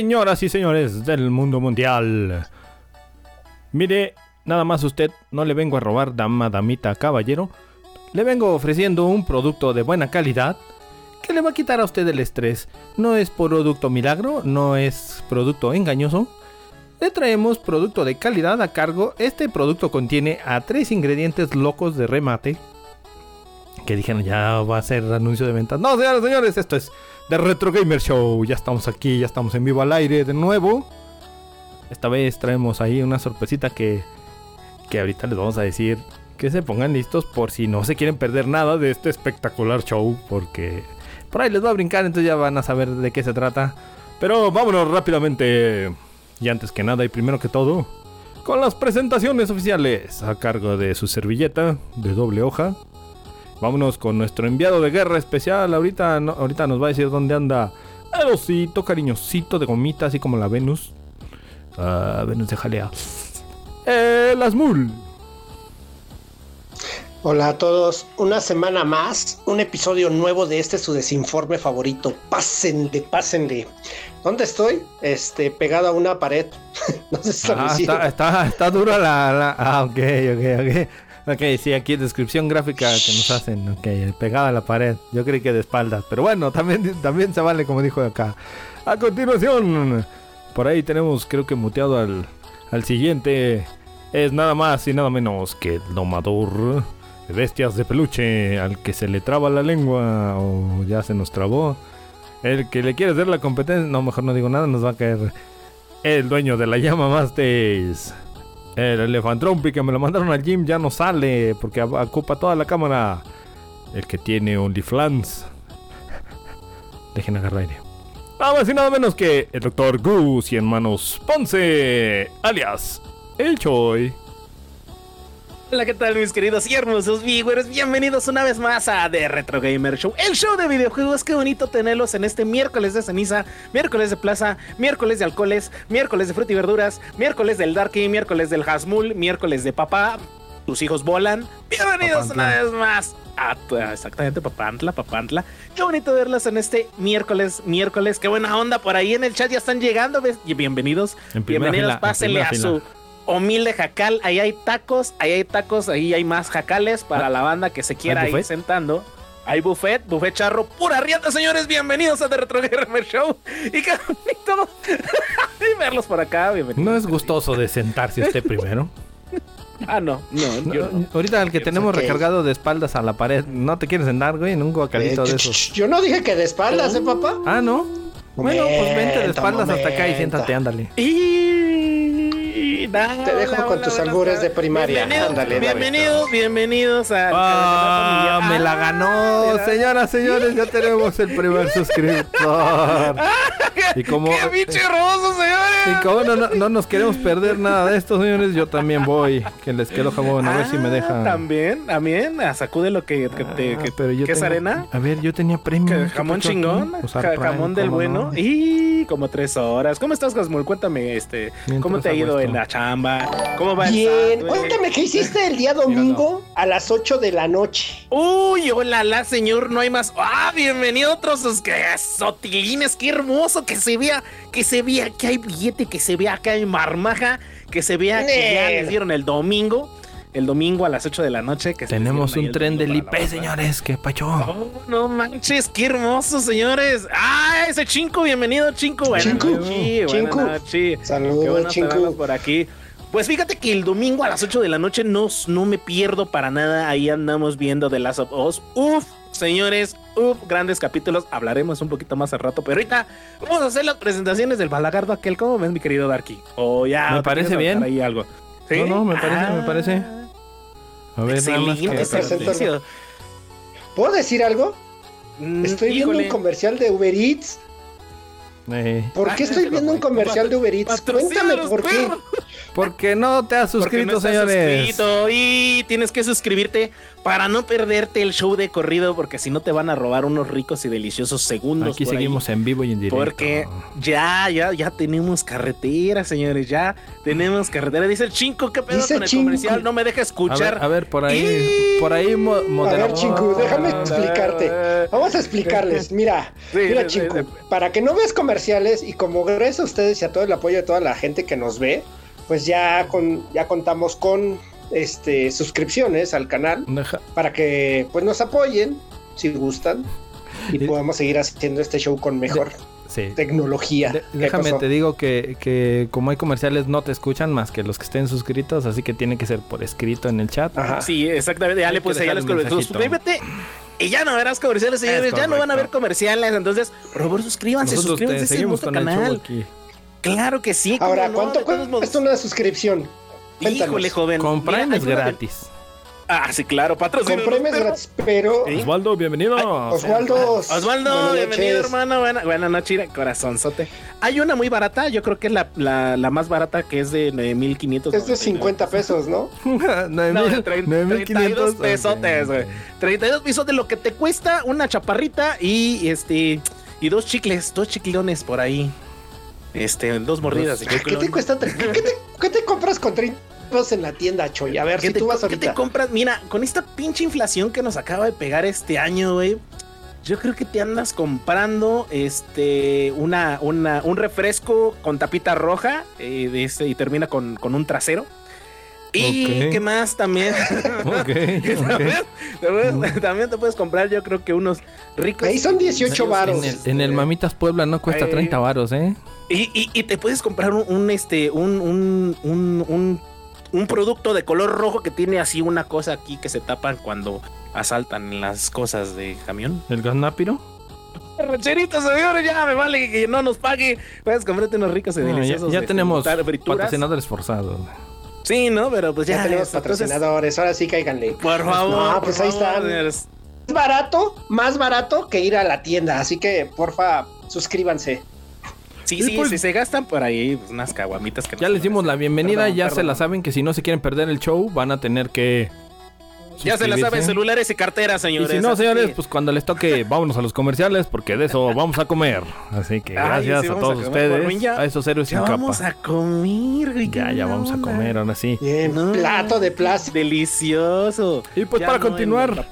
Señoras y señores del mundo mundial. Mire, nada más usted, no le vengo a robar dama, damita, caballero. Le vengo ofreciendo un producto de buena calidad que le va a quitar a usted el estrés. No es producto milagro, no es producto engañoso. Le traemos producto de calidad a cargo. Este producto contiene a tres ingredientes locos de remate. Que dijeron ya va a ser anuncio de ventas. No, señores, señores, esto es The Retro Gamer Show. Ya estamos aquí, ya estamos en vivo al aire de nuevo. Esta vez traemos ahí una sorpresita que, que ahorita les vamos a decir que se pongan listos por si no se quieren perder nada de este espectacular show. Porque por ahí les va a brincar, entonces ya van a saber de qué se trata. Pero vámonos rápidamente. Y antes que nada y primero que todo, con las presentaciones oficiales a cargo de su servilleta de doble hoja. Vámonos con nuestro enviado de guerra especial. Ahorita, no- ahorita nos va a decir dónde anda el osito cariñosito de gomita, así como la Venus. Ah, Venus de jalea. El Asmul. Hola a todos, una semana más, un episodio nuevo de este su desinforme favorito. Pásenle, pásenle. ¿Dónde estoy? Este, pegado a una pared. no sé si Ah, está, está, está dura la, la- Ah, ok, ok, ok. Ok, sí, aquí descripción gráfica que nos hacen. Ok, pegada a la pared. Yo creí que de espaldas. Pero bueno, también, también se vale, como dijo acá. A continuación, por ahí tenemos, creo que muteado al, al siguiente. Es nada más y nada menos que el domador bestias de peluche. Al que se le traba la lengua o ya se nos trabó. El que le quiere hacer la competencia. No, mejor no digo nada, nos va a caer. El dueño de la llama Masters. El Elefantrompi que me lo mandaron al gym ya no sale porque ocupa toda la cámara. El que tiene OnlyFans. Dejen agarrar aire. Nada más y nada menos que el Dr. Goose y hermanos Ponce, alias El Choi. Hola, ¿qué tal, mis queridos y hermosos viewers? Bienvenidos una vez más a The Retro Gamer Show, el show de videojuegos. Qué bonito tenerlos en este miércoles de ceniza, miércoles de plaza, miércoles de alcoholes, miércoles de fruta y verduras, miércoles del Darky, miércoles del Hasmul, miércoles de papá. Tus hijos volan. Bienvenidos Papantla. una vez más a tu- a exactamente Papantla, Papantla. Qué bonito verlos en este miércoles, miércoles. Qué buena onda por ahí en el chat ya están llegando. ¿ves? Y bienvenidos. Bienvenidos, fila, pásenle a fila. su humilde jacal. Ahí hay tacos, ahí hay tacos, ahí hay más jacales para Ah, la banda que se quiera ir sentando. Hay buffet, buffet charro, pura riata, señores. Bienvenidos a The Retro Gamer Show. Y qué bonito y verlos por acá. Bienvenidos. No es gustoso de sentarse usted primero. Ah, no, no, No, yo no. Ahorita el que tenemos recargado de espaldas a la pared, ¿no te quieres sentar, güey? En un Eh, guacalito de ch- esos. yo no dije que de espaldas, ¿eh, papá? Ah, ¿no? Bueno, pues vente de Momento, espaldas hasta acá y siéntate, ándale. Y nada, Te dejo hola, con hola, tus albures de primaria. Bienvenidos, Ándale, bienvenidos, bienvenidos a Ah, me la ganó. Señoras, señores, ya tenemos el primer suscriptor. Y como, ¡Qué hermoso, señores! y como no, no, no nos queremos perder nada de esto, señores, yo también voy. Que les quedo jamón, a ver si me Ah, dejan. También, también, a sacude lo que, que te. Ah, Que, pero yo ¿Qué es arena? A ver, yo tenía premio. Que ¿Qué jamón chingón, Prime, jamón del ¿cómo bueno. no? Y como tres horas. ¿Cómo estás, Hasmul? Cuéntame, este, Mientras ¿cómo te ha ido esto. en la chamba? ¿Cómo va Bien, cuéntame qué hiciste el día domingo a las 8 de la noche. Uy, hola, la señor, no hay más. Ah, bienvenido a otros sotilines, qué hermoso que se vea, que se vea que hay billete, que se vea que hay marmaja, que se vea que ya les dieron el domingo, el domingo a las 8 de la noche. Que Tenemos un tren del IP, señores. Que pacho. Oh, no manches, qué hermoso, señores. Ah, ese chinco, bienvenido, chinco. Buenas Chinco, noches, Chinco. Saludos, Qué bueno Chinco. por aquí. Pues fíjate que el domingo a las 8 de la noche no, no me pierdo para nada. Ahí andamos viendo The Last of Us. Uf, señores, uf, grandes capítulos. Hablaremos un poquito más al rato. Pero ahorita vamos a hacer las presentaciones del balagardo aquel. ¿Cómo ves, mi querido Darky? O ya. Me ¿te parece bien. Ahí algo. No, no, me parece, Ah, me parece. A ver, nada. ¿Puedo decir algo? Mm, Estoy viendo un comercial de Uber Eats. Eh, ¿Por qué Ah, estoy viendo un comercial de Uber Eats? Cuéntame por qué. porque no te has suscrito, no señores. suscrito y tienes que suscribirte para no perderte el show de corrido porque si no te van a robar unos ricos y deliciosos segundos. Aquí por ahí. seguimos en vivo y en directo. Porque ya, ya, ya tenemos carretera, señores. Ya tenemos carretera. Dice el chinco, ¿qué pedo Dice con el Chinco. comercial? No me deja A escuchar. ver, a ver, por ahí, Y- por ahí mo- A ver, moderador. Chingu, déjame explicarte. Vamos a explicarles. Mira, Sí, mira, sí, sí, Chingu, sí. para que no veas comerciales y como gracias a ustedes y a todo el apoyo de toda la gente que nos ve, pues ya con ya contamos con este suscripciones al canal Deja- para que pues nos apoyen si gustan y podamos seguir haciendo este show con mejor sí. tecnología. De- ¿Qué déjame, pasó? te digo que, que como hay comerciales no te escuchan más que los que estén suscritos, así que tiene que ser por escrito en el chat. Ajá. Sí, exactamente. Ya Hay le que puse ya dejar los comerciales. Suscríbete y ya no verás comerciales, señores. Es Ya no van a ver comerciales. Entonces, por favor, suscríbanse. Nosotros suscríbanse. Este es seguimos nuestro con el show canal. Claro que sí. ¿cómo Ahora, no? ¿cuánto modos. cuesta una suscripción? Cuéntanos. Híjole, joven. Con Prime es gratis. Ah, sí, claro, patrocinio. Con premios gratis, pero Sí. Osvaldo, bienvenido. Osvaldo, Osvaldo, buenas bienvenido, noches. hermano. Buena, buenas noches, corazonzote. Hay una muy barata, yo creo que es la, la, la más barata, que es de 9500. Es de 50 pesos, ¿no? Nueve No, mil- de trein- nueve mil 32 quinientos. pesotes, Ok. güey. 32 pesos de lo que te cuesta una chaparrita y este y dos chicles, dos chiclones por ahí. Este, dos mordidas de ¿Qué te cuesta? ¿Qué te, qué te compras con 30 pesos en la tienda, Choy? A ver ¿Qué si te, tú vas qué te ahorita. compras? Mira, con esta pinche inflación que nos acaba de pegar este año, güey. Yo creo que te andas comprando este una, una, un refresco con tapita roja eh, de ese, y termina con, con un trasero. Y Ok. qué más también. Ok. ¿También? Te puedes comprar, yo creo que unos ricos. Ahí son 18 varos. En el, en el Mamitas Puebla no cuesta Ay. 30 varos, ¿eh? Y, y- y te puedes comprar un, un, este, un, un, un, un, producto de color rojo que tiene así una cosa aquí que se tapan cuando asaltan las cosas de camión. ¿El gasnápiro? Rancherito, señores, ya me vale que no nos pague. Puedes comprarte unos ricos y No, ya, deliciosos. ya de tenemos patrocinadores forzados. Sí, ¿no? Pero pues Ya, ya. tenemos entonces, patrocinadores, ahora sí cáiganle. Por favor. No, pues por ahí favor, están. señores. Es barato, más barato que ir a la tienda, así que porfa, suscríbanse. Sí, Y sí, pues- si se gastan por ahí pues, unas caguamitas que Ya les dimos la bienvenida, Perdón, ya se la saben que si no se quieren perder el show van a tener que... Ya se la saben celulares y carteras, Y señores. si no, señores, pues cuando les toque, vámonos a los comerciales, porque de eso vamos a comer. Así que Ay, gracias sí, a vamos todos a ustedes, ya- a esos héroes ya sin vamos capa. a comer, güey. Ya, ya vamos a comer, ahora sí. Bien, No. plato de plástico. Delicioso. Y pues Ya para no continuar,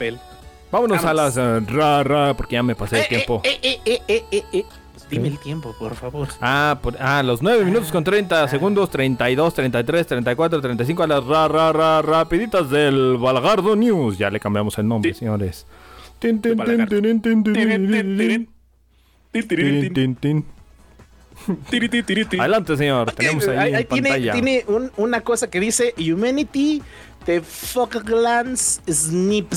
vámonos a Vamos. las eh, ra, ra, porque ya me pasé el Eh, tiempo. eh, eh, eh, eh, eh, eh. Pues Dime el tiempo, por favor. Ah, por- ah, los 9 minutos con 30 segundos, 32, 33, 34, 35 a las ra, ra, ra, rapiditas del Balagardo News. Ya le cambiamos el nombre, Sí. señores. Tin, tin, tin. Adelante, señor. Tenemos ahí ahí- en ahí tiene, pantalla. tiene un- una cosa que dice Humanity, the Falklands, Snip,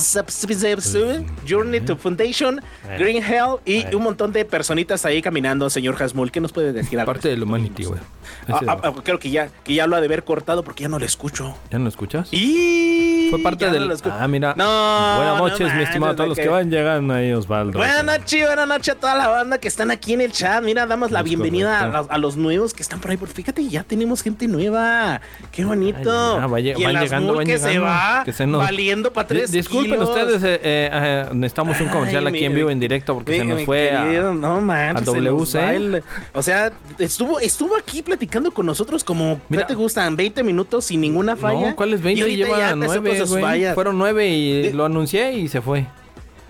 Journey to Foundation, Green Hell y un montón de personitas ahí caminando, señor Hasmul. ¿Qué nos puede decir? Parte del Humanity, güey. Ah, ah, ah, creo que ya, que ya lo ha de haber cortado porque ya no lo escucho. ¿Ya no lo escuchas? Y Fue parte del. no ah, mira. No, Buenas no noches, mi estimado. manches, Todos los que que- van llegando ahí, Osvaldo. Buenas noches, buenas noches a toda la banda que están aquí en el chat. Mira, damos la bienvenida a, los- a los nuevos que están por ahí. Porque fíjate, ya tenemos gente nueva. Qué bonito. Ay, ya, va lle- y van llegando, van que se va que se nos- valiendo para tres Disculpen kilos. ustedes, eh, eh, necesitamos un comercial Ay, aquí en vivo en directo porque se nos fue a- querido, no a WC. va el- o sea, estuvo, estuvo aquí platicando con nosotros como, Mira. ¿qué te gustan? 20 minutos sin ninguna falla. No, ¿cuáles Y 20? ahorita ya Lleva te supo 9, sus güey. fallas. Fueron 9 y De- lo anuncié y se fue.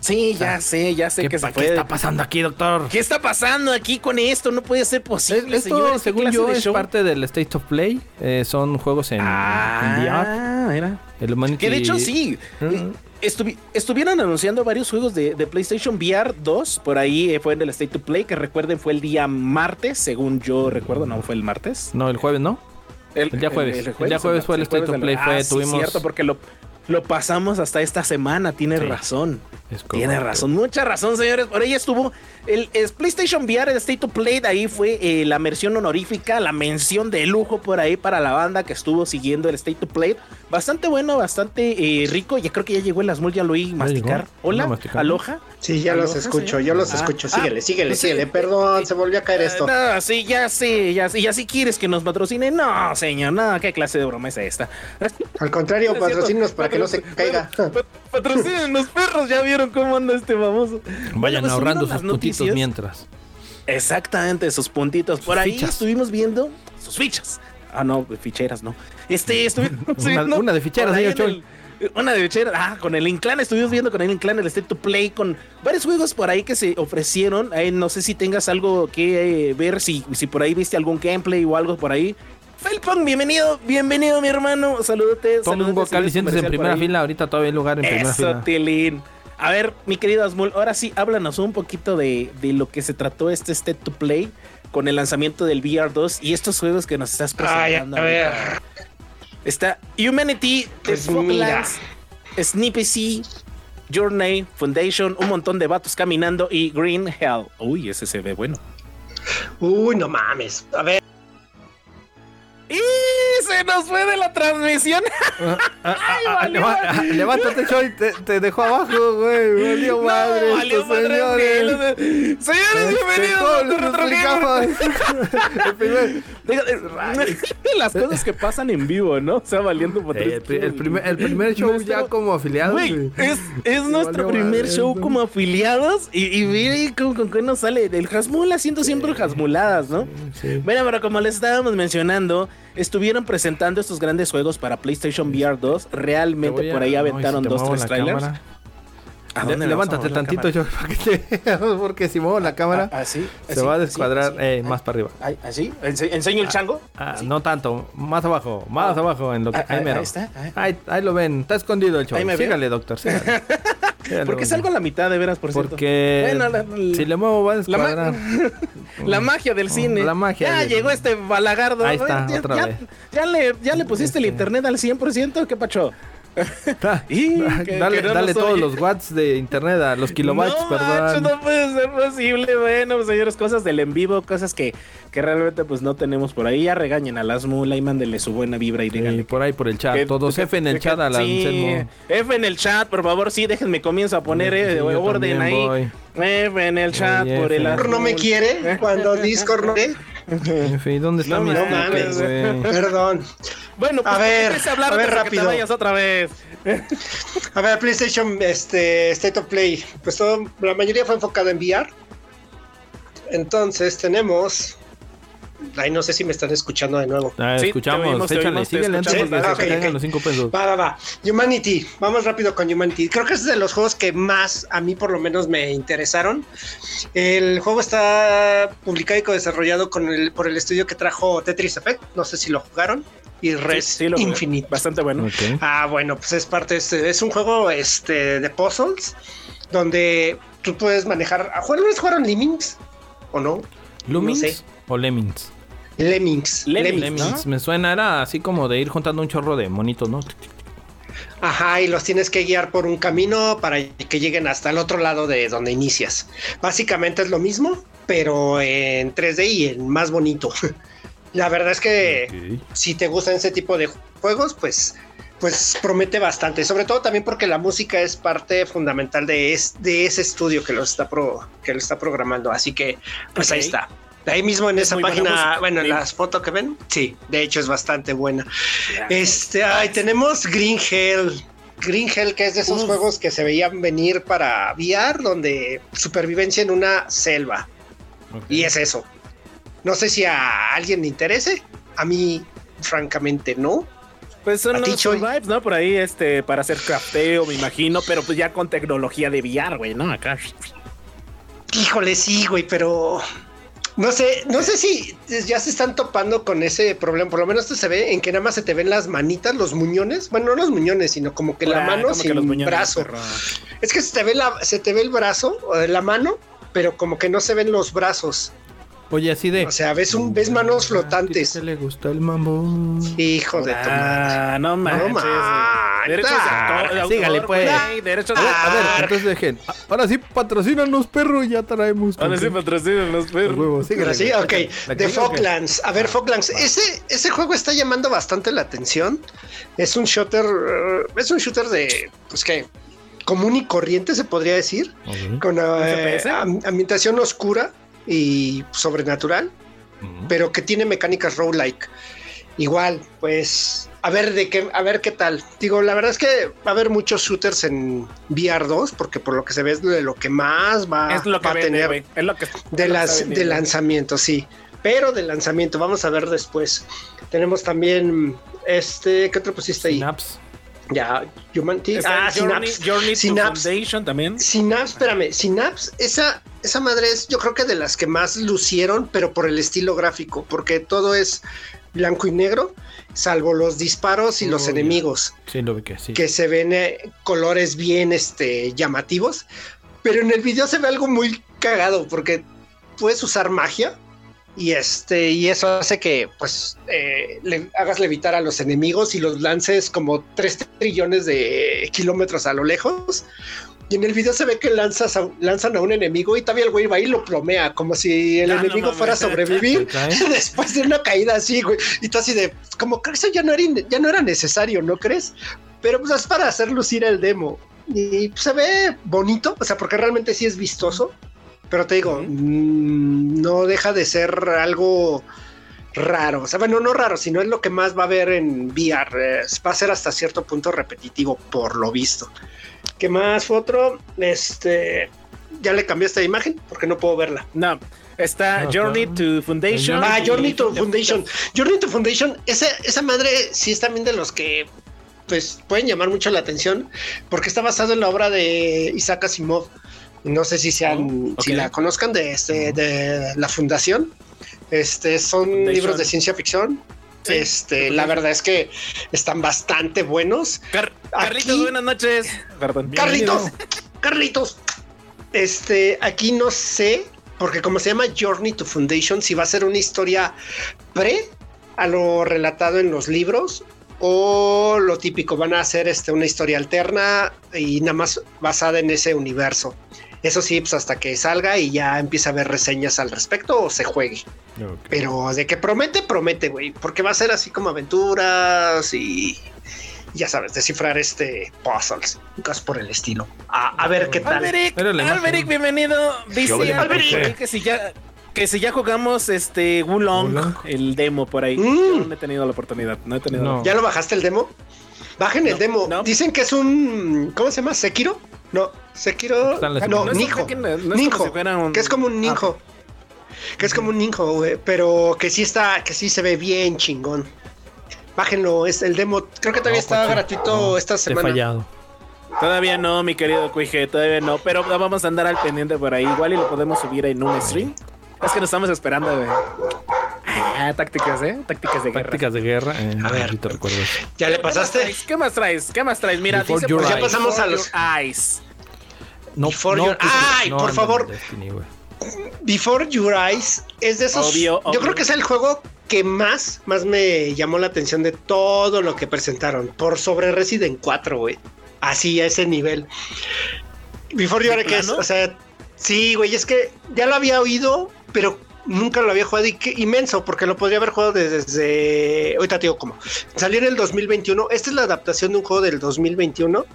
Sí, ya sé, ya sé ¿Qué, que se fue. ¿Qué está pasando aquí, doctor? ¿Qué está pasando aquí con esto? No puede ser posible, Esto, señores. ¿Qué según yo, es show? parte del State of Play. Eh, son juegos en, en VR. Ah, mira. El Humanity- Que de hecho sí. Mm. Estuvi- estuvieron anunciando varios juegos de, de PlayStation VR 2. Por ahí eh, fue en el State to Play, que recuerden fue el día martes, según yo recuerdo, no fue el martes. No, el jueves, ¿no? El día jueves. El día jueves fue el State to Play, fue- Ah, sí, tuvimos- cierto, porque lo, lo pasamos hasta esta semana, tiene Sí. razón. Es Tiene razón, mucha razón, señores. Por ahí estuvo el, es PlayStation VR, el State to Play. De ahí fue eh, la mención honorífica, la mención de lujo por ahí para la banda que estuvo siguiendo el State to Play. Bastante bueno, bastante eh, rico. Ya creo que ya llegó el Asmul, ya lo oí masticar. llegó? Hola, masticando. aloja. Sí, ya los escucho, señor. yo los Ah, escucho. ah, Síguele, síguele, pues sí. síguele. Perdón, se volvió a caer esto. Eh, No, sí, ya sé, ya sé. Y así quieres que nos patrocine. No, señor, no, qué clase de broma es esta. Al contrario, patrocínenos para que no se caiga. pat- Patrocinen los perros, ya vieron cómo anda este famoso. Vayan Bueno, pues, ahorrando sus puntitos mientras. Exactamente, sus puntitos. Por ahí fichas. estuvimos viendo sus fichas. Ah, no, ficheras, no. Este, estuvimos Una- viendo una de ficheras, señor el- Una de ficheras. Ah, con el Inclan, estuvimos viendo con el Inclan el State to Play, con varios juegos por ahí que se ofrecieron. Ahí no sé si tengas algo que eh, ver, si, si por ahí viste algún gameplay o algo por ahí. Felpon, bienvenido, bienvenido, mi hermano. Saludote. Tome un vocal en primera fila. Ahorita todavía hay lugar en primera Eso, fila. Tilín. A ver, mi querido Asmul, ahora sí, háblanos un poquito de, de lo que se trató este State to Play con el lanzamiento del VR2 y estos juegos que nos estás Ay, presentando. a ver. Está Humanity, Pues. Foglands, Snippy Journey, Foundation, un montón de vatos caminando y Green Hell. Uy, ese se ve bueno. Uy, no mames. A ver, ¡Y se nos fue de la transmisión! Ah, ah, ah, valió leva- ah, Levántate, Choy. Te, te dejó abajo, güey. Valió madre. No, valió madre, señores. ok. Señores, bienvenidos ¿cómo a Las cosas que pasan en vivo, ¿no? O sea, valiendo por el, el primer, el primer show Nuestro- ya como afiliado. Güey, güey. es, es nuestro valió primer madre, show como afiliados y, y mire con, con qué nos sale el Hasmul haciendo siempre Hasmuladas, ¿no? Sí. Bueno, pero como les estábamos mencionando, estuvieron presentando estos grandes juegos para PlayStation VR 2. Te Realmente a- por ahí no, y si aventaron dos, tres trailers. cámara. ¿A dónde le Levántate tantito, yo, para que te veas, porque si muevo la cámara Ah, así, se así, va a descuadrar así. eh, más para arriba. ¿Así? ¿Ense- ¿Enseño el chango? Ah, Así. no tanto, más abajo, más abajo en lo que Ah, ahí, ah, mero. ahí está, ahí. Lo ven, está escondido el show. Sígale, doctor, sígale. Porque salgo a la mitad de veras, por cierto. Porque Bueno, la- la- si le muevo va a La, ma- descuadrar. la magia del cine. La magia Ya del- llegó este balagardo. Ahí está, ya, otra ya- vez. ya le, ya le pusiste el internet al 100%. ¿Qué pacho? Y que- dale que no dale nos todos oye. los watts de internet a los kilobytes, no, perdón. macho, no puede ser posible. Bueno, pues, señores, cosas del en vivo, cosas que, que realmente pues no tenemos por ahí. Ya regañen a las mula y mándenle su buena vibra y Y díganle. por ahí por el chat, que- todos que- F en el que- chat a la sí. F en el chat, por favor, sí, déjenme comienzo a poner eh, Sí, orden ahí. voy. F en el chat por el. Discord no me quiere cuando Discord no. F, ¿dónde está No mi No mames, perdón. Bueno, pues A ver, empieza a hablar a ver, que te rápido. vayas otra vez. A ver, PlayStation este, State of Play. Pues todo, la mayoría fue enfocada en VR. Entonces tenemos. Ay, no sé si me están escuchando de nuevo. Ah, Sí, escuchamos, échale, síguele antes de Ah, los cinco pesos. Va, va, va. Humanity. Vamos rápido con Humanity. Creo que es de los juegos que más a mí por lo menos me interesaron. El juego está publicado y con el, por el estudio que trajo Tetris Effect. No sé si lo jugaron. Y Res Sí, sí, lo jugué. Infinite. Bastante bueno. Ah, bueno, pues es parte de este. Es un juego este, de puzzles donde tú puedes manejar. ¿Alguna vez jugaron Lemmings? ¿O no? ¿Lumins No sé. o Lemmings? Lemmings. Lemmings, Lemmings. Lemmings, me suena, era así como de ir juntando un chorro de monitos, ¿no? Ajá, y los tienes que guiar por un camino para que lleguen hasta el otro lado de donde inicias. Básicamente es lo mismo, pero en 3D y en más bonito. La verdad es que si te gustan ese tipo de juegos, pues pues promete bastante, sobre todo también porque la música es parte fundamental de, de ese estudio que lo está pro, que lo está programando, así que pues ahí está. Ahí mismo en esa página, bueno, en las fotos que ven, sí, de hecho es bastante buena. Este, ahí tenemos Green Hell. Green Hell, que es de esos juegos que se veían venir para VR, donde supervivencia en una selva. Y es eso. No sé si a alguien le interese. A mí, francamente, no. Pues son los vibes, ¿no? Por ahí, este, para hacer crafteo, me imagino, pero pues ya con tecnología de VR, güey, ¿no? Acá. Híjole, sí, güey, pero no sé, no sé si ya se están topando con ese problema. Por lo menos esto se ve en que nada más se te ven las manitas, los muñones. Bueno, no los muñones, sino como que la ah, mano sin brazo. Es que se te ve la, se te ve el brazo o la mano, pero como que no se ven los brazos. Oye, así de. O sea, ves un, ves manos flotantes. Se le gustó el mambo. Hijo de ah, No manches. No Derechos de autor. Sígale, pues. Derechos de A ver, entonces dejen. Ahora sí, patrocínanos, perro. Ya traemos. Ahora sí, patrocínanos, perro. Sígale. Sí, ok. De Falklands. A ver, Falklands. Ese, ese juego está llamando bastante la atención. Es un shooter. Es un shooter de. Pues que común y corriente, se podría decir, con eh, ambientación oscura y sobrenatural, pero que tiene mecánicas roguelike. Igual, pues a ver de qué, a ver qué tal. Digo, la verdad es que va a haber muchos shooters en VR 2, porque por lo que se ve es de lo que más va, a tener es lo que, de las de lanzamiento, sí. Pero de lanzamiento, vamos a ver después. Tenemos también este, ¿qué otro pusiste ahí? Synapse. Ya, Humanity. Ah, Synapse. Journey, Synapse. Foundation también. Synapse, espérame. Synapse, esa, esa madre es, yo creo que de las que más lucieron, pero por el estilo gráfico, porque todo es blanco y negro, salvo los disparos y los enemigos. Sí, lo vi que sí. Que se ven eh, colores bien este, llamativos. Pero en el video se ve algo muy cagado, porque puedes usar magia y este y eso hace que pues eh, le hagas levitar a los enemigos y los lances como 3 trillones de kilómetros a lo lejos. Y en el video se ve que lanzas lanzan a un enemigo y todavía el güey va y lo plomea como si el enemigo fuera a sobrevivir después de una caída así güey. Y tú así de como que eso ya no era ya no era necesario no crees pero pues es para hacer lucir el demo. Y pues, se ve bonito o sea porque realmente sí es vistoso pero te digo, mm, no deja de ser algo raro. O sea, bueno, no raro, sino es lo que más va a haber en VR. va a ser hasta cierto punto repetitivo, por lo visto. ¿Qué más, otro? Este. Ya le cambié esta imagen porque no puedo verla. No. Está Journey to Foundation. Ah, Journey to Foundation. Journey to Foundation, esa, esa madre sí es también de los que pues pueden llamar mucho la atención porque está basado en la obra de Isaac Asimov. No sé si sean, si la conozcan de este, de la fundación. Este son libros de ciencia ficción. este, la verdad es que están bastante buenos. Carlitos, buenas noches. Perdón. Carlitos, Carlitos. Este, aquí no sé, porque como se llama Journey to Foundation, si va a ser una historia pre a lo relatado en los libros o lo típico, van a hacer este, una historia alterna y nada más basada en ese universo. Eso sí, pues hasta que salga y ya empieza a haber reseñas al respecto o se juegue. Pero de que promete, promete, güey. Porque va a ser así como aventuras y ya sabes, descifrar este puzzles, cosas por el estilo. A, ver qué tal. Alberic, bienvenido. Dice Alberic que si ya que si ya jugamos este Wulong, el demo por ahí. Mm. no he tenido la oportunidad. No he tenido. ¿Ya lo bajaste el demo? Bajen el demo. Dicen que es un ¿cómo se llama? Sekiro. No, Sekiro. No, Nijo. Nijo. Que es como un ah, Nijo. Que es como un Nijo, güey. Pero que sí está, que sí se ve bien chingón. Bájenlo, es el demo. Creo que todavía está gratuito esta semana. fallado. Todavía no, mi querido Cuije, todavía no. Pero vamos a andar al pendiente por ahí. Igual y lo podemos subir en un stream. Es que nos estamos esperando, güey. Ah, tácticas, ¿eh? Tácticas de guerra. Tácticas de guerra. Eh, a ver, ¿Ya le pasaste? ¿Qué más traes? ¿Qué más traes? Mira, dice, pues ya pasamos a los eyes. No, Before your... ¡Ay, por favor! Before Your Eyes es de esos. Yo creo que es el juego que más, más me llamó la atención de todo lo que presentaron. Por sobre Resident 4, güey. Así, a ese nivel. Before Your Eyes, o sea, sí, güey, es que ya lo había oído, pero nunca lo había jugado y qué inmenso, porque lo podría haber jugado desde, ahorita te digo cómo. Salió en el 2021. Esta es la adaptación de un juego del 2021,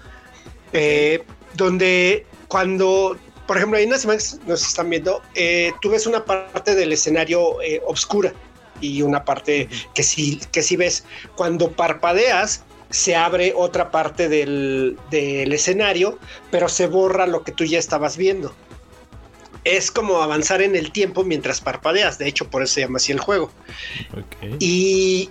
eh, donde cuando, por ejemplo, en las imágenes nos están viendo, eh, tú ves una parte del escenario eh, oscura y una parte que sí, que sí ves. Cuando parpadeas, se abre otra parte del, del escenario, pero se borra lo que tú ya estabas viendo es como avanzar en el tiempo mientras parpadeas. De hecho, por eso se llama así el juego. Y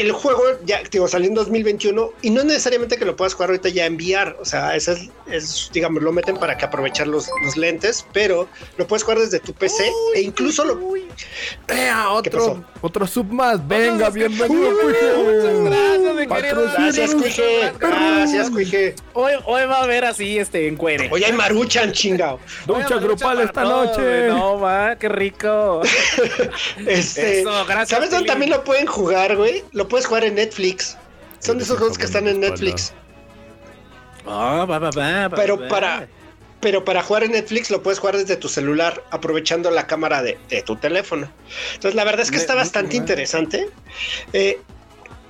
el juego ya digo, salió en 2021 y no necesariamente que lo puedas jugar ahorita ya enviar. O sea, eso es, es, digamos, lo meten para que aprovechar los, los, lentes, pero lo puedes jugar desde tu PC Uy, e incluso lo. uy. ¡Ea! ¿Qué Otro, otro sub más. Venga, Otro bienvenido, Cuije. Muchas gracias, mi querido. Gracias, Cuije. Gracias, Cuije. Hoy, hoy va a haber así este encuere. Oye, hay maruchan, chingao. Ducha grupal para esta noche. No, va, qué rico. Este, Eso, gracias, ¿Sabes dónde también lo pueden jugar, güey? Lo puedes jugar en Netflix. Son de esos juegos que están en Netflix. Ah, va, va, va, Pero para, pero para jugar en Netflix lo puedes jugar desde tu celular, aprovechando la cámara de, de tu teléfono. Entonces, la verdad es que está bastante interesante. Eh,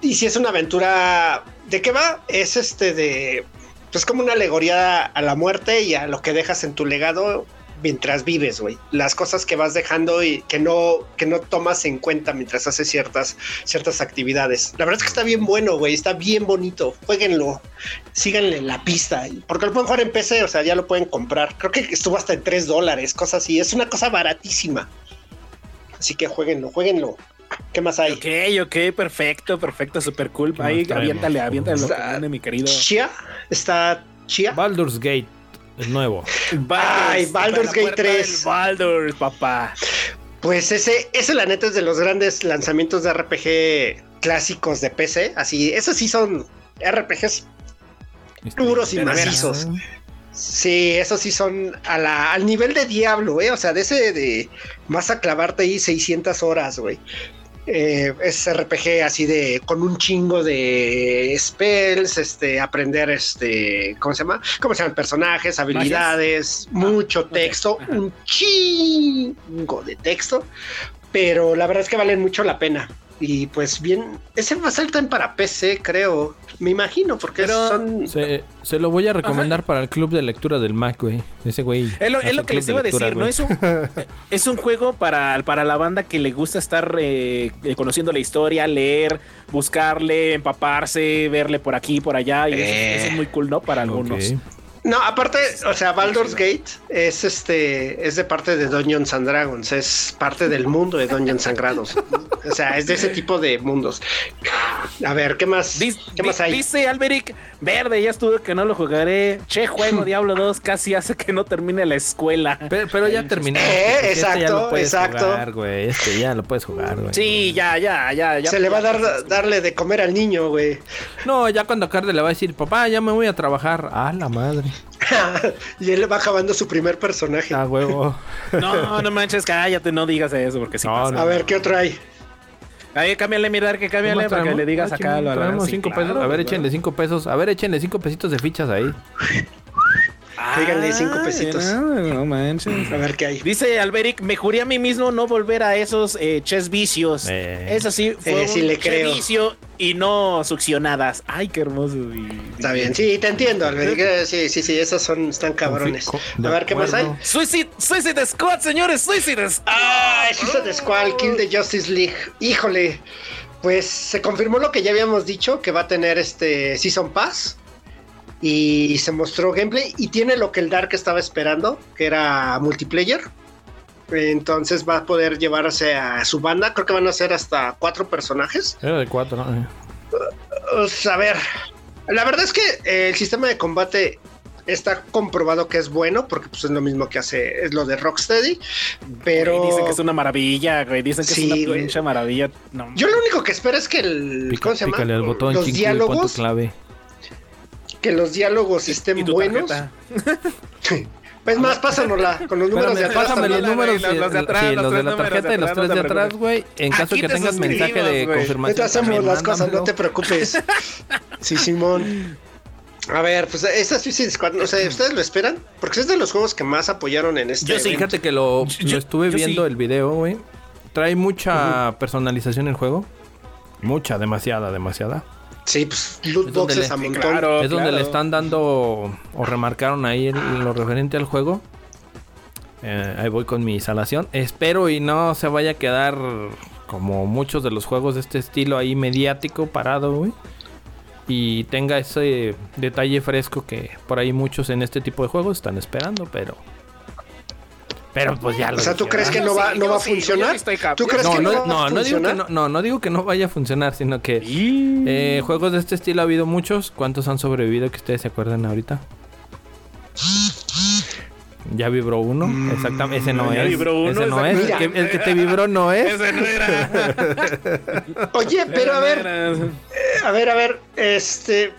y si es una aventura. ¿De qué va? Es este de. Pues como una alegoría a la muerte y a lo que dejas en tu legado mientras vives, güey. Las cosas que vas dejando y que no, que no tomas en cuenta mientras haces ciertas, ciertas actividades. La verdad es que está bien bueno, güey. Está bien bonito. Jueguenlo. Síganle la pista. Porque lo pueden jugar en PC, o sea, ya lo pueden comprar. Creo que estuvo hasta en 3 dólares, cosas así. Es una cosa baratísima. Así que jueguenlo, jueguenlo. ¿Qué más hay? Ok, ok, perfecto, perfecto, super cool. ¿Qué Ahí, aviéntale, aviéntale lo que viene, mi querido. Chia. Está Chia. Baldur's Gate. Es nuevo. Ay, Baldur's Gate puerta 3. del Baldur's, papá. Pues ese, ese la neta es de los grandes lanzamientos de RPG clásicos de PC. Así, esos sí son RPGs puros y De veras. macizos. Sí, esos sí son a la, al nivel de Diablo, ¿eh? O sea, de ese de vas a clavarte ahí 600 horas, güey. Eh, es RPG así de con un chingo de spells, este, aprender este, ¿cómo se llama? ¿Cómo se llaman? Personajes, habilidades, mucho ok, texto, ajá. un chingo de texto, pero la verdad es que valen mucho la pena. Y pues bien, ese va a salir también para PC, creo. Me imagino, porque Pero- son. Se, se lo voy a recomendar para el club de lectura del Mac, güey. Ese güey. Es lo, es hace lo que les iba a decir, ¿no? Es un, es un juego para, para la banda que le gusta estar eh, eh, conociendo la historia, leer, buscarle, empaparse, verle por aquí, por allá. Y eso, Eh. eso es muy cool, ¿no? Para algunos. No, aparte, o sea, Baldur's Gate es este, es de parte de Dungeons and Dragons, es parte del mundo de Dungeons Sangrados. o sea, es de ese tipo de mundos. A ver, ¿qué más? ¿Qué más hay? Dice Alberic, verde, ya estuve que no lo jugaré. Che, juego Diablo 2 casi hace que no termine la escuela. Pero, pero ya terminó. Eh, porque este ya exacto, lo puedes exacto. Jugar, güey. Este ya lo puedes jugar, güey. Sí, ya, ya, ya, ya. Se le va a dar darle de comer al niño, güey. No, ya cuando Carde le va a decir, papá, ya me voy a trabajar. A la madre. y él va acabando su primer personaje. A huevo. No, no manches, cállate, no digas eso, porque si No, pasa. no. A ver, ¿qué otro hay? Ahí cámbiale, mirar que cámbiale para que le digas Ah, acá lo Traemos sí, cinco claro, pesos. A ver, claro. échenle cinco pesos. A ver, échenle cinco pesitos de fichas ahí. Díganle cinco Ah, pesitos. No manches. A ver qué hay. Dice Alberic, me juré a mí mismo no volver a esos eh, ches vicios. Eh. Eso sí, fue Eh, sí un le che creo. vicio y no succionadas. Ay, qué hermoso. y- Está bien, sí, te entiendo, Albert. Sí, sí, sí, esos son, están cabrones. A ver, ¿qué más hay? Suicide, Suicide Squad, señores, Suicide Squad. Ah, Suicide Squad, Kill the Justice League. Híjole, pues se confirmó lo que ya habíamos dicho, que va a tener este Season Pass. Y se mostró gameplay y tiene lo que el Dark estaba esperando, que era multiplayer. Entonces va a poder llevarse a su banda. Creo que van a ser hasta cuatro personajes. Era de cuatro, ¿no? Eh. Pues, a ver, la verdad es que eh, el sistema de combate está comprobado que es bueno, porque pues, es lo mismo que hace, es lo de Rocksteady. Pero Güey, dicen que es una maravilla, güey. Dicen que Sí, es una pinche maravilla. No, yo lo único que espero es que el. Pica- ¿Cómo se llama? pícale al botón, los diálogos, clave. Que los diálogos ¿Y estén tu buenos. tarjeta? Es más, pásanosla con los números de atrás. pásame los números, güey, eh, los de atrás, sí, los los de la tarjeta de y los tres de te atrás, güey. En caso Aquí que te tengas mensaje de güey. confirmación. Ahorita hacemos también las cosas, no te preocupes. Sí, Simón. A ver, pues esta Suicide Squad, no sé, ¿ustedes lo esperan? Porque es de los juegos que más apoyaron en este. Yo sí. evento. Fíjate que lo, Yo- lo estuve yo viendo sí. el video, güey. trae mucha personalización el juego. Mucha, demasiada, demasiada. Sí, pues loot boxes le- a montón. claro. es donde le están dando o remarcaron ahí el- lo referente al juego. Eh, ahí voy con mi instalación. Espero y no se vaya a quedar como muchos de los juegos de este estilo ahí mediático parado, güey. Y tenga ese detalle fresco que por ahí muchos en este tipo de juegos están esperando, pero... Pero pues ya lo O sea, ¿tú crees que Yo no va, no va a funcionar? ¿Tú crees No, que no, no, va a no, digo que no, no, no digo que no vaya a funcionar, sino que eh, juegos de este estilo ha habido muchos. ¿Cuántos han sobrevivido que ustedes se acuerdan ahorita? Ya vibró uno, exactamente. Ese no Ya es. vibró uno, ese no es. El que, el que te vibró no es. Ese no era. Oye, pero a ver, Era- a ver, a ver, este,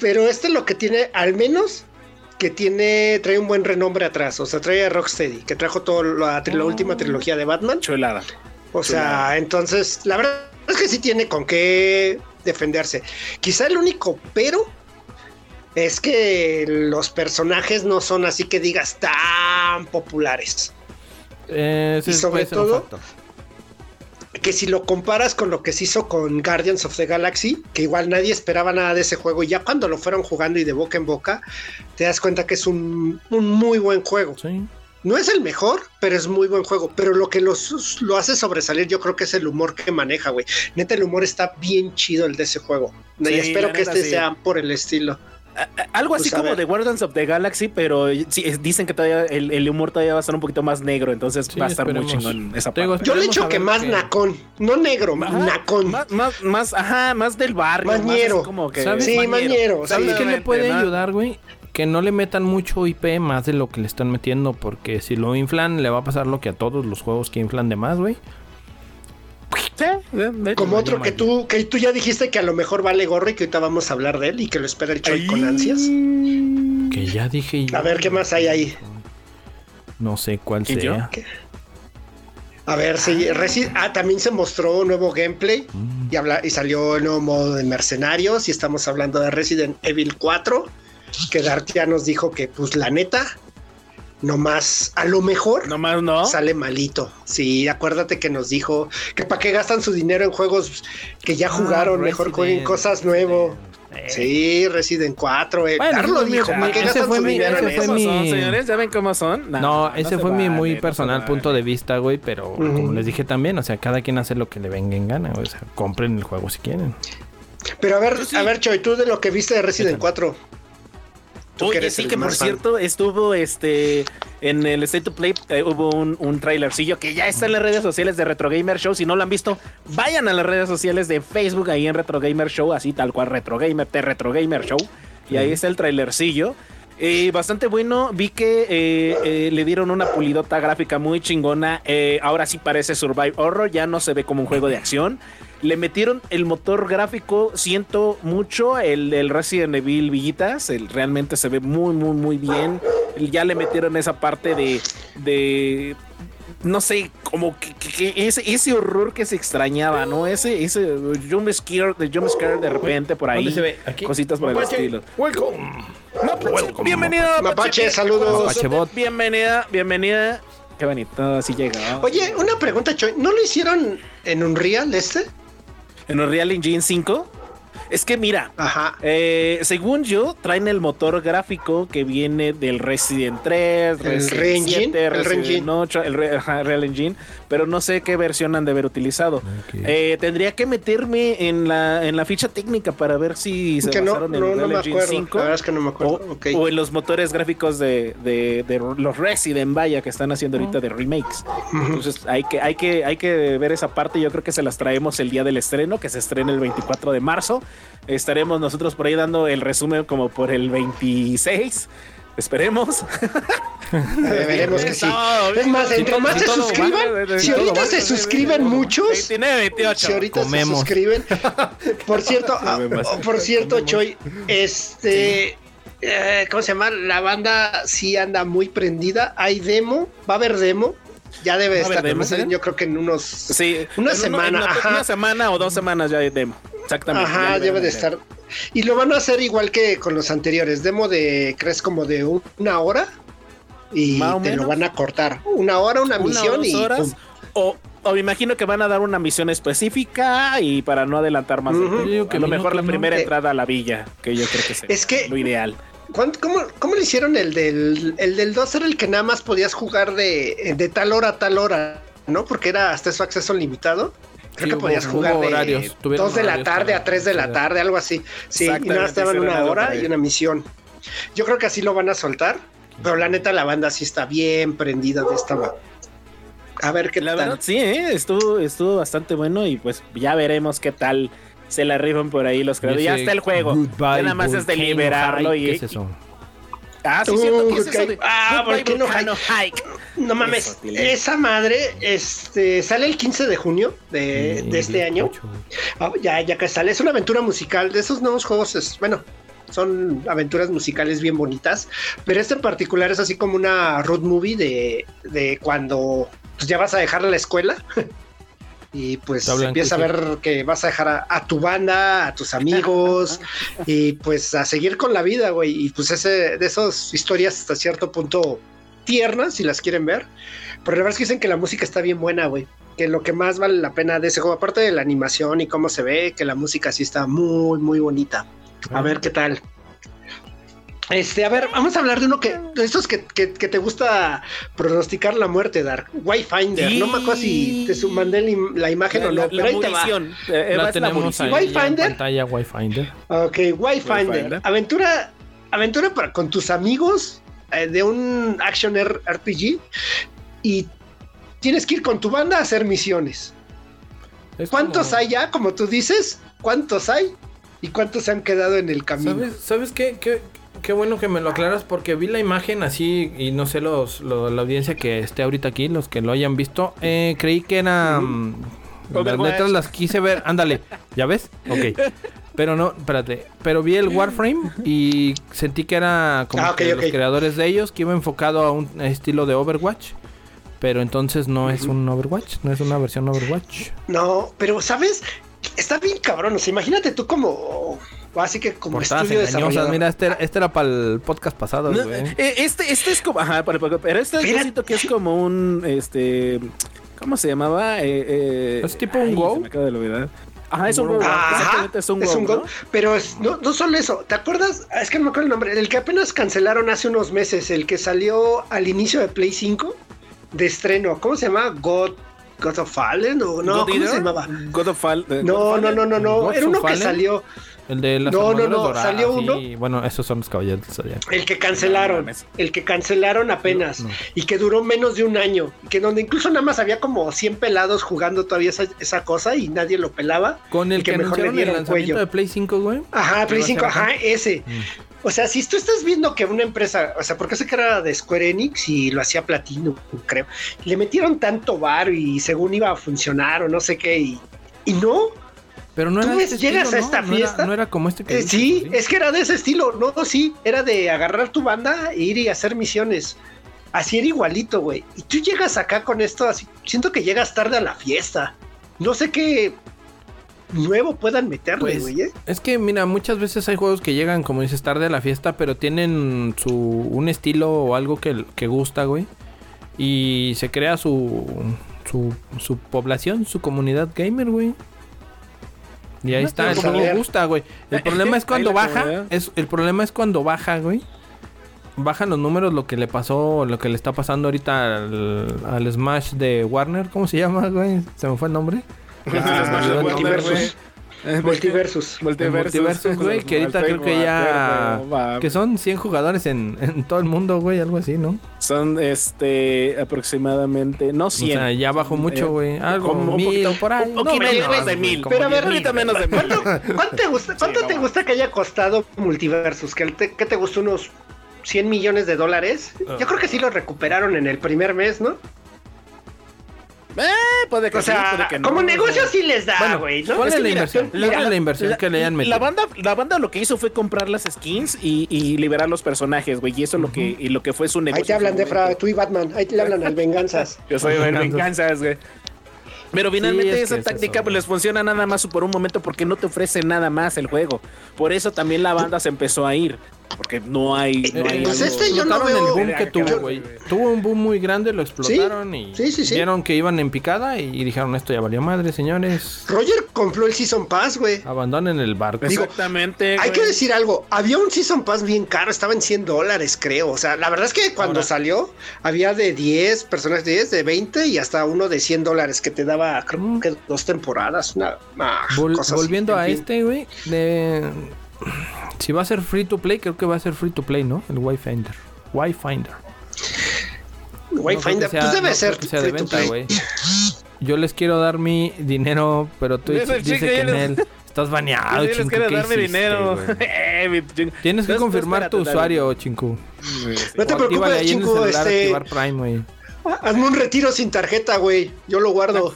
pero este lo que tiene, al menos que tiene, trae un buen renombre atrás, o sea, trae a Rocksteady, que trajo toda la, la última trilogía de Batman, Chulada. o sea, entonces, la verdad es que sí tiene con qué defenderse. Quizá el único pero es que los personajes no son así que digas tan populares. Eh, ese Y sobre todo. Que si lo comparas con lo que se hizo con Guardians of the Galaxy, que igual nadie esperaba nada de ese juego, y ya cuando lo fueron jugando y de boca en boca, te das cuenta que es un, un muy buen juego. Sí. No es el mejor, pero es muy buen juego. Pero lo que los, lo hace sobresalir, yo creo que es el humor que maneja, güey. Neta, el humor está bien chido el de ese juego. Sí, y espero que este sí. sea por el estilo. Algo así Pues, a como ver. de Guardians of the Galaxy, pero sí, es- dicen que todavía el, el humor todavía va a estar un poquito más negro, entonces Sí, va a estar muy esperemos. chingón esa digo, parte. Yo le echo que más qué- nacón, no negro, Ajá, nacón. Más, más, más, ajá, más del barrio. Mañero. Más así como que ¿Sabes? Sí, mañero. ¿Sabes qué le puede ¿no? ayudar, güey? Que no le metan mucho IP más de lo que le están metiendo. Porque si lo inflan, le va a pasar lo que a todos los juegos que inflan de más, güey. Sí. Como otro que tú, que tú ya dijiste que a lo mejor vale gorro y que ahorita vamos a hablar de él y que lo espera el Choy con ansias. Que ya dije yo. A ver qué más hay ahí. No sé cuál sea. A ver, si Resi- ah, también se mostró un nuevo gameplay Mm. y, habla, y salió el nuevo modo de mercenarios y estamos hablando de Resident Evil 4, que Dart ya nos dijo que pues la neta, nomás a lo mejor Nomás no. sale malito. Sí, acuérdate que nos dijo que para qué gastan su dinero en juegos que ya Ah, jugaron, mejor Resident, jueguen cosas nuevas. Eh. Sí, Resident 4, eh. Bueno, dijo, mi- ¿para qué ese gastan fue su mi- dinero en ese fue señores? ¿Ya ven cómo son? No, ese se fue mi vale, muy personal vale. punto de vista, güey, pero como les dije también, o sea, cada quien hace lo que le venga en gana, güey, o sea, compren el juego si quieren. Pero a ver, sí. a ver, Choy, tú de lo que viste de Resident 4. Oye, sí que por fan. cierto estuvo este en el State to Play eh, hubo un, un trailercillo que ya está en las redes sociales de Retro Gamer Show. Si no lo han visto, vayan a las redes sociales de Facebook ahí en Retro Gamer Show, así tal cual Retro Gamer, de Retro Gamer Show. Y ahí está el trailercillo. Eh, bastante bueno, vi que eh, eh, le dieron una pulidota gráfica muy chingona. Ahora sí parece Survive Horror, ya no se ve como un juego de acción. Le metieron el motor gráfico, siento mucho, el del Resident Evil Villitas, el, realmente se ve muy, muy, muy bien. Ya le metieron esa parte de, de no sé, como que, que- que ese, ese horror que se extrañaba, ¿no? Ese, ese jump scare, de jump scare de repente por ahí. ¿Dónde se ve? Aquí. Cositas por el estilo. Welcome. Mapache, bienvenida, Mapache, saludos. Mapache bot. Bienvenida, bienvenida. Qué bonito, así llega. Oye, una pregunta, Choy. ¿No lo hicieron en Unreal este? En Unreal Engine 5. Es que mira, Ajá. eh, según yo, traen el motor gráfico que viene del Resident 3, El Resident Re-Engine, 7, el Resident Re-Engine. 8, el Re- Real Engine, pero no sé qué versión han de haber utilizado. Eh, tendría que meterme en la, en la ficha técnica para ver si se que no, basaron en no, no me Engine acuerdo. 5 La verdad es que no me o, acuerdo. O en los motores gráficos de, de- de los Resident vaya que están haciendo ahorita de remakes. Entonces hay que, hay que, hay que ver esa parte. Yo creo que se las traemos el día del estreno, que se estrena el 24 de marzo. Estaremos nosotros por ahí dando el resumen como por el 26. Esperemos. Veremos que sí. Es más, entre más se suscriban, si ahorita se suscriben muchos, 29, 28. si ahorita se suscriben. Por cierto, ah, por cierto, Choy, este, eh, ¿cómo se llama? La banda sí anda muy prendida. Hay demo, va a haber demo. Ya debe ¿Va a haber estar. Yo creo que en unos. Sí, Una semana, una, semana o dos semanas ya hay demo. Exactamente. Ajá, debe de estar. Y lo van a hacer igual que con los anteriores. Demo de, crees, como de una hora. Y Más o te lo van a cortar. Una hora, una, misión dos y. horas. pum. O, O me imagino que van a dar una misión específica y para no adelantar más. Que a lo mejor que la no. primera Eh, entrada a la villa, que yo creo que sería Es que- lo ideal. ¿Cuánto- ¿Cómo, cómo le hicieron el del, el del 2? Era el que nada más podías jugar de, de tal hora a tal hora, ¿no? Porque era hasta eso acceso limitado. Creo Sí, que hubo- podías jugar hubo de horarios, tuvieron 2 de la tarde a 3 de la tarde, algo así. Sí, y nada estaban una hora y una misión. Yo creo que así lo van a soltar, pero la neta la banda sí está bien prendida de esta. A ver qué La tal. verdad, sí, ¿eh? estuvo, estuvo bastante bueno y pues ya veremos qué tal se la rifan por ahí los creadores. Ya está el juego. Goodbye Ya nada más es de Volcano liberarlo High, y. ¿Qué es eso? Ah, sí, Uh, cierto. ¿Qué es eso de Ah, Volcano Volcano Hike? No mames, Eso, esa madre este, sale el 15 de junio de, de este año. 18. Ah, ya, ya que sale. Es una aventura musical. De esos nuevos juegos es, bueno, son aventuras musicales bien bonitas. Pero este en particular es así como una road movie de, de cuando pues, ya vas a dejar la escuela. Y pues empieza a ver que vas a dejar a, a tu banda, a tus amigos y pues a seguir con la vida, güey. Y pues ese de esas historias hasta cierto punto tiernas, si las quieren ver. Pero la verdad es que dicen que la música está bien buena, güey que lo que más vale la pena de ese juego, aparte de la animación y cómo se ve, que la música sí está muy, muy bonita. A ver qué tal. Este, a ver, vamos a hablar de uno que, de estos que, que- que te gusta pronosticar la muerte, Dark. Wayfinder. No me acuerdo si te mandé la, im- la imagen o no, La, pero la ahí te va. munición. Eh, La tenemos ahí Wayfinder. pantalla, Wayfinder. Ok, Wayfinder. Wayfinder. Aventura, aventura para, con tus amigos eh, de un action RPG y tienes que ir con tu banda a hacer misiones. Es ¿Cuántos como- hay ya? Como tú dices, ¿cuántos hay? ¿Y cuántos se han quedado en el camino? ¿Sabes, ¿sabes qué, qué? Qué bueno que me lo aclaras porque vi la imagen así y no sé los, lo- la audiencia que esté ahorita aquí, los que lo hayan visto, eh, creí que era... mm, las Overwatch. letras las quise ver, ándale, ¿ya ves? Ok. Pero no, espérate, pero vi el Warframe y sentí que era como Ah, que los creadores de ellos, que iba enfocado a un estilo de Overwatch. Pero entonces no es un Overwatch, no es una versión Overwatch. No, pero ¿sabes? Está bien cabrón. O sea, imagínate tú como... Así que como Portadas estudio engañosas. desarrollador. Mira, este era, este era para el podcast pasado, No, güey. eh, este, este es como, ajá, pero, este yo Espera. siento que es como un, este, ¿cómo se llamaba? Eh, eh, ¿Es tipo un Go? se me acaba de olvidar. Ajá, es un Go. Exactamente, es un es Go. Go. Pero es- no, no solo eso. ¿Te acuerdas? Ah, Es que no me acuerdo el nombre. El que apenas cancelaron hace unos meses. El que salió al inicio de Play 5 de estreno. ¿Cómo se llama? God, God of Fallen o no? God ¿Cómo Eater? se llamaba? God of Fall. God No, no, Fallen. no, no, no. Era uno que Fallen. salió. El de las No, no, no, doradas salió uno. y, bueno, esos son los caballeros. El que cancelaron, el que cancelaron apenas No, no. y que duró menos de un año, que donde incluso nada más había como 100 pelados jugando todavía esa, esa cosa y nadie lo pelaba. Con el que, que mejor le anunciaron el dieron lanzamiento cuello. de Play 5, güey. Ajá, Play ¿Qué 5, va a ser ajá, ese. Mm. O sea, si tú estás viendo que una empresa, o sea, porque sé que era de Square Enix y lo hacía Platino, creo, le metieron tanto bar y según iba a funcionar o no sé qué, y, y no, Pero no ¿Tú era ves, llegas estilo, a esta ¿no? No era- fiesta? No era, como este que Eh, sí, ¿o es que era de ese estilo, no, sí, era de agarrar tu banda e ir y hacer misiones. Así era igualito, güey. Y tú llegas acá con esto, así, siento que llegas tarde a la fiesta. No sé qué nuevo puedan meterle, Pues, güey. ¿eh? Es que, mira, muchas veces hay juegos que llegan, como dices, tarde a la fiesta, pero tienen su un estilo o algo que, que gusta, güey. Y se crea su, su, su población, su comunidad gamer, güey. Y ahí No, está, el juego gusta, güey. El problema es cuando baja, es, el problema es cuando baja, güey. Bajan los números, lo que le pasó, lo que le está pasando ahorita al, al Smash de Warner, ¿cómo se llama, güey? Se me fue el nombre. Ah, Ah, Multiversus. Multiversus, Multiversus, güey, que ahorita creo que ya... Que son 100 jugadores en, en todo el mundo, güey, algo así, ¿no? Son este aproximadamente, no O 100. sea, ya bajó mucho, Eh, güey. Algo, como un mil, poquito- por ahí. un poquito menos, menos de mil. Pero a ver, 10,000, ahorita menos de mil. ¿Cuánto te gusta, cuánto no te gusta que haya costado Multiversus? ¿Que te, que te gustó unos 100 millones de dólares? Ah. Yo creo que sí lo recuperaron en el primer mes, ¿no? Eh, puede que O sí, sea, puede que no. como negocio sí les da, Bueno, güey, ¿no? ¿cuál Es que la mira, inversión? la- ¿Cuál es la inversión la- que le hayan metido? La banda, la banda lo que hizo fue comprar las skins y, y liberar los personajes, güey. Y eso es lo que, y lo que fue su negocio. Ahí te hablan de Fra, tú y Batman, ahí te le hablan al Venganzas. Yo soy el venganzas, güey. Pero finalmente es esa es táctica pues, les funciona nada más por un momento porque no te ofrece nada más el juego. Por eso también la banda se empezó a ir. Porque no hay. No Eh, hay pues algo- este yo no Explotaron veo- el boom que tuvo, güey. Tuvo un boom muy grande, lo explotaron y Sí, sí, sí. vieron que iban en picada y dijeron esto ya valió madre, señores. Roger compró el Season Pass, güey. Abandonen el barco. Digo, Exactamente. Hay que decir algo, había un Season Pass bien caro, estaba en 100 dólares, creo. O sea, la verdad es que cuando Ahora. salió, había de 10 personas, de 10, de 20 y hasta uno de 100 dólares que te daba, creo Mm. que dos temporadas. Una, ah, Vol- cosas así. volviendo En a fin. este, güey, de... Si va a ser free to play, creo que va a ser free to play, ¿no? El Wi-Finder. Wi-Finder. Wi-Fi, No que sea- pues debe no ser que de to play. Yo les quiero dar mi dinero, pero tú Ese dice chico que en él estás baneado, Chinku, quiero ¿qué darme hiciste, dinero. Eh, Tienes que Entonces, confirmar tu usuario, Chinku. No te O preocupes, celular, este, activar Prime, güey. hazme un retiro sin tarjeta, güey. Yo lo guardo.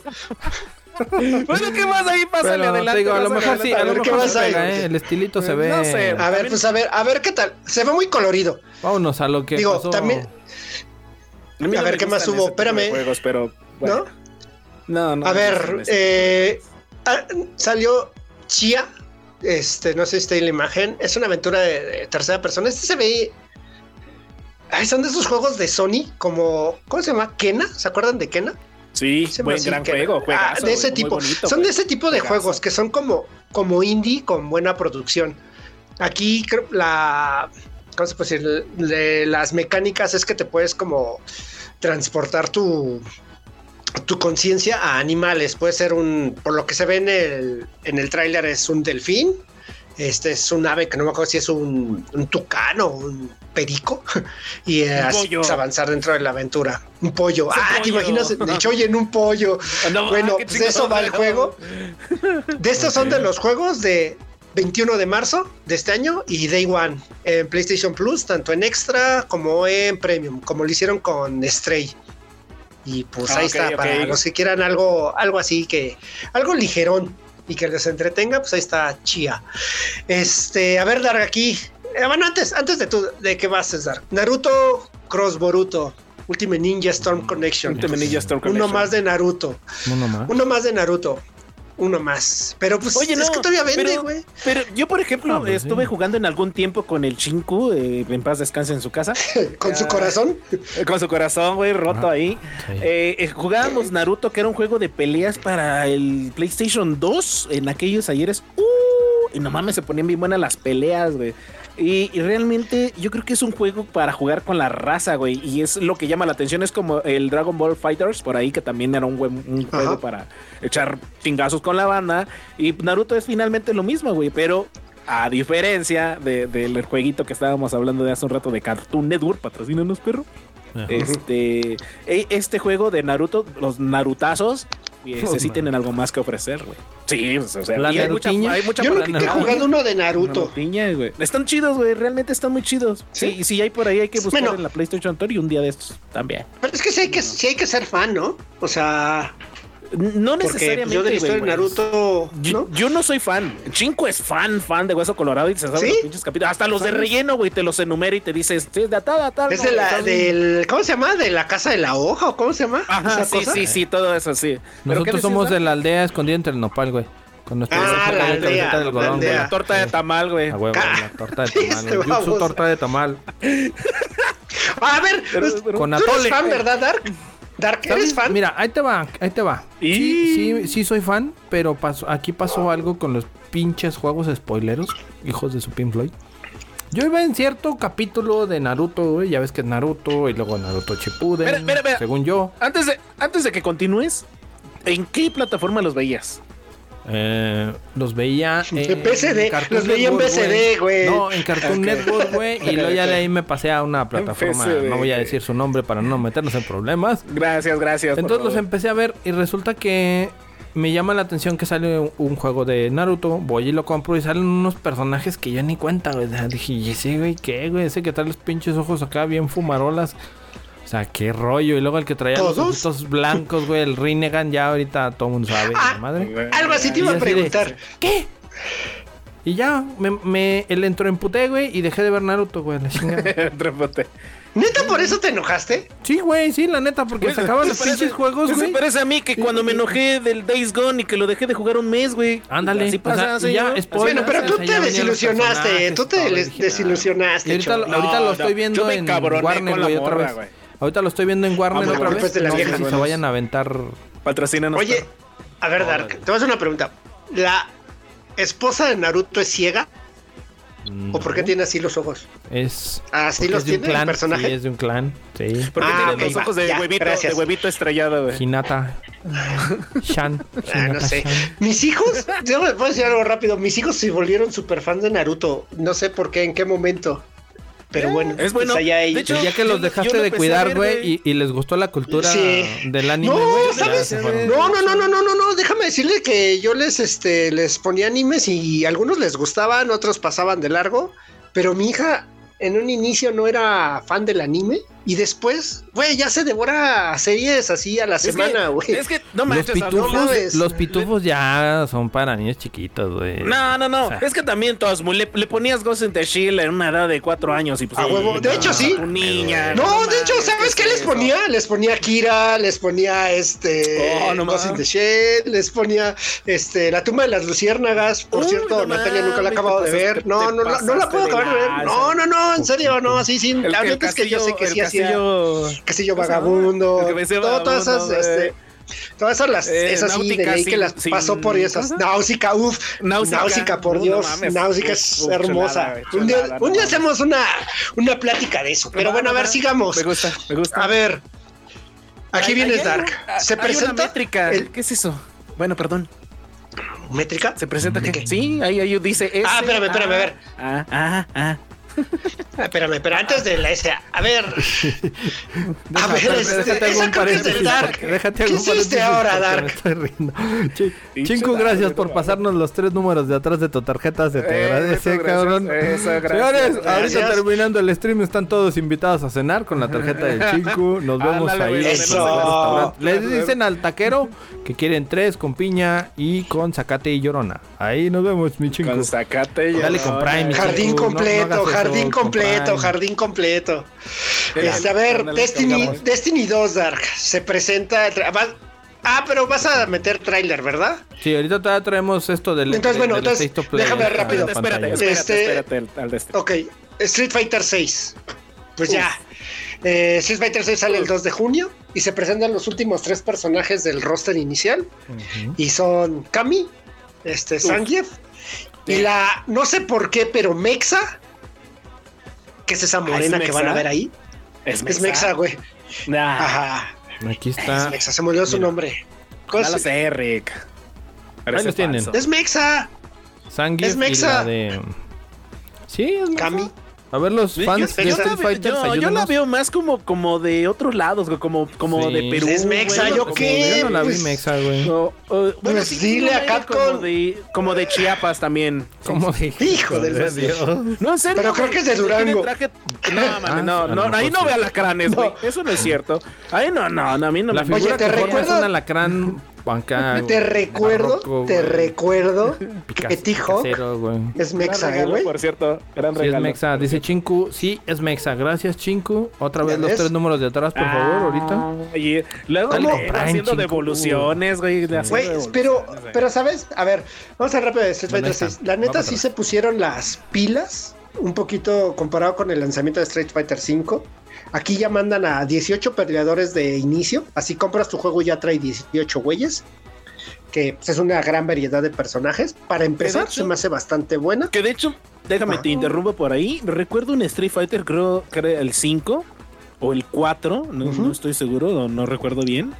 Bueno, ¿qué más ahí? Pásale Pero adelante. digo, a lo mejor sí, a lo ver, ¿qué mejor se ahí? pega, ¿eh? El estilito se ve. No sé. A ver, pues a ver, a ver qué tal. Se ve muy colorido. Vámonos a lo que Digo, pasó. también- A, mí A no ver, ¿qué más hubo? Espérame. Juegos, pero, bueno. ¿No? No, no. A ver, eh, ah, salió Chia. Este, no sé si está en la imagen. Es una aventura de, de tercera persona. Este se ve. Ay, son de esos juegos de Sony, como. ¿Cómo se llama? Kena. ¿Se acuerdan de Kena? Sí, Se buen gran juego. Ah, de ese tipo. bonito, son de güey. ese tipo de Juegazo. juegos que son como, como indie con buena producción. Aquí la. ¿Cómo se puede decir? Le- las mecánicas es que te puedes como transportar tu tu conciencia a animales. Puede ser un, por lo que se ve en el, en el tráiler, es un delfín. Este es un ave que no me acuerdo si es un, un tucano o un perico. Y es pollo. avanzar dentro de la aventura. Un pollo. un ah, te imaginas el choy en un pollo. No, bueno, ah, pues de eso va el juego. De estos son de los juegos de 21 de marzo de este año y Day One en PlayStation Plus, tanto en extra como en Premium, como lo hicieron con Stray. Y pues Ah, ahí está, para los que quieran algo, algo así que, algo ligerón y que les entretenga, pues ahí está Chia. Este, a ver, Dark, aquí. eh, bueno, antes, antes de tú, de qué vas, César. Naruto Cross Boruto, Ultimate Ninja Storm Connection. Ultimate Ninja Storm Uno Connection. más de Naruto. Uno más. Uno más de Naruto. Uno más. Pero pues Oye, es no, que todavía vende, pero- güey. Pero yo, por ejemplo, Ah, pues estuve sí. jugando en algún tiempo con el Chinku, eh, en paz descanse en su casa, Con su corazón. eh, con su corazón, güey, roto ahí. Sí. Eh, eh, jugábamos Naruto, que era un juego de peleas para el PlayStation 2 en aquellos ayeres. ¡Uh! y no mames, se ponían bien buenas las peleas, güey. Y, y realmente yo creo que es un juego para jugar con la raza, güey. Y es lo que llama la atención. Es como el Dragon Ball Fighters, por ahí, que también era un, buen, un juego Ajá. para echar chingazos con la banda. Y Naruto es finalmente lo mismo, güey. Pero a diferencia de- del jueguito que estábamos hablando de hace un rato de Cartoon Network, patrocínanos, perro. Ajá. Este, e- este juego de Naruto, los narutazos, eh, Oh, man. tienen algo más que ofrecer, güey. Sí, pues, o sea, La y hay mucha, hay mucha Yo nunca he jugado uno de güey. Naruto. Narutiña, güey. Están chidos, güey. Realmente están muy chidos. ¿Sí? Sí, y si hay por ahí, hay que buscar Bueno. en la PlayStation Store y un día de estos también. Pero es que sí hay que, sí hay que ser fan, ¿no? O sea, No porque pues, necesariamente. yo de la historia de güey, Naruto, Yo, ¿no? yo no soy fan. Chinco es fan, fan de Hueso Colorado y se sabe ¿Sí? los pinches capítulos. Hasta los de relleno, güey, te los enumera y te dice, sí, de tal a tal. Es de la, del, ¿cómo se llama? De la casa de la hoja o cómo se llama? Ajá, sí, cosa. sí, sí, todo eso, sí. ¿Pero qué Nosotros somos de la aldea escondida entre el nopal, güey. Con nuestra Ah, la de aldea, de la aldea. güey. Torta de tamal, güey. A huevo, Ah, la torta de tamal. güey. Baboso. torta de tamal. A ver, Pero- pero- Con tú eres atole. fan, ¿verdad, Dark? Dark, ¿eres ¿Sabes? fan? Mira, ahí te va, ahí te va. Y- Sí, sí, sí soy fan, pero pasó, aquí pasó algo con los pinches juegos spoileros, hijos de su Pink Floyd. Yo iba en cierto capítulo de Naruto, güey, ya ves que es Naruto y luego Naruto Shippuden, según yo. Antes de, antes de que continúes, ¿en qué plataforma los veías? Eh, los veía En PCD, los veía en PCD, güey. No, en Cartoon Network, güey, y luego ya de ahí me pasé a una plataforma, no voy a decir su nombre para no meternos en problemas. Gracias, gracias. Entonces los empecé a ver y resulta que me llama la atención que sale un, un juego de Naruto, voy y lo compro y salen unos personajes que yo ni cuenta, güey. Dije, ¿y ese güey qué, güey? Ese que trae los pinches ojos acá bien fumarolas. O sea, qué rollo. Y luego el que traía los ¿Todos? ojitos blancos, güey, el Rinnegan, ya ahorita todo el mundo sabe, Ah, madre. Algo así te iba Y a de- preguntar. ¿Qué? Y ya, me, me, él entró en puté, güey, y dejé de ver Naruto, güey, la chingada. Trépote. ¿Neta por eso te enojaste? Sí, güey, sí, la neta, porque sacaban los parece- pinches juegos, Se güey. parece a mí que cuando me enojé del Days Gone y que lo dejé de jugar un mes, güey. Ándale, Así o sea, pasa, y ya. Bueno, pero tú o sea, te los desilusionaste, tú te dije, desilusionaste. Y ahorita, chavo. ahorita No, lo estoy viendo yo me en encabroné Warner, con la güey, otra vez. güey. Ahorita lo estoy viendo en Warner Ah, otra vez. te la No sé vieja. si se vayan a aventar. Patrocínanos. Oye, a ver, Dark, te voy a hacer una pregunta. ¿La esposa de Naruto es ciega? ¿O por qué No, tiene así los ojos? Es. ¿Así porque los es de tiene el clan, personaje? Sí, es de un clan. Sí. ¿Por qué Ah, tiene ok, los ojos de ya, huevito, gracias. de huevito estrellado, güey? Hinata. Shan. Ah, no sé. Shan. Mis hijos, yo me puedo decir algo rápido. Mis hijos se volvieron super fans de Naruto. No sé por qué, en qué momento. Pero bueno, es bueno. pues allá De hecho, ya que los dejaste de cuidar, güey, y, y les gustó la cultura Sí. del anime, No, ¿sabes? No, no, no, no, no, no, no. Déjame decirle que yo les, este, les ponía animes y algunos les gustaban, otros pasaban de largo. Pero mi hija en un inicio no era fan del anime y después, güey, ya se devora series así a la Es semana, güey. Es que, no Los manches, no pitufos, los pitufos ya son para niños chiquitos, güey. No, no, no. O sea. es que también todos le, le ponías Ghost in the Shield en una edad de cuatro años y pues. A huevo. De hecho, sí. Un niña. No, de hecho, ¿sabes qué es les ponía? Les ponía Kira, les ponía este. Oh, no Ghost in the Shell, les ponía este La tumba de las luciérnagas. Por Uy, cierto, no Natalia nunca la ha mames, acabado de ver. No, no, la- no la puedo acabar de ver. No, no, no, en serio, no, sí, sí. La neta es que yo sé que sí hacía. castillo-. Vagabundo. Todas esas, este. Todas esas las, Eh, esas sí, de ley que las sin- pasó por esas. Náusica, uff. Náusica. Por No, no Dios. mames. Náusica es uf, hermosa. chulada, un día, chulada, un día no, hacemos una, una plática de eso. Pero bueno, a ver, sigamos. Me gusta, me gusta. A ver. Aquí viene hay Dark. Se presenta. Una métrica. el- ¿Qué es eso? Bueno, perdón. ¿Métrica? ¿Se presenta qué? Sí, ahí, ahí dice. Ah, espérame, espérame, a ver. Ah, ah, ah. Ah, espérame, pero antes de la S. A ver. A Deja- ver, déjate, este, déjate esa algún creo que es paréntesis, del Dark. porque- déjate ¿Qué algún hiciste paréntesis ahora, Dark? me estoy riendo. Chinco, gracias por no pasarnos los tres números de atrás de tu tarjeta. Se te Eh, agradece, cabrón. gracias, eso, gracias, Señores, ahorita terminando el stream, están todos invitados a cenar con la tarjeta del Chinco. Nos vemos ahí. güey, en el eso. restaurante. Le dicen al taquero que quieren tres con piña y con zacate y llorona. Ahí nos vemos, mi Chinco. Con zacate y Dale con Prime, Jardín Chico, no- no completo, eso, jardín completo, jardín completo. Este, a ver, Destiny. Destiny 2, Dark. Se presenta. Ah, pero vas a meter tráiler, ¿verdad? Sí, ahorita todavía traemos esto del. Entonces, bueno, del entonces, State of Play déjame la rápido. Espérate, espérate, Este- espérate, al- al de este. Ok, Street Fighter 6. Pues ya. Eh, Street Fighter 6 sale el 2 de junio y se presentan los últimos tres personajes del roster inicial. Y son Kami, este, Zangief y la, no sé por qué, pero Mexa, que es esa morena ¿es que van a ver ahí. Es Es Mexa, güey. Nah, Ajá. Aquí Es está. Mexa, se olvidó su Mira. nombre. no Cosa- lo sé, Rick. Parece los tienen. Es Mexa, Zangief Es y Mexa. la de. Sí, es Mexa. Kami. A ver, los fans yo, de yo Street Fighter, yo- yo la veo más como, como de otros lados, güey, como, como Sí. de Perú. Es mexa, güey, ¿yo como qué? de- Yo no la vi Pues- Mexa, güey. No, uh, bueno, Pues sí, dile a Capcom. Como de, como de Chiapas también. ¿Cómo de Hijo del Dios? No, en serio. Pero creo que es de Durango. traje- No, Ah, no, no, mejor ahí no sí. ve alacranes, güey. Eso no es cierto. Ahí no, no, no, a mí no La me figura te que forma es recuerdo- un alacrán Te recuerdo, barroco, te güey. recuerdo Pica- que es Mexa, ¿eh, güey. Por cierto, gran Sí, es. Mexa. Dice Chinku. Sí, es Mexa. Gracias, Chinku. Otra vez ¿Ya los ves? tres números de atrás, por favor, ahorita. Ah, Y luego haciendo devoluciones, güey. de haciendo Güey, pero, güey. pero, ¿sabes? A ver, vamos a rápido de Street La Fighter neta, 6. La neta sí se pusieron las pilas un poquito comparado con el lanzamiento de Street Fighter 5. Aquí ya mandan a 18 peleadores de inicio. Así compras tu juego y ya trae 18 güeyes. Que pues, es una gran variedad de personajes. Para empezar, hecho- se me hace bastante buena. Que de hecho, déjame Ah. te interrumpo por ahí. Recuerdo un Street Fighter, creo que era el 5 o el 4, no, estoy seguro, no, no recuerdo bien.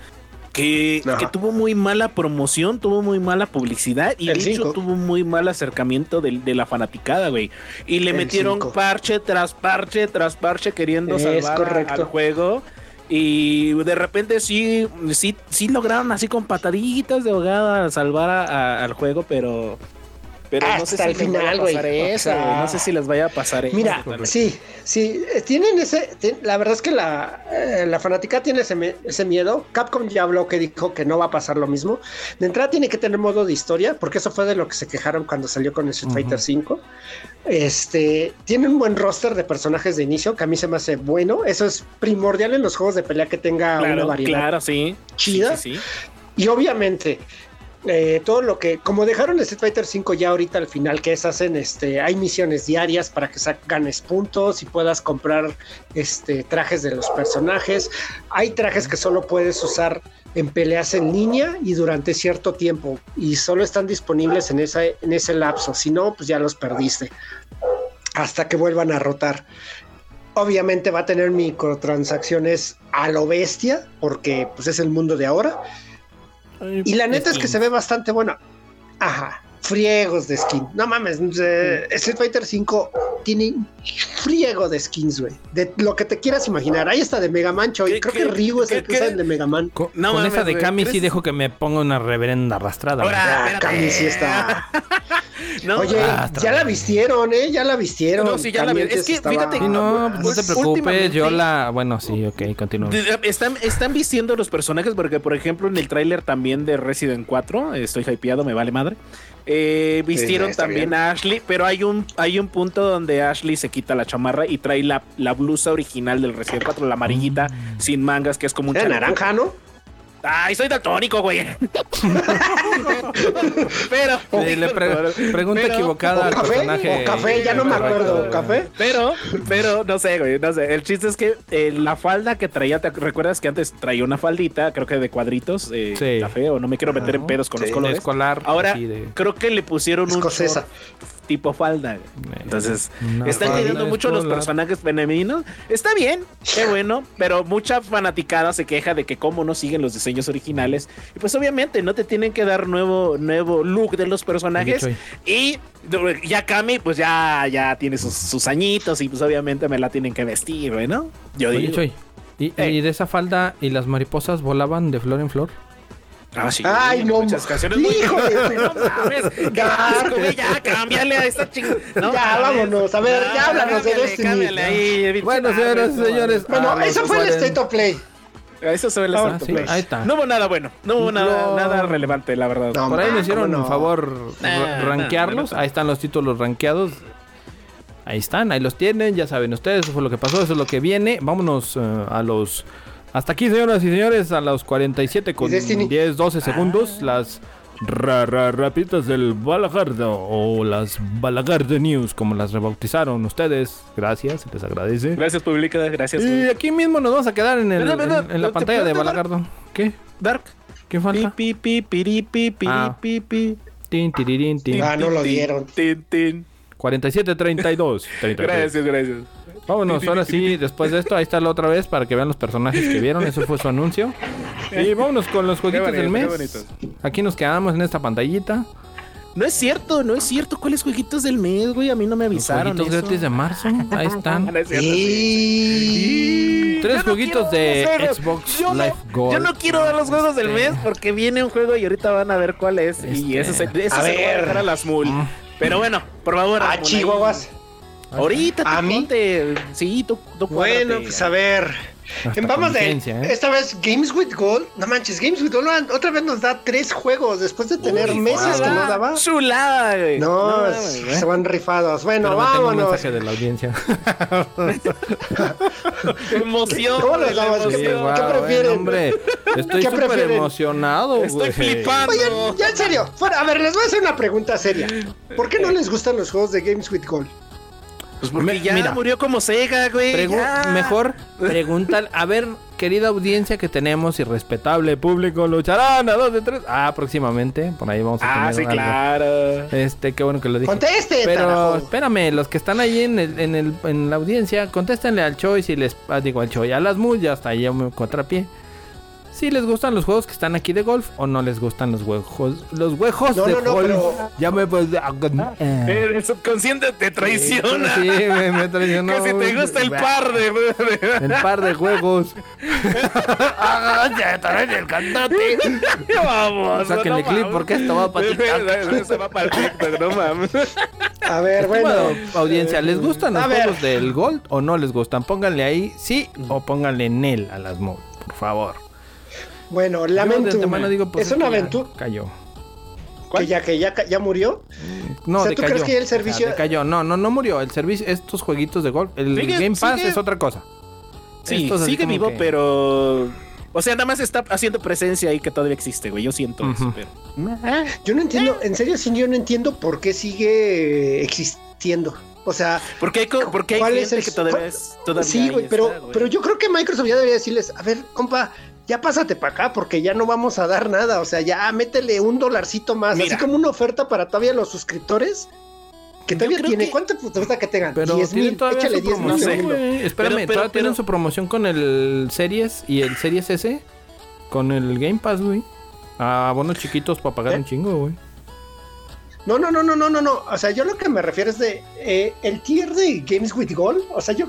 Que, tuvo muy mala promoción, tuvo muy mala publicidad y El de hecho cinco. tuvo muy mal acercamiento de, la fanaticada, güey. Y le El metieron cinco. parche tras parche tras parche queriendo Es salvar correcto. al juego. Y de repente sí, sí, sí lograron así con pataditas de ahogada salvar a- a- al juego, pero Pero no Hasta sé si el final, güey. O sea. No sé si les vaya a pasar eso. Mira, sí, sí, eh, tienen ese, la verdad es que la, eh, la fanática tiene ese, ese miedo. Capcom ya habló que dijo que no va a pasar lo mismo. De entrada tiene que tener modo de historia, porque eso fue de lo que se quejaron cuando salió con Street Fighter V. Este, tiene un buen roster de personajes de inicio, que a mí se me hace bueno. Eso es primordial en los juegos de pelea que tenga una variedad claro, sí. chida. Sí, sí, sí. Y obviamente, eh, todo lo que, como dejaron Street Fighter 5 ya ahorita al final, que es hacen, este, hay misiones diarias para que ganes puntos y puedas comprar este, trajes de los personajes. Hay trajes que solo puedes usar en peleas en línea y durante cierto tiempo y solo están disponibles en, esa, en ese lapso. Si no, pues ya los perdiste hasta que vuelvan a rotar. Obviamente va a tener microtransacciones a lo bestia, porque pues es el mundo de ahora. Y la neta es que se ve bastante bueno. Ajá. Friegos de skin. No mames. eh, Street Fighter 5 tiene friego de skins, güey. De lo que te quieras imaginar. Ahí está de Mega Man, Choy. ¿Qué- Creo qué- que Ryu es qué- el que qué? usa el de Mega Man. Con, No con mames, esa de Kami sí dejo que me ponga una reverenda arrastrada. Ahora, Ah. Cami sí está. No, Oye, Ah, ya la vistieron, ¿eh? Ya la vistieron. No, sí, ya la vi. También Es que, estaba- fíjate- Sí, no, pues no te preocupes, Últimamente- yo la... Bueno, sí, ok, continúo. De- Están, están vistiendo los personajes porque, por ejemplo, en el tráiler también de Resident 4, estoy hypeado, me vale madre. Eh, vistieron también bien. a Ashley, pero hay un, hay un punto donde Ashley se quita la chamarra y trae la, la blusa original del Resident 4, la amarillita, sin mangas, que es como un Era chaleco. naranja, ¿no? Ay, soy daltónico, güey. pero. Sí, le pre- pregunta pero- equivocada ¿O al café? personaje. ¿O café? Ya no me acuerdo. ¿Café? Pero, pero, no sé, güey, no sé. El chiste es que eh, la falda que traía, ¿te recuerdas que antes traía una faldita, creo que de cuadritos, eh, Sí. café, o no me quiero meter en pedos con Sí. los colores. escolar. Ahora, de- creo que le pusieron un Escocesa. short tipo falda. Entonces, están queriendo mucho los personajes femeninos. Está bien, qué bueno, pero mucha fanaticada se queja de que cómo no siguen los diseños originales. Y pues obviamente no te tienen que dar nuevo, nuevo look de los personajes. Y ya Cami, pues ya, ya tiene sus, sus añitos y pues obviamente me la tienen que vestir, ¿no? Yo Oye, digo. Choy, ¿y, y de esa falda y las mariposas volaban de flor en flor? Ah, sí, Ay, no. muchas canciones muy- de- No mames, asco, ya cámbiale a esta chingada. No, Ya, mames. vámonos. A ver, ya háblanos de Destiny. cámbiale ahí, Bueno, señoras y señores. Bueno, a los eso fue el 40. State of Play. Eso se ve el Ah, sí, Play. ahí está. No hubo nada bueno. No hubo nada, No. nada relevante, la verdad. No, Por ahí me hicieron un favor Nah, ra- rankearlos. nah. Ahí están los títulos rankeados. Ahí están, ahí los tienen. Ya saben ustedes, eso fue lo que pasó, eso es lo que viene. Vámonos eh, a los. Hasta aquí, señoras y señores, a los 47 con ¿Y Destiny? 10, 12 Ah. segundos. Las ra, ra- rapitas del Balagardo o las Balagardo News, como las rebautizaron ustedes. Gracias, se les agradece. Gracias, Publica. Gracias. Y aquí mismo nos vamos a quedar en, el- en- en la ¿Te pantalla de? Balagardo. ¿Qué? Dark. ¿Qué falta? Pi, pi, pi, pi, piri, Ah. pi, pi. Tin, tin. Ah, no lo dieron. Tin, tin. 47, 32. 33. Gracias, gracias. Vámonos, ahora sí, después de esto, ahí está la otra vez para que vean los personajes que vieron. Eso fue su anuncio. Y vámonos con los jueguitos bonito, del mes. Aquí nos quedamos en esta pantallita. No es cierto, no es cierto. ¿Cuáles jueguitos del mes, güey? A mí no me Los avisaron. jueguitos eso. gratis de marzo. Ahí Ah, están. no es cierto, sí. Y... Tres no jueguitos de hacer- Xbox yo no- Live Gold. Yo no quiero dar los juegos del Este. mes porque viene un juego y ahorita van a ver cuál es. Y Este. se, ese A se lo voy a ver. dejar a las mul. Pero bueno, por favor. Ah, chihuahuas. Ahorita ¿A tú mí? ponte. Sí, tú, tú Bueno, pues a ver. Hasta Vamos de ¿eh? esta vez Games with Gold. No manches, Games with Gold otra vez nos da tres juegos después de tener Uy, meses que chulada, no daba. Chulada, güey. No, güey. se van rifados. Bueno, Pero tengo un vámonos. mensaje de la audiencia. Emoción. ¿Cómo les güey, la damos? ¿Qué- Sí, qué prefieren? bueno, hombre, estoy ¿Qué súper prefieren? emocionado, Estoy güey. flipando. Oye, ya en serio, fuera, a ver, les voy a hacer una pregunta seria. ¿Por qué no les gustan los juegos de Games with Gold? Pues porque Me- ya mira. murió como Sega, güey. Pregu- ya. mejor pregúntale, a ver, querida audiencia que tenemos y respetable público, lucharán a dos de tres. Ah, próximamente, por ahí vamos a Ah, sí, algo. claro. Este, qué bueno que lo dije. Conteste, Pero espérame, los que están ahí en, el, en, el- en la audiencia, contéstenle al Choi si les ah, digo al Choi, a las Mul, ya hasta ahí yo me contrapié. Si les gustan los juegos que están aquí de golf o no les gustan los huejos. Los huejos No, de no, no, golf. pero- Ya me pues. Eh, El subconsciente te traiciona. Sí, me, me traicionó. que si te gusta el par de. El par de juegos. el cantante. Vamos. Sáquenle no clip porque esto va para TikTok. Se va para TikTok, no mames. A ver, bueno. Bueno, audiencia, ¿les gustan los juegos del Gold o no les gustan? Pónganle ahí sí o pónganle en él a las mod, por favor. Bueno, Yo de Lamentum. antemano digo, pues, es una aventura Cayó. que ya, que ya, ya murió. No, O sea, ¿tú decayó. crees que el O sea, servicio- decayó. No, no, no murió. El servicio, estos jueguitos de golf, el Sigue- Game Pass sigue- es otra cosa. Sí, Estos sigue vivo, que- pero. O sea, nada más está haciendo presencia ahí que todavía existe, güey. Yo siento eso, pero. Yo no entiendo, en serio, sí, yo no entiendo por qué sigue existiendo. O sea, Porque hay, co- porque hay ¿Cuál gente es el- que todavía cuál- es. Todavía sí, güey, pero, pero yo creo que Microsoft ya debería decirles, a ver, compa, ya pásate para acá porque ya no vamos a dar nada. O sea, ya métele un dolarcito más, Mira. así como una oferta para todavía los suscriptores. Que todavía tiene, que- ¿cuánto te gusta que tengan? Pero 10 tienen mil, todavía échale su 10 mil. Espérame, Pero- pero- todavía tienen su promoción con el Series y el Series S. Con el Game Pass, güey. A bonos chiquitos para pagar ¿Eh? un chingo, güey. No, no, no, no, no, no, no. O sea, yo lo que me refiero es de eh, el tier de Games with Gold. O sea, yo,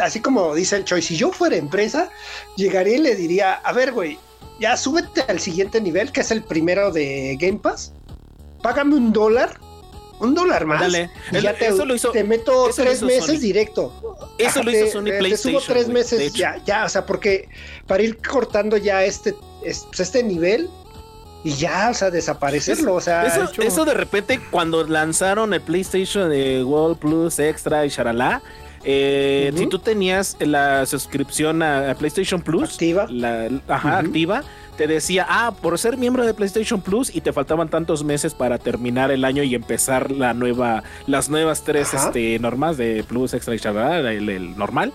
así como dice el Choi, si yo fuera empresa, llegaría y le diría, a ver, güey, ya súbete al siguiente nivel, que es el primero de Game Pass. Págame un dólar, un dólar más. Dale. Y El- ya te, eso lo hizo- te meto eso tres meses Sony. directo. Eso Ajá, lo hizo te- Sony te- Te PlayStation. subo tres meses, ya, ya, o sea, porque para ir cortando ya este, es- pues, este nivel y ya, o sea, desaparecerlo, o sea, Eso, hecho- eso de repente, cuando lanzaron el PlayStation de World Plus Extra y Sharala, eh, si tú tenías la suscripción a, a PlayStation Plus, Activa. la, ajá, activa, te decía, ah, por ser miembro de PlayStation Plus y te faltaban tantos meses para terminar el año y empezar la nueva, las nuevas tres Ajá. este, normas de Plus Extra y el, el normal,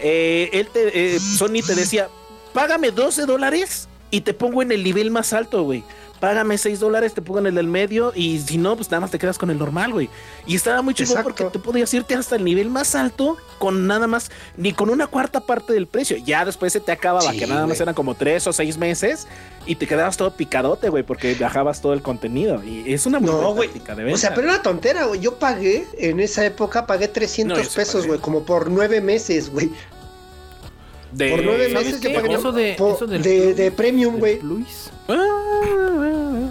eh, él te, eh, Sony te decía, págame 12 dólares y te pongo en el nivel más alto, güey. Págame 6 dólares, te pongo en el del medio y si no, pues nada más te quedas con el normal, güey. Y estaba muy chido porque te podías irte hasta el nivel más alto con nada más, ni con una cuarta parte del precio. Ya después se te acababa, Sí, que nada más eran como 3 o 6 meses y te quedabas todo picadote, güey, porque bajabas todo el contenido. Y es una muy No, buena güey. O sea, pero era tontera, güey. Yo pagué, en esa época pagué 300 No, yo sí pesos, güey, como por nueve meses, güey. De- Por nueve ¿sabes meses qué? yo pagué Eso de- por- eso del de, de premium, ¿El güey. Plus? Ah,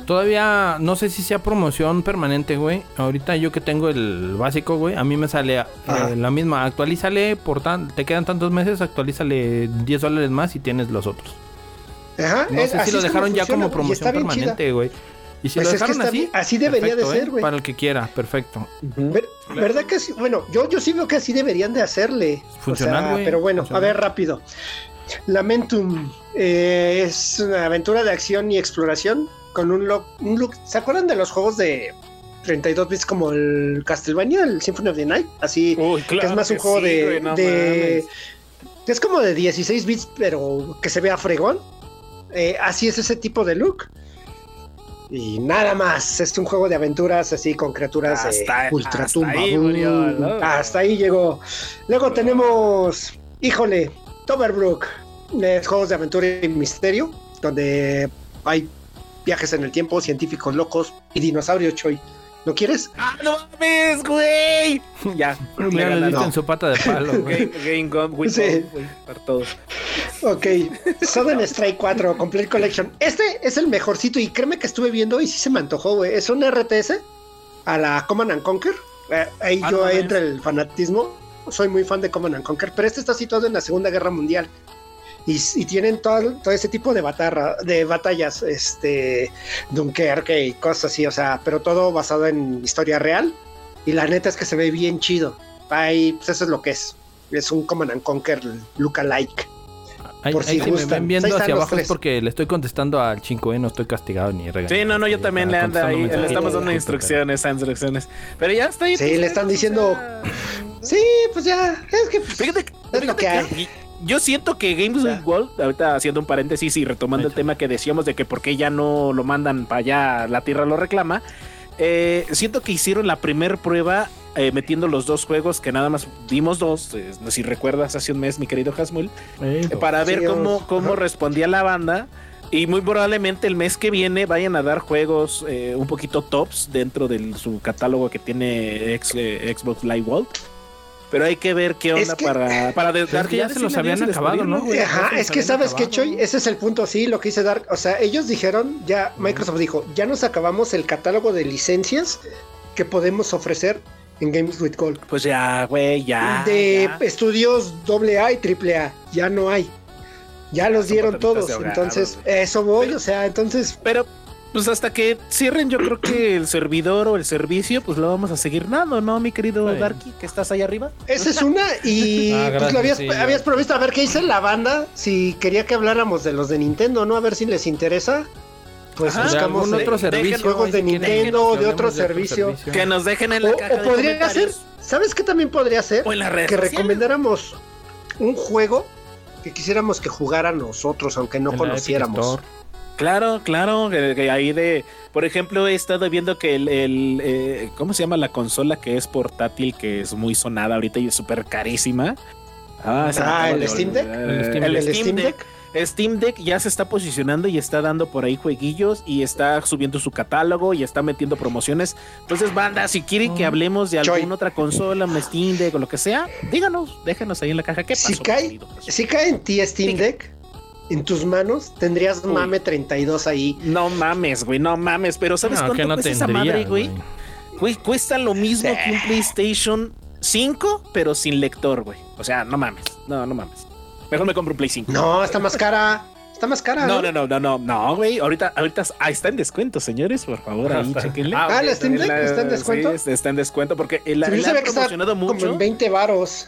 Todavía no sé si sea promoción permanente, güey. Ahorita yo que tengo el básico, güey, a mí me sale eh, la misma. Actualízale, por tan, te quedan tantos meses, actualízale 10 dólares más y tienes los otros. Ajá, No es- sé si lo dejaron ya funciona, como promoción permanente, güey. Y si Pues lo es que dejaron así, bien- así debería de perfecto, ¿eh? ser, güey. Para el que quiera, perfecto. Ver- ¿Verdad que sí? Bueno, yo, yo sí veo que así deberían de hacerle. O sea, güey, Pero bueno, a ver, rápido. Lamentum eh, es una aventura de acción y exploración con un look, un look. ¿Se acuerdan de los juegos de 32 bits como el Castlevania, el Symphony of the Night? Así, Uy, que es claro más un juego sí, de, güey, no de- mames. que es como de 16 bits, pero que se vea fregón. Eh, así es ese tipo de look. Y nada más, es un juego de aventuras así con criaturas de Hasta- ultratumba. hasta ahí murió, Mm, ¿no? Hasta ahí llegó. Luego tenemos, híjole, Toberbrook, eh, juegos de aventura y misterio, donde hay viajes en el tiempo, científicos locos y dinosaurios, Choy. ¿Lo quieres? ¡Ah, no mames, güey! Ya, Ya le diste en su pata de palo, güey. Game, Gone with Sí. Güey, para todos. Ok, Sudden Strike 4, Complete Collection. Este es el mejorcito y créeme que estuve viendo y sí se me antojó, güey. Es un RTS a la Command and Conquer. Eh, ahí Ah, yo no entra el fanatismo. Soy muy fan de Command and Conquer, pero este está situado en la Segunda Guerra Mundial. Y, y tienen todo, todo ese tipo de, batarra, de batallas, este, Dunkerque y cosas así, o sea, pero todo basado en historia real. Y la neta es que se ve bien chido. Ahí, pues eso es lo que es. Es un Command and Conquer lookalike. Ahí, Por ahí si me ven viendo hacia abajo es porque le estoy contestando al 5, ¿eh? No estoy castigado ni regañado. Sí, no, no, yo también le ando ahí, le estamos dando instrucciones, a instrucciones. Pero ya está ahí. Sí, pues, le están diciendo- Sí, pues ya, es que pues, Fíjate, Es lo que hay. Yo siento que Games with Gold, ahorita haciendo un paréntesis y retomando el tema que decíamos de que por qué ya no lo mandan para allá, la tierra lo reclama. eh, siento que hicieron la primer prueba eh, metiendo los dos juegos que nada más vimos dos, eh, si recuerdas hace un mes, mi querido Hasmul, eh, para ver Sí, cómo, cómo respondía la banda. Y muy probablemente el mes que viene vayan a dar juegos eh, un poquito tops dentro de su catálogo que tiene ex- eh, Xbox Live World. Pero hay que ver qué Es onda que- para, para de- es que ya se los habían acabado, ¿no, güey? Ajá, es que sabes que. Choy, ese es el punto, sí, lo que dice Dark. O sea, ellos dijeron, ya Microsoft dijo, ya nos acabamos el catálogo de licencias que podemos ofrecer en Games with Gold. Pues ya, güey, ya. de ya. estudios AA y AAA, ya no hay. Ya los dieron todos. Entonces, eso voy, Pero- o sea, entonces. Pero, pues hasta que cierren, yo creo que el servidor o el servicio, pues lo vamos a seguir dando, ¿no, mi querido Sí. Darky, que estás ahí arriba? Esa es una, y Ah, pues gracias, lo habías, sí, habías provisto a ver qué dice la banda, si quería que habláramos de los de Nintendo, ¿no? A ver si les interesa. Pues Ajá. De buscamos de- otro servicio. juegos de si quieren, Nintendo, que de otro servicio. Que nos dejen en la O, caja o de podría ser. ¿sabes qué también podría ser? O en las redes Que recomendáramos un juego que quisiéramos que jugara nosotros, aunque no en la conociéramos. Claro, claro, que, que ahí de, por ejemplo, he estado viendo que el, el, eh, ¿cómo se llama la consola que es portátil, que es muy sonada ahorita y es súper carísima? Ah, Ah, ¿el de Steam Deck? El Steam El ¿El Steam Deck. Deck? Steam Deck ya se está posicionando y está dando por ahí jueguillos y está subiendo su catálogo y está metiendo promociones. Entonces, banda, si quieren que hablemos de Choy. alguna otra consola, un Steam Deck o lo que sea, díganos, déjanos ahí en la caja. ¿Qué pasó? Si cae, si cae en ti Steam. Deck, en tus manos, tendrías Uy. Mame 32 ahí. No mames, güey, no mames. Pero ¿sabes No, cuánto que no cuesta esa madre, güey? Güey, cuesta lo mismo Sí. que un PlayStation 5, pero sin lector, güey. O sea, no mames. No, no mames. Mejor me compro un Play 5. No, está más cara. Está más cara. No, no, no, no, no, no, güey. Ahorita, ahorita ah, está en descuento, señores. Por favor, ahí Está. chequenle. Ah, la Steam Deck La- está en descuento. Sí, está en descuento porque el, Se está promocionado como mucho. en 20 varos.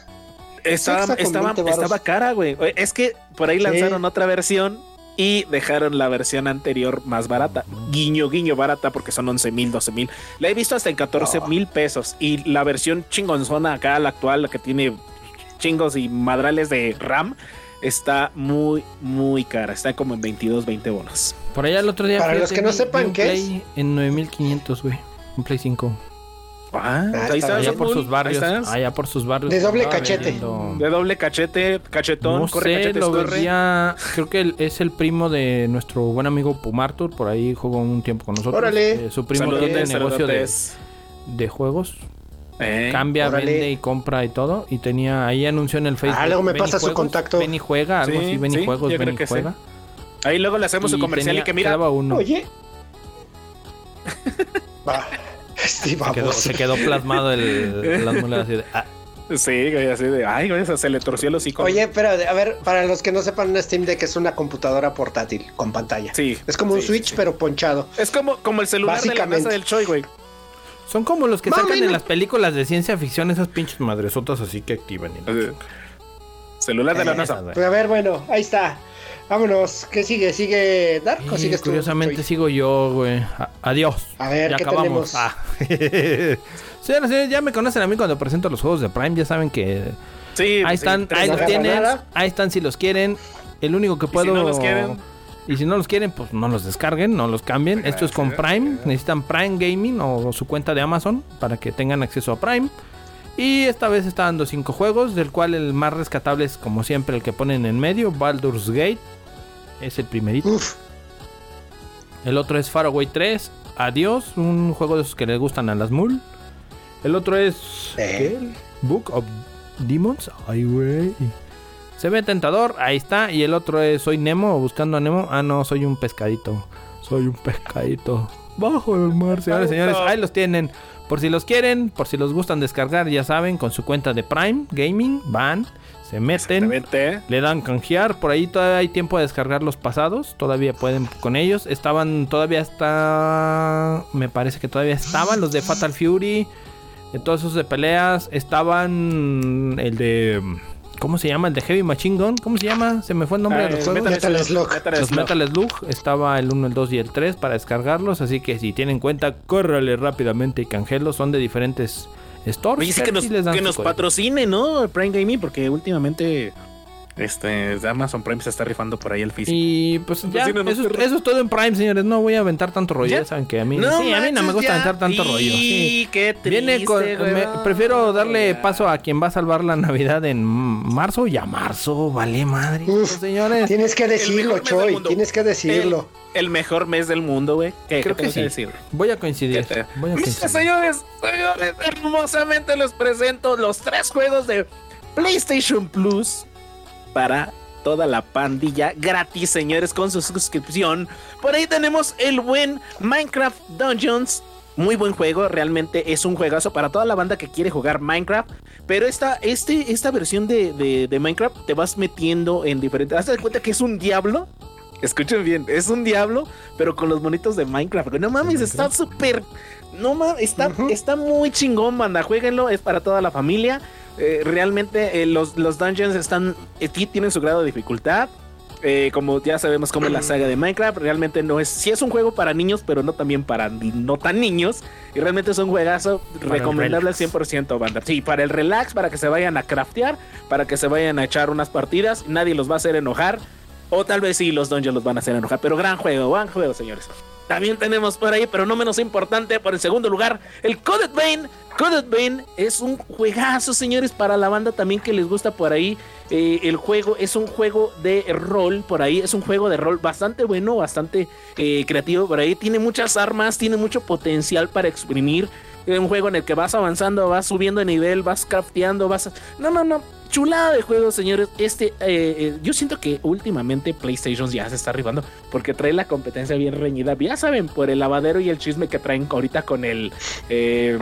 Estaba, estaba, 20 varos. estaba cara, güey. Es que por ahí Sí. lanzaron otra versión y dejaron la versión anterior más barata. Guiño, guiño, barata porque son 11 mil, 12 mil. La he visto hasta en 14 Oh. mil pesos. Y la versión chingonzona acá, la actual, la que tiene chingos y madrales de RAM, está muy, muy cara. Está como en 22, 20 bonos. Por allá el otro día. Para los que no sepan un qué Play En 9500, güey. Un Play 5. Ah, Ah, ahí está. Allá por sus barrios. ahí estás. Allá por sus barrios. De doble cachete. vendiendo- De doble cachete, cachetón, No corre sé, cachetes, lo corre. veía. Creo que él es el primo de nuestro buen amigo Pumartur. Por ahí jugó un tiempo con nosotros. Órale. Eh, su primo Saludotes, tiene negocio de, de juegos. Eh, Cambia, órale. vende y compra y todo. Y tenía ahí anunció en el Facebook. Ah, luego me "Ven y pasa su juegos, contacto". Ven y juega, algo Sí, así. Ven sí, y juegos, ven y sí. juega. Ahí luego le hacemos su comercial y que mira, uno. Oye. Va. Este Se quedó, baboso. se quedó plasmado el, las así de, ah, Sí, güey, así de, ay, güey, se le torció el hocico. Oye, pero a ver, para los que no sepan, una Steam Deck es una computadora portátil con pantalla. sí. Es como un Switch, sí, pero ponchado. Es como, como el celular de la. NASA del Choi, güey. Son como los que o sacan en las películas de ciencia ficción, esas pinches madresotas así que activan. y la- Celular de la NASA. Pues a ver, bueno, ahí está. Vámonos. ¿Qué sigue? ¿Sigue Dark o sigues curiosamente sigo yo, güey. Adiós. A ver, ya ¿qué acabamos. tenemos? Ah. Señoras y señores, ya me conocen a mí cuando presento los juegos de Prime. Ya saben que Sí, ahí sí, están, ahí los tienen. Ahí están si los quieren. El único que si puedo. no los quieren? Y si no los quieren, pues no los descarguen, no los cambien. Esto es con Prime. Necesitan Prime Gaming o su cuenta de Amazon para que tengan acceso a Prime. Y esta vez está dando cinco juegos, del cual el más rescatable es como siempre el que ponen en medio, Baldur's Gate. Es el primerito. Uf, El otro es Faraway 3. Adiós, un juego de esos que les gustan a las mul. El otro es Eh. ¿qué? Book of Demons. Ay, güey. Se ve tentador, ahí está. Y el otro es Soy Nemo o buscando a Nemo. Ah, no, soy un pescadito. Soy un pescadito. Bajo el mar, señores, señores. Ahí los tienen. Por si los quieren, por si los gustan descargar, ya saben, con su cuenta de Prime Gaming, van, se meten. Le dan canjear, por ahí todavía hay tiempo de descargar los pasados, todavía pueden con ellos. Estaban, todavía está, me parece que todavía estaban los de Fatal Fury, de todos esos de peleas, estaban el de, ¿cómo se llama? El de Heavy Machine Gun, ¿cómo se llama? Se me fue el nombre Ah, de los juegos. Metal Slug. Metal Los Slug. Metal Slug, estaba el 1, el 2 y el 3 para descargarlos, así que si tienen cuenta, córrale rápidamente y canjelos, son de diferentes stores. Oye, sí que nos, sí les dan que nos patrocine, ¿no? Prime Gaming, porque últimamente Este, Amazon Prime se está rifando por ahí el físico. Y pues ya, no nos eso, es todo en Prime, señores. No voy a aventar tanto rollo. ¿Ya? Ya saben que a mí, sí, a mí no me gusta ya. aventar tanto rollo. Sí. Qué triste, Viene con. me- no, prefiero darle ya. paso a quien va a salvar la Navidad en marzo. Y a marzo, vale madre. Uf, señores. Tienes que decirlo, Choy. mundo. Tienes que decirlo. El, el mejor mes del mundo, güey. ¿Qué, Creo qué que tengo sí. decir? Voy a coincidir. ¿Qué te- Voy a Mira, coincidir. señores, señores, hermosamente les presento los tres juegos de PlayStation Plus para toda la pandilla gratis, señores, con su suscripción. Por ahí tenemos el buen Minecraft Dungeons. Muy buen juego, realmente es un juegazo para toda la banda que quiere jugar Minecraft. Pero esta, este, esta versión de, de- de Minecraft te vas metiendo en diferentes. Hazte de cuenta que es un diablo. Escuchen bien, es un diablo, pero con los monitos de Minecraft. No mames, está súper. No mames, está, está muy chingón, banda. Jueguenlo, es para toda la familia. Eh, realmente eh, los, los dungeons están. eh, tienen su grado de dificultad. Eh, como ya sabemos cómo es la saga de Minecraft, realmente no es. Sí es un juego para niños, pero no también para no tan niños. Y realmente es un juegazo el recomendable al relax. 100%, banda. Sí, para el relax, para que se vayan a craftear, para que se vayan a echar unas partidas. Nadie los va a hacer enojar. O tal vez sí, los dungeons los van a hacer enojar. Pero gran juego, gran juego, señores. También tenemos por ahí, pero no menos importante, por el segundo lugar, el Coded Vein. Coded Vein es un juegazo, señores, para la banda también que les gusta por ahí. Eh, el juego es un juego de rol por ahí. Es un juego de rol bastante bueno, bastante eh, creativo por ahí. Tiene muchas armas, tiene mucho potencial para exprimir. Es un juego en el que vas avanzando, vas subiendo de nivel, vas crafteando, vas... No, no, no. Chulada de juego, señores. Este, eh, eh, yo siento que últimamente PlayStation ya se está arribando porque trae la competencia bien reñida. Ya saben, por el lavadero y el chisme que traen ahorita con el... eh,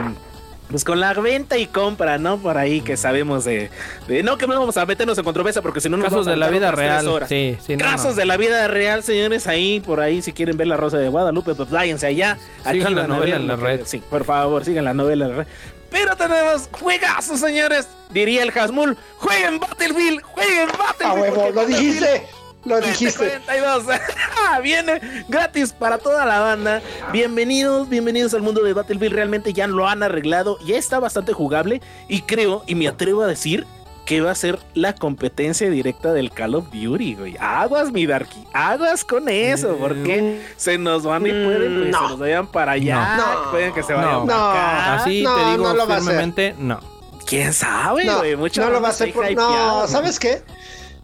pues con la venta y compra, ¿no? Por ahí que sabemos de, de- No que no vamos a meternos en controversia porque si no nos Casos vamos a de la vida real. Sí, sí, Casos no. de la vida real, señores, ahí, por ahí, si quieren ver la Rosa de Guadalupe, pues váyanse allá. Sigan la novela en la red. Sí, por favor, sigan la novela en la red. Pero tenemos juegazos, señores. Diría el Hasmul, jueguen Battlefield, jueguen Battlefield. A huevo, lo dijiste. Lo dijiste. 42. Viene gratis para toda la banda. Bienvenidos, bienvenidos al mundo de Battlefield. Realmente ya lo han arreglado. Ya está bastante jugable. Y creo, y me atrevo a decir, que va a ser la competencia directa del Call of Duty, güey. Aguas, mi Darky. Aguas con eso, porque se nos van y pueden que no. se nos vayan para allá. No. Pueden que se No. vayan para No. acá. Así no, te digo no lo va a hacer. firmemente, no. ¿Quién sabe, No, güey? Mucha no lo va a hacer. por- No. ¿sabes qué?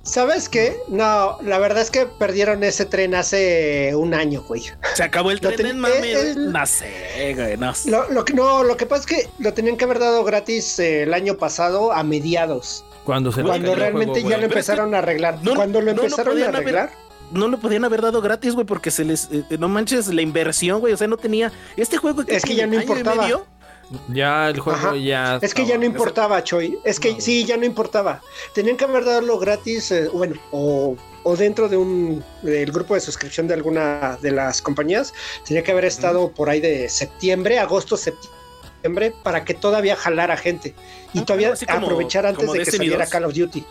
¿Sabes qué? No, la verdad es que perdieron ese tren hace un año, güey. Se acabó el tren ten- el- No sé, güey. No sé. Lo, lo que no, lo que pasa es que lo tenían que haber dado gratis eh, el año pasado a mediados, Cuando se cuando realmente juego, ya lo empezaron a arreglar. no- cuando lo no lo empezaron a podían haber- arreglar, no lo podían haber dado gratis, güey, porque se les. eh, no manches la inversión, güey. O sea, no tenía. Este juego Es que ya no importaba. medio, Ya el juego Ajá. ya. es que ya no importaba, Choy. Es que No. sí, ya no importaba. Tenían que haber dado gratis, eh, bueno, o, o dentro de un del grupo de suscripción de alguna de las compañías, tenía que haber estado por ahí de septiembre, agosto, septiembre, para que todavía jalara gente y Ah, todavía como- aprovechar antes de que Destiny saliera 2. Call of Duty.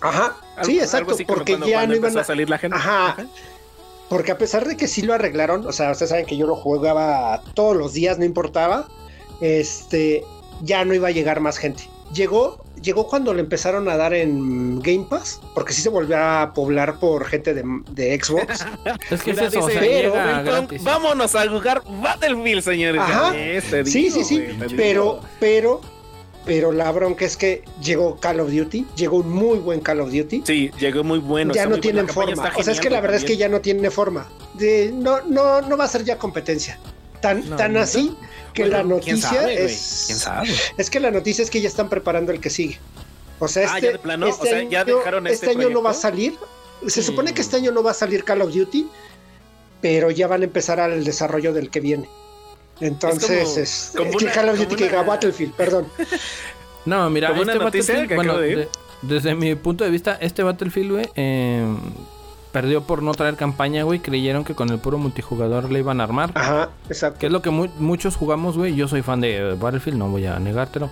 Ajá, algo- sí, exacto, porque cuando- ya cuando no iban a salir la gente. Ajá. Porque a pesar de que sí lo arreglaron, o sea, ustedes saben que yo lo jugaba todos los días, no importaba, este, ya no iba a llegar más gente. Llegó, llegó cuando le empezaron a dar en Game Pass, porque sí se volvió a poblar por gente de, de Xbox. Es que es eso, o dice, sea, pero, vámonos a jugar Battlefield, señores. Ajá. Sí, digo, sí, sí, güey, pero, pero, pero la bronca es que llegó Call of Duty, llegó un muy buen Call of Duty. Sí, llegó muy bueno. ya no tienen forma. O sea, es que la verdad es que ya no tiene forma. De, no, no, no va a ser ya competencia. Tan, No, tan no. así que Bueno, la ¿quién noticia sabe, es. ¿Quién sabe? Es que la noticia es que ya están preparando el que sigue. O sea, Ah, este, ya de plano, este o sea, ya año, dejaron este año no va a salir. Se supone que este año no va a salir Call of Duty, pero ya van a empezar al desarrollo del que viene. Entonces, como- es, como que una- Call of Duty que una- Battlefield, perdón. No, mira, Como una este noticia Battlefield, que bueno, acabo de ir. de- desde mi punto de vista, este Battlefield, güey, eh, perdió por no traer campaña, güey. Creyeron que con el puro multijugador le iban a armar. Ajá, exacto. Que es lo que mu- muchos jugamos, güey. Yo soy fan de eh, Battlefield, no voy a negártelo.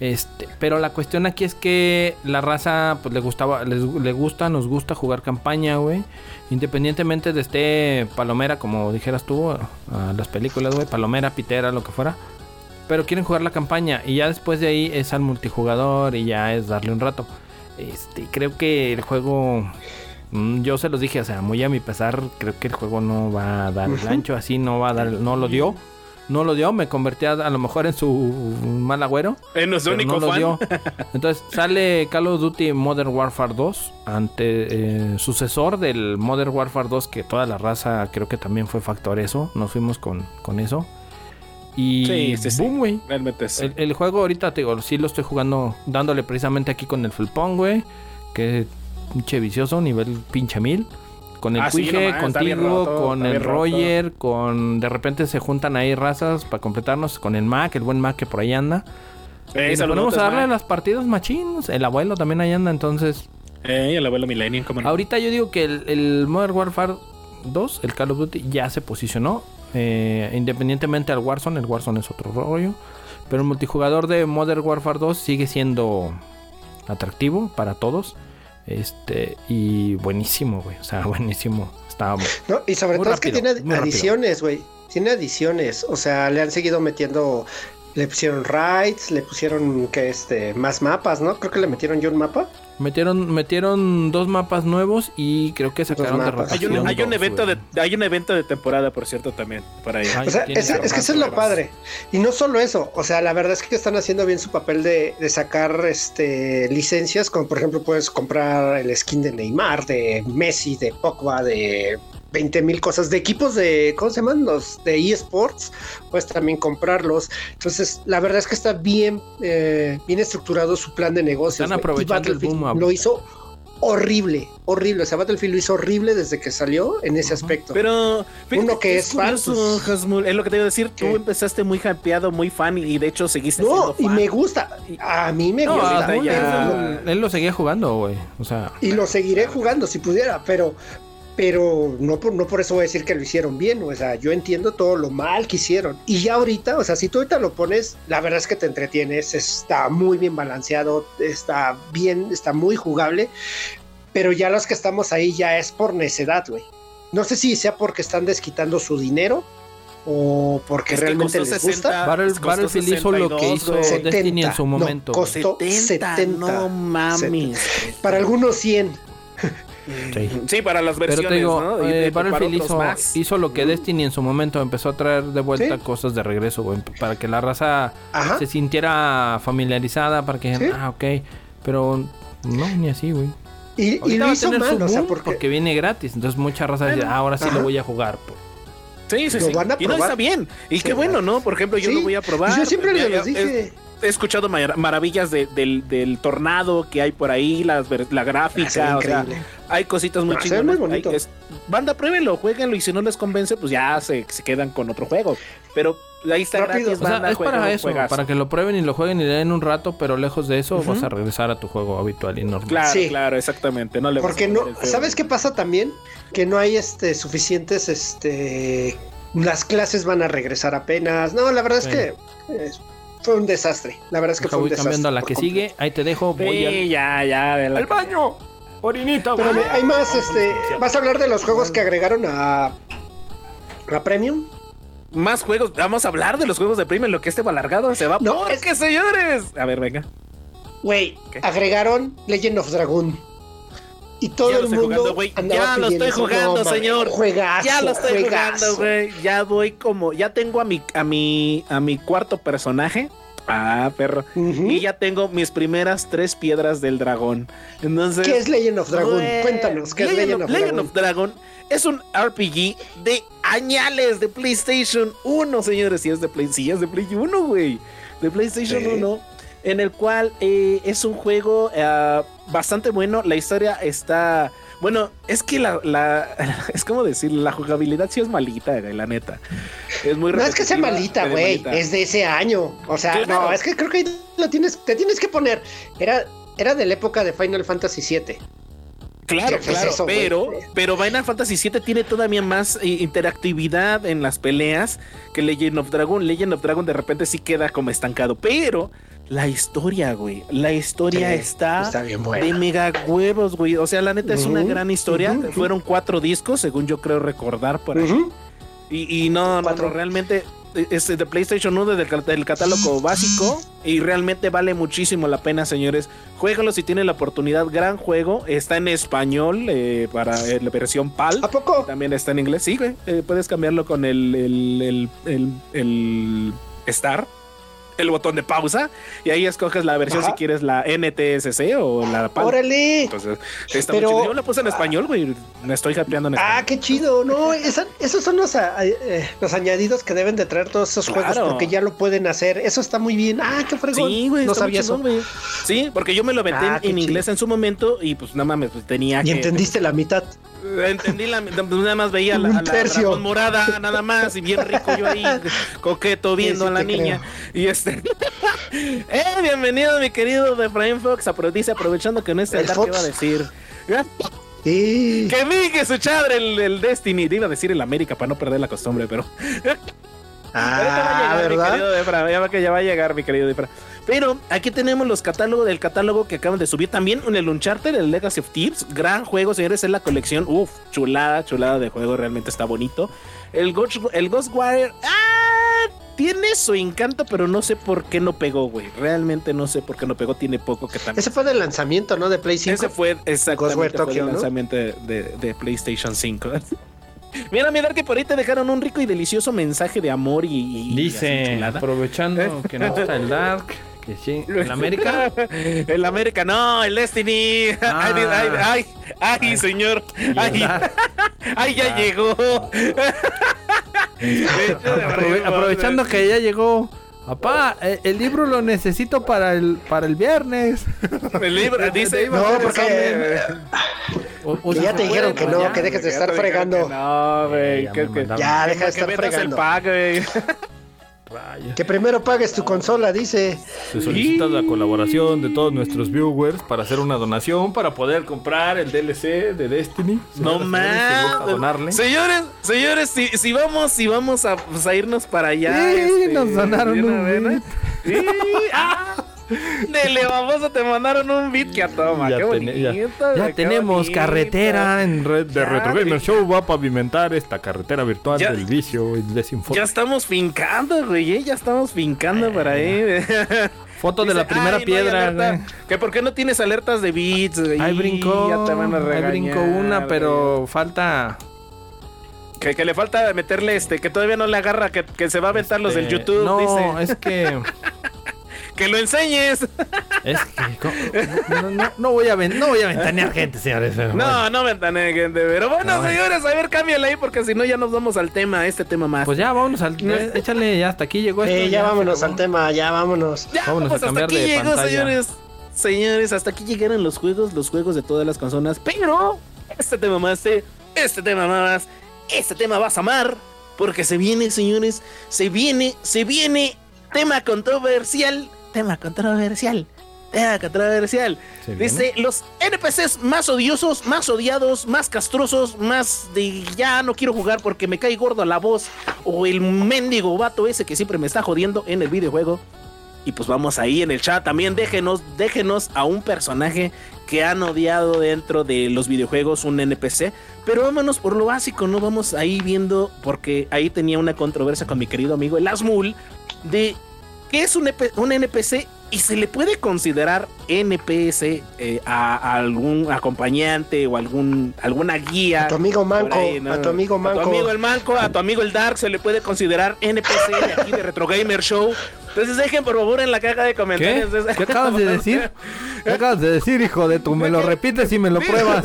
Este, pero la cuestión aquí es que la raza, pues le gustaba, les, le gusta, nos gusta jugar campaña, güey. Independientemente de este palomera, como dijeras tú, a las películas, güey, palomera, pitera, lo que fuera. Pero quieren jugar la campaña y ya después de ahí es al multijugador y ya es darle un rato. Este, creo que el juego. Mm, Yo se los dije, o sea, muy a mi pesar, creo que el juego no va a dar el ancho, así no va a dar, no lo dio. No lo dio, me convertí a, a lo mejor en su mal agüero. Eh, nuestro pero único no lo fan. dio. Entonces sale Call of Duty Modern Warfare 2, ante eh, sucesor del Modern Warfare 2, que toda la raza creo que también fue factor eso. Nos fuimos con, con eso. Y Sí, sí, sí. boom, güey. Realmente sí. El, el juego ahorita, te digo, sí lo estoy jugando, dándole precisamente aquí con el Fulpón, güey. Que pinche vicioso, nivel pinche mil. Con el Ah, sí, está bien contigo, roto, con el roto. Roger, con... De repente se juntan ahí razas para completarnos. Con el Mac, el buen Mac que por ahí anda. Eh, y nos ponemos a darle ma. a las partidas machines. El abuelo también ahí anda, entonces... Eh, el abuelo Millennium, como no. Ahorita yo digo que el, el Modern Warfare 2, el Call of Duty, ya se posicionó. eh, independientemente al Warzone, el Warzone es otro rollo. Pero el multijugador de Modern Warfare 2 sigue siendo atractivo para todos. Este, y buenísimo, güey. O sea, buenísimo. Está No, y sobre Muy todo es que tiene muy adiciones, güey. Tiene adiciones. O sea, le han seguido metiendo. Le pusieron raids, le pusieron que este más mapas, ¿no? Creo que le metieron yo un mapa. Metieron, metieron dos mapas nuevos y creo que sacaron de mapas. hay, un, hay un evento de, hay un evento de temporada, por cierto, también. Ahí. Ay, O sea, ese- es que eso es lo padre. Y no solo eso, o sea, la verdad es que están haciendo bien su papel de, de sacar este licencias, como por ejemplo puedes comprar el skin de Neymar, de Messi, de Pogba, de 20 mil cosas, de equipos de, ¿cómo se llaman? Los de eSports, puedes también comprarlos. Entonces, la verdad es que está bien, eh, bien estructurado su plan de negocios. Están aprovechando el boom. Lo hizo horrible, horrible. O sea, Battlefield lo hizo horrible desde que salió en ese aspecto. Pero Uno que es fan, curioso, pues, Hasmul, es lo que te iba a decir. ¿qué? Tú empezaste muy hypeado, muy fan y de hecho seguiste No, siendo y fan. me gusta. A mí me No, gusta. ya- él, él lo seguía jugando, güey. O sea, Y lo seguiré jugando si pudiera, pero, pero no, por, no por eso voy a decir que lo hicieron bien. O sea, yo entiendo todo lo mal que hicieron. Y ya ahorita, o sea, si tú ahorita lo pones, la verdad es que te entretienes, está muy bien balanceado, está bien, está muy jugable. Pero ya los que estamos ahí ya es por necedad, güey. No sé si sea porque están desquitando su dinero o porque Es que realmente costó les 60, gusta. Battle- costó Battlefield hizo lo que 62, hizo güey. Se- Destiny en su no, momento, costó 70, 70. no mames. Para algunos 100. Sí. Sí, para las versiones, Pero te digo, ¿no? Y eh, Battlefield hizo, lo que Destiny en su momento empezó a traer de vuelta Sí. cosas de regreso, güey, para que la raza Ajá. se sintiera familiarizada, para que, Sí. ah, ok, pero no, ni así, güey. Y, lo hizo mal, o sea, porque, porque viene gratis, entonces mucha raza dice, ah, ahora sí ajá. lo voy a jugar. pues. Sí, sí, Lo sí. van a y no está bien. Y Sí, qué bueno, ¿no? Por ejemplo, yo Sí. lo voy a probar. Yo siempre les dije. He escuchado mar- maravillas de- del, del tornado que hay por ahí, la, ver- la "Ah, gráfica, o sea, increíble". hay cositas muy Ah, chingonas. muy bonito. Hay- es- banda, pruébenlo, jueguenlo y si no les convence, pues ya se, se quedan con otro juego. Pero ahí está Rápido. gratis, O sea, banda, es para eso, para que lo prueben y lo jueguen y le den un rato, pero lejos de eso Ujú. vas a regresar a tu juego habitual y normal. Claro, Sí. claro, exactamente. No le Porque no. ¿sabes qué pasa también? Que no hay este suficientes, este, las clases van a regresar apenas. No, la verdad Sí. es que eh, fue un desastre. La verdad es que fue un voy desastre. cambiando a la que completo. sigue, ahí te dejo, voy Sí, al, ya, ya. de la- al baño. Orinita, güey. Espérame, hay más, este, vas a hablar de los juegos que agregaron a, a Premium. Más juegos. Vamos a hablar de los juegos de en lo que este va alargado se va. No, ¿Por es- qué, señores? A ver, venga. Güey, agregaron Legend of Dragon. Y todo Ya lo el estoy mundo jugando, güey. Ya lo estoy eso. jugando, No, señor. Juegazo, Ya lo estoy juegazo. jugando, güey. Ya voy como. Ya tengo a mi, a mi, a mi cuarto personaje. Ah, perro. Y ya tengo mis primeras tres piedras del dragón. Entonces. ¿Qué es Legend of Dragon? Güey, Cuéntanos, ¿qué es Legend of Legend Dragon? of Dragon es un RPG de añales de PlayStation 1, señores. Si es de Play, sí, es de Play 1, güey. De PlayStation Sí. 1. En el cual eh, es un juego eh, bastante bueno. La historia está. Bueno, es que la, la- es como decir, la jugabilidad sí es malita, güey, la neta. Es muy No es que sea malita, güey. Es de ese año. O sea, Claro. no, es que creo que ahí lo tienes, te tienes que poner. Era, era de la época de Final Fantasy VII. Claro, ¿Qué es claro, eso, pero, pero Final Fantasy VII tiene todavía más eh, interactividad en las peleas que Legend of Dragon. Legend of Dragon de repente sí queda como estancado, pero la historia, güey, la historia Sí, está, Está bien de bueno. mega huevos, güey. O sea, la neta es una gran historia. Fueron cuatro discos, según yo creo recordar por ahí. Y, y no, Cuatro. no, realmente es de PlayStation 1 del, del catálogo básico y realmente vale muchísimo la pena, señores. Jueguenlo si tienen la oportunidad. Gran juego. Está en español eh, para eh, la versión PAL. ¿A poco? También está en inglés. Sí, güey. Eh, puedes cambiarlo con el, el, el, el, el Star el botón de pausa y ahí escoges la versión Ajá. si quieres la NTSC o la PAL. ¡Órale! Entonces, está Pero- muy chido. Yo la puse en español, güey. Me estoy japeando en español. Ah, qué chido, ¿no? Esa- esos son los, ah, eh, los añadidos que deben de traer todos esos juegos porque ya lo pueden hacer. Eso está muy bien. Ah, qué fregón. Sí, güey, no sabía eso. güey. Sí, porque yo me lo aventé Ah, en- inglés en su momento y pues nada mames, pues tenía Y que. entendiste la mitad. Entendí la. Nada más veía la, Un la dragón morada, nada más, y bien rico yo ahí, coqueto viendo sí a la niña. Y este. eh, bienvenido, mi querido de Brian Fox. Dice, aprovechando que no está el El Dark, ¿qué Fox. va a decir? Sí. Que vi que su chadre el, el Destiny. Iba a decir el América para no perder la costumbre, pero. Ahorita va a Ah, llegar, mi ¿verdad? querido Defra, ya va que ya va a llegar, mi querido Defra. Pero aquí tenemos los catálogos del catálogo que acaban de subir también en el Uncharted, el Legacy of Thieves. Gran juego, señores, es la colección. Uf, chulada, chulada de juego, realmente está bonito. El Ghost, el Ghostwire, ah, tiene su encanto, pero no sé por qué no pegó, güey. Realmente no sé por qué no pegó, tiene poco que también. Ese fue del lanzamiento, ¿no? De Play 5. Ese fue exactamente Ghostwire fue Tokyo, el ¿no? lanzamiento de, de- de PlayStation 5. Mira, mira que por ahí te dejaron un rico y delicioso mensaje de amor y, y- Dice, aprovechando que no está el Dark, sí, el América. el América, no, el Destiny. Ah. Ay, ay, ay, ay, señor. y el Ay, ay, ya Ah. llegó. Aprove- aprovechando que ya llegó. Papá, eh, el libro lo necesito para el para el viernes. El libro dice. No, porque O- o ya te dijeron que no, que dejes de estar fregando. No, güey. Ya mandaron. Ya, deja de estar metas el fregando. pack, güey. Rayos. Que primero pagues tu consola, dice. Se solicita la colaboración de todos nuestros viewers para hacer una donación para poder comprar el DLC de Destiny. No y señores. Señores, señores, si, si vamos, si vamos a, pues, a irnos para allá. Sí, nos donaron un bit. Sí, ah, Dele, baboso, te mandaron un beat que a toma. Ya, qué ya- qué tenemos bonito. carretera en red de Ya, Retro Gamer. Show. Va a pavimentar esta carretera virtual Ya- del vicio y desinfo. Ya estamos fincando, güey, ¿eh? ya estamos fincando por ahí. Foto de la primera "Ay, no hay piedra. alerta". güey. Que por qué no tienes alertas de beats, güey. Ahí brincó. Ya te van a ahí regañar, brincó una, güey. pero falta. Que, que le falta meterle este, que todavía no le agarra, que, que se va a aventar los del este, YouTube, No, dice. es que. Que lo enseñes. Es que. No, no, no voy a no voy a ventanear gente, señores. pero bueno. No, no ventané, gente. Pero bueno, No, bueno. señores, a ver, cámbiale ahí, porque si no, ya nos vamos al tema, a este tema más. Pues ya, vámonos al. Eh, Échale, ya hasta aquí llegó esto. Eh, ya vámonos al tema, ya vámonos. ya, vámonos a pues hasta cambiar aquí de llegó, pantalla. señores. Señores, hasta aquí llegaron los juegos, los juegos de todas las consolas. Pero este tema más, eh, este tema más, este tema vas a amar. Porque se viene, señores, se viene, se viene. Tema controversial, tema controversial, tema controversial. Dice, los NPCs más odiosos, más odiados, más castrosos, más de ya no quiero jugar porque me cae gordo la voz o el mendigo vato ese que siempre me está jodiendo en el videojuego. Y pues vamos ahí en el chat también, déjenos, déjenos a un personaje que han odiado dentro de los videojuegos, un NPC. Pero vámonos por lo básico, ¿no? Vamos ahí viendo, porque ahí tenía una controversia con mi querido amigo el Asmul, de qué es un, EP un NPC y se le puede considerar NPS eh, a, a algún acompañante o algún alguna guía. A tu amigo Manco, ahí, ¿no? a tu amigo A Manco. tu amigo el Manco, a tu amigo el Dark se le puede considerar NPC de aquí de Retro Gamer Show. Entonces dejen por favor en la caja de ¿Qué? comentarios. ¿Qué acabas de decir? ¿Qué acabas de decir, hijo de tú? Me lo repites y me lo pruebas.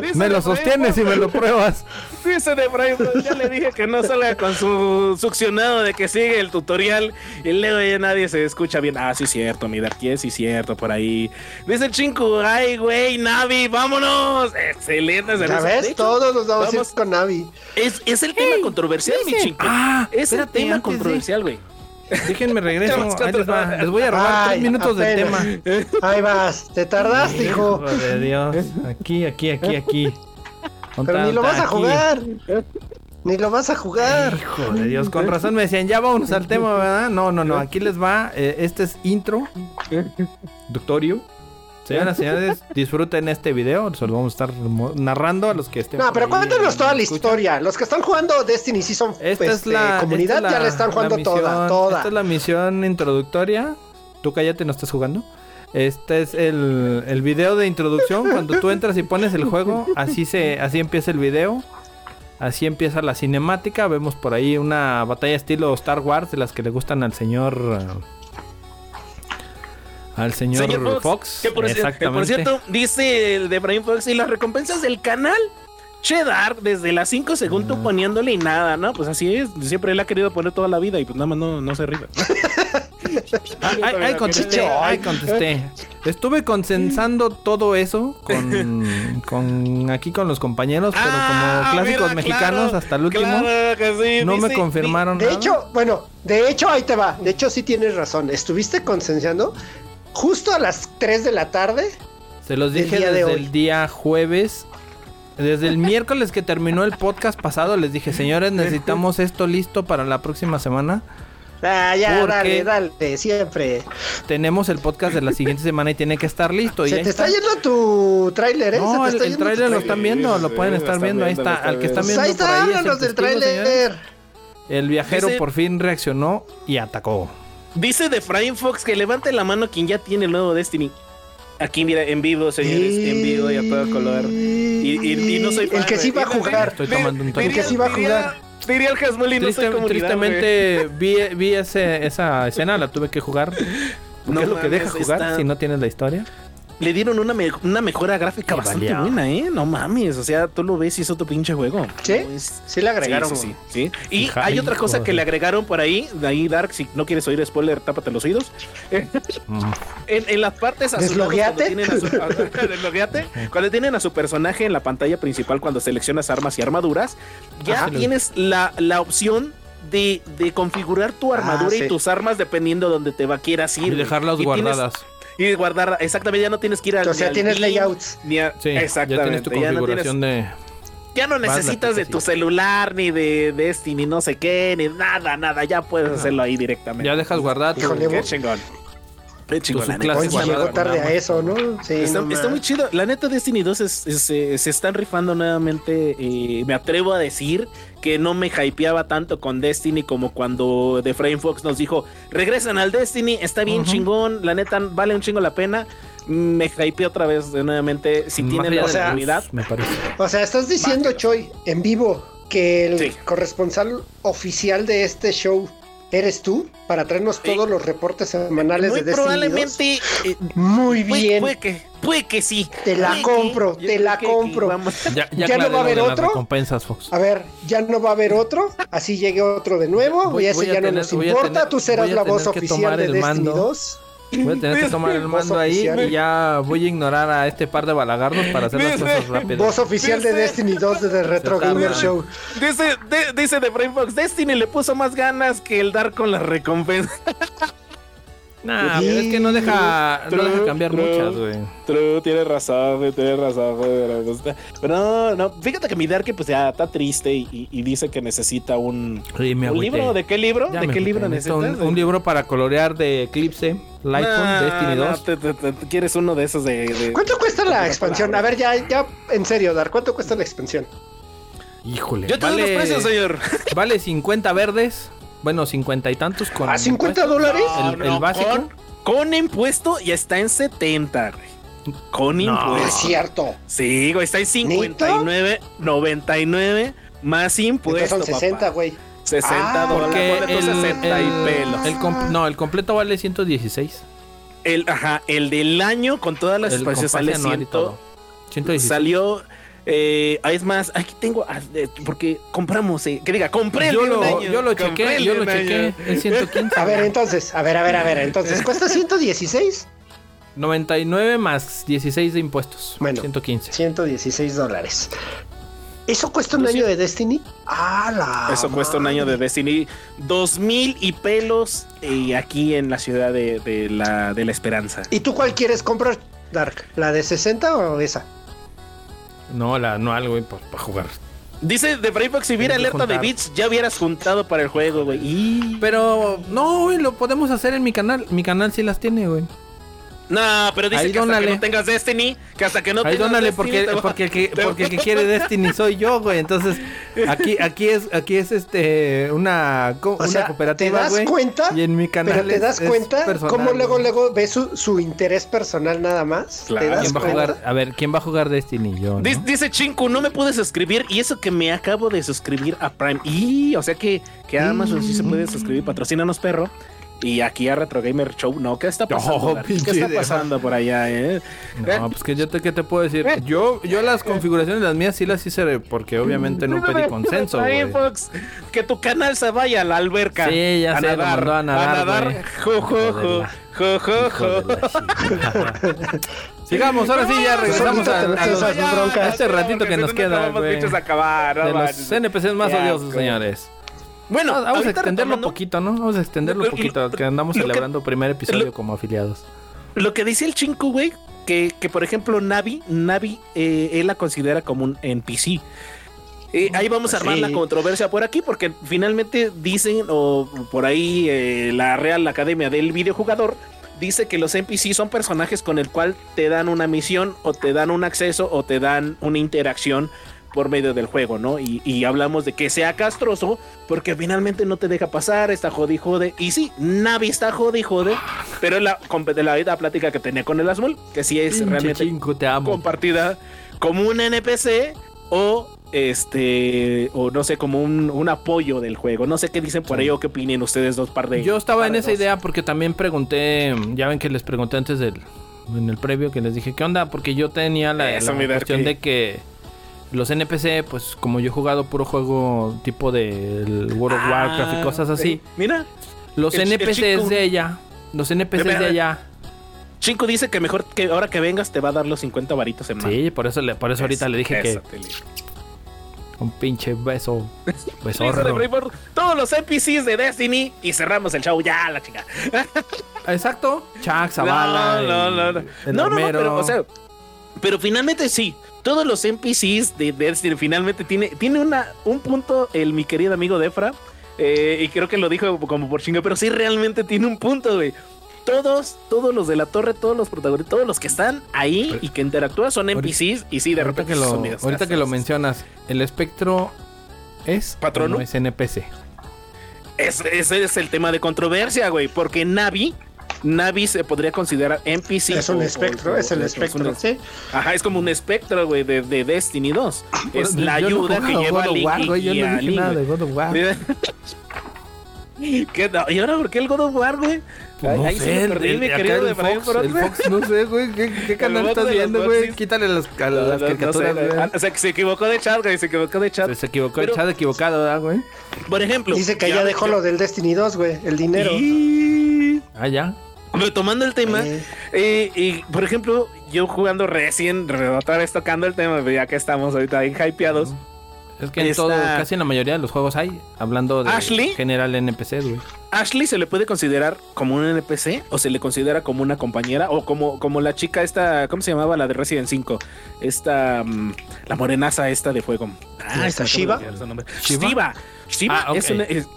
Dice Me lo sostienes y me lo pruebas. Dice de Brian, pues, ya le dije que no salga con su succionado de que sigue el tutorial y luego ya nadie se escucha bien. Ah, sí, cierto, mi Dark, sí, cierto, por ahí. Dice el chinco, ay, güey, Navi, vámonos. Excelente. Ya excelente. ves, hecho, todos nos vamos, a vamos- ir con Navi. Es, es el tema controversial, mi chinco. Ah, es el tema controversial, güey. Déjenme regreso. Ahí les, va. Les voy a robar Ay, tres minutos del tema. Ahí vas, te tardaste, hijo. Hijo de Dios. Aquí, aquí, aquí, aquí. Pero ni lo vas a Aquí. jugar. Ni lo vas a jugar. Hijo de Dios, con razón me decían, ya vámonos al tema, ¿verdad? No, no, no, aquí les va. eh, este es intro. Doctorio. Señoras y señores, disfruten este video. Se lo vamos a estar narrando a los que estén. No, pero cuéntanos toda la historia. Los que están jugando Destiny sí son Esta pues, es la comunidad, esta es ya la- le están la jugando toda, misión- toda. Esta es la misión introductoria. Tú cállate, no estás jugando. Este es el, el video de introducción. Cuando tú entras y pones el juego, así se, así empieza el video. Así empieza la cinemática. Vemos por ahí una batalla estilo Star Wars de las que le gustan al señor. Al señor, Señor Fox. Que por, cier- que por Exactamente. cierto, dice el de Brian Fox y las recompensas del canal. Cheddar, desde las 5 según tú poniéndole y nada, ¿no? Pues así es. Siempre él ha querido poner toda la vida y pues nada más no, no se arriba. Ay, ay, ay, contesté, ay, contesté. Estuve consensando todo eso con, con aquí con los compañeros, pero Ah, como clásicos mira, mexicanos claro, hasta el último claro que sí, no me confirmaron De nada. hecho, bueno, de hecho ahí te va. De hecho sí tienes razón. Estuviste consensuando justo a las 3 de la tarde. Se los dije de desde el día jueves. Desde el miércoles que terminó el podcast pasado les dije, señores, necesitamos esto listo para la próxima semana. Ah, ya, ¿Por dale, dale, siempre. Tenemos el podcast de la siguiente semana y tiene que estar listo. y Se te está yendo tu tráiler, ¿eh? No, el, el tráiler lo están viendo, lo pueden estar viendo, ahí está. Al que están viendo ahí por está, ahí es el háblanos del tráiler. El viajero Dice- por fin reaccionó y atacó. Dice de Brian Fox que levante la mano quien ya tiene el nuevo Destiny. Aquí, mira, en vivo, señores, en vivo y a todo color. Y, y- y no soy fan, El que sí va a jugar. Estoy tomando un El que sí va a jugar. Diría el Hasmuli, no soy tristemente vi, vi ese- esa escena, la tuve que jugar. ¿Qué No es lo que deja jugar está- si no tienes la historia? Le dieron una, me- una mejora gráfica Qué bastante valió. buena, ¿eh? No mames, o sea, tú lo ves y es otro pinche juego. ¿Sí? No es- Sí le agregaron. Sí, sí, sí, sí. Y hay otra cosa que le agregaron por ahí, de ahí Dark, si no quieres oír spoiler, tápate los oídos. Mm. En, en las partes azules, cuando tienen a su, cuando tienen a su personaje en la pantalla principal cuando seleccionas armas y armaduras, ya Ajá. tienes la, la opción de, de configurar tu armadura Ah, sí. y tus armas dependiendo de donde te va quieras ir. Y dejarlas Y tienes- guardadas. Y guardar, exactamente, ya no tienes que ir al O sea, ni al tienes layouts. Ni a- Sí, ya exactamente. tienes tu ya no tienes- de... ya no necesitas de tu celular, ni de Destiny, no sé qué, ni nada, nada. Ya puedes hacerlo ahí directamente. Ya dejas guardada tu... Qué chingón. Qué chingón, la clase neta. Guardada llegó tarde a eso, ¿no? Sí, Está, no está muy chido. La neta, Destiny 2 es- es, eh, se están rifando nuevamente. eh, me atrevo a decir que no me hypeaba tanto con Destiny como cuando The Frame Fox nos dijo: regresan al Destiny, está bien chingón. La neta, vale un chingo la pena. Me hypeé otra vez nuevamente. Si tienen la oportunidad, me parece. O sea, estás diciendo, Choi, en vivo, que el Sí. corresponsal oficial de este show eres tú para traernos Sí. todos los reportes semanales muy de Destiny 2? probablemente. eh, Muy bien. puede que, puede que sí. Te la Puede compro, te la que- compro. vamos- Ya, ¿Ya aclaré no va a haber otro? recompensas, Fox. A ver, ya no va a haber otro, así llegue otro de nuevo, Voy- y ese voy a ya no nos importa, tener- tú serás la voz oficial de Destiny mando. 2. Voy a tener que tomar el mando ahí oficial. y ya voy a ignorar a este par de balagardos para hacer las cosas rápido. Voz oficial de Dice- Destiny 2 de The Retro. Gamer Show. Dice, de- dice The Brain Fox, Destiny le puso más ganas que el dar con las recompensas. Nah, pero es que no deja, no deja cambiar True, muchas, güey. True, tienes razón, güey, tienes razón, güey, pero, no, no, fíjate que mi Dark pues ya está triste y, y- y dice que necesita un, Sí, me ¿un agüité. libro. ¿De qué libro? Ya ¿De qué libro necesitas? Un, un libro para colorear de Eclipse, Lightroom, Nah, Destiny no, 2. te- te- te- te- ¿Quieres uno de esos de...? de- ¿Cuánto cuesta de- la de- expansión? A ver, ya, ya, en serio, Dar, ¿cuánto cuesta la expansión? Híjole. Yo te doy los precios, señor. vale 50 verdes. Bueno, 50 y tantos con. ¿A 50 impuestos. dólares? El- el básico. Con, con impuesto ya está en 70, güey. Con No. No es impuesto. cierto. Sí, güey, está en 59, 99 más impuesto. Entonces son 60, papá. güey. 60 Ah, dólares. Porque el, 60 y pelos. el no, el completo vale 116. El, ajá, el del año con todas las con sale pase anual y 100. todo. 116. Salió. Eh, es más, aquí tengo. ah, Porque compramos, eh, que diga, compré el yo lo, año, yo lo chequé, el yo lo chequé. Es 115. A ver, entonces, a ver, a ver, a ver. Entonces, ¿cuesta 116? 99 más 16 de impuestos. Bueno. 115. 116 dólares. ¿Eso cuesta un sí- año de Destiny? ¡Ah, la Eso cuesta un año de! Destiny. Dos mil y pelos eh, aquí en la ciudad de, de la, de la Esperanza. ¿Y tú cuál quieres comprar, Dark? ¿La de 60 o esa? No, la anual, güey, pues, para jugar. Dice de Brayfox, si hubiera alerta de bits, ya hubieras juntado para el juego, güey. Y... Pero no, güey, lo podemos hacer en mi canal. Mi canal sí las tiene, güey. No, pero dice Ahí que hasta dónale. que no tengas Destiny, que hasta que no Ahí tengas dónale, Destiny, porque, te porque, el que, porque el que quiere Destiny soy yo, güey. Entonces, aquí, aquí es, aquí es este una, O una sea, cooperativa, ¿te das güey. cuenta? Y en mi canal Pero te es- das es cuenta personal, cómo luego, luego ves su, su interés personal nada más. Claro. ¿Te das ¿Quién va a cuenta? jugar? A ver, ¿quién va a jugar Destiny? Yo, ¿no? Dis- Dice Chinku, no me pude suscribir y eso que me acabo de suscribir a Prime. Y, o sea que, que Amazon sí se puede suscribir, patrocínanos perro. Y aquí a Retro Gamer Show, no, ¿qué está pasando? ¿Qué está pasando por allá, eh? No, pues que yo te, ¿qué te puedo decir? Yo, yo las configuraciones las mías sí las hice porque obviamente no pedí consenso. Fox, que tu canal se vaya a la alberca. Sí, ya a sé, lo nadar, mandó a nadar, nadar. güey. Jo. Sigamos, ahora sí ya regresamos a, a los- a a este ratito que nos no, queda, a no De los. NPCs más odiosos, señores. Bueno, Vamos, vamos a extenderlo retomando- poquito, ¿no? Vamos a extenderlo Lo- poquito, que andamos lo que- celebrando primer episodio lo- como afiliados. Lo que dice el Chinku, güey, que, que por ejemplo Navi, Navi, eh, él la considera como un NPC. Eh, ahí vamos a armar Sí. la controversia por aquí, porque finalmente dicen, o por ahí eh, la Real Academia del Videojugador dice que los NPC son personajes con el cual te dan una misión, o te dan un acceso, o te dan una interacción por medio del juego, ¿no? Y, y hablamos de que sea castroso, porque finalmente no te deja pasar, está jode y jode. Y sí, Navi está jode y jode, pero la, la, la plática que tenía con el Azul, que sí es Pinche realmente chinco, te amo. compartida como un NPC o este o no sé como un, un apoyo del juego no sé qué dicen por Sí. ahí o qué opinen ustedes dos par de Yo estaba en esa dos. idea porque también pregunté, ya ven que les pregunté antes del en el previo que les dije, ¿qué onda? Porque yo tenía la, cuestión de que los NPC, pues como yo he jugado puro juego tipo del World of Ah, Warcraft y cosas así, eh, mira los el- el NPCs chico- de ella, los NPCs de allá, Chinko dice que mejor que ahora que vengas te va a dar los 50 varitos en mano. Sí, por eso le, por eso ahorita le dije que un pinche beso, de besorro. Todos los NPCs de Destiny y cerramos el show ya la chica. Exacto, Chuck, Zavala, no, no, no, no. No, no, no, pero, o sea, pero finalmente sí. Todos los NPCs de Destiny finalmente tiene, tiene una, un punto el mi querido amigo Defra. eh, y creo que lo dijo como por chingo, pero sí realmente tiene un punto, güey. Todos, todos los de la torre, todos los protagonistas, todos los que están ahí Pero- y que interactúan son NPCs y sí, de repente que lo, son ahorita que lo mencionas, el espectro es ¿Patrono? no es NPC. Es- ese es el tema de controversia, güey, porque Navi, Navi se podría considerar NPC. es un o- espectro, o- es el espectro, un- sí. Ajá, es como un espectro, güey, de, de Destiny 2. Es la no ayuda que jugado lleva a God of Link War, y- güey, Yo y no dije Link, nada de. God of War. ¿Qué no? ¿Y ahora por qué el God of War, güey? Pues no ahí sé, se me el, perdí, el- mi acá querido el de Brian Fox, el Frost. Fox, no sé, güey, ¿qué, qué canal estás de viendo, güey? Quítale las, a las No, no, no caricaturas, sé, ah, O sea, que se equivocó de chat, güey, se equivocó de chat. Se equivocó, el chat equivocado, ¿verdad, güey? Por ejemplo. Dice que ya dejó lo del Destiny 2, güey, el dinero. Y- Ah, ya. Retomando el tema, Eh, eh, y por ejemplo, yo jugando recién, otra vez tocando el tema, ya que estamos ahorita ahí hypeados. Es que en Esta- todo, casi en la mayoría de los juegos hay, hablando de Ashley. general NPCs, güey. Ashley se le puede considerar como un NPC o se le considera como una compañera o como, como la chica esta, ¿cómo se llamaba? La de Resident 5. Esta, mm, la morenaza esta de fuego. Ah, ¿Esta Shiva? ¿Shiva? Shiva. Ah, ok. es una... es-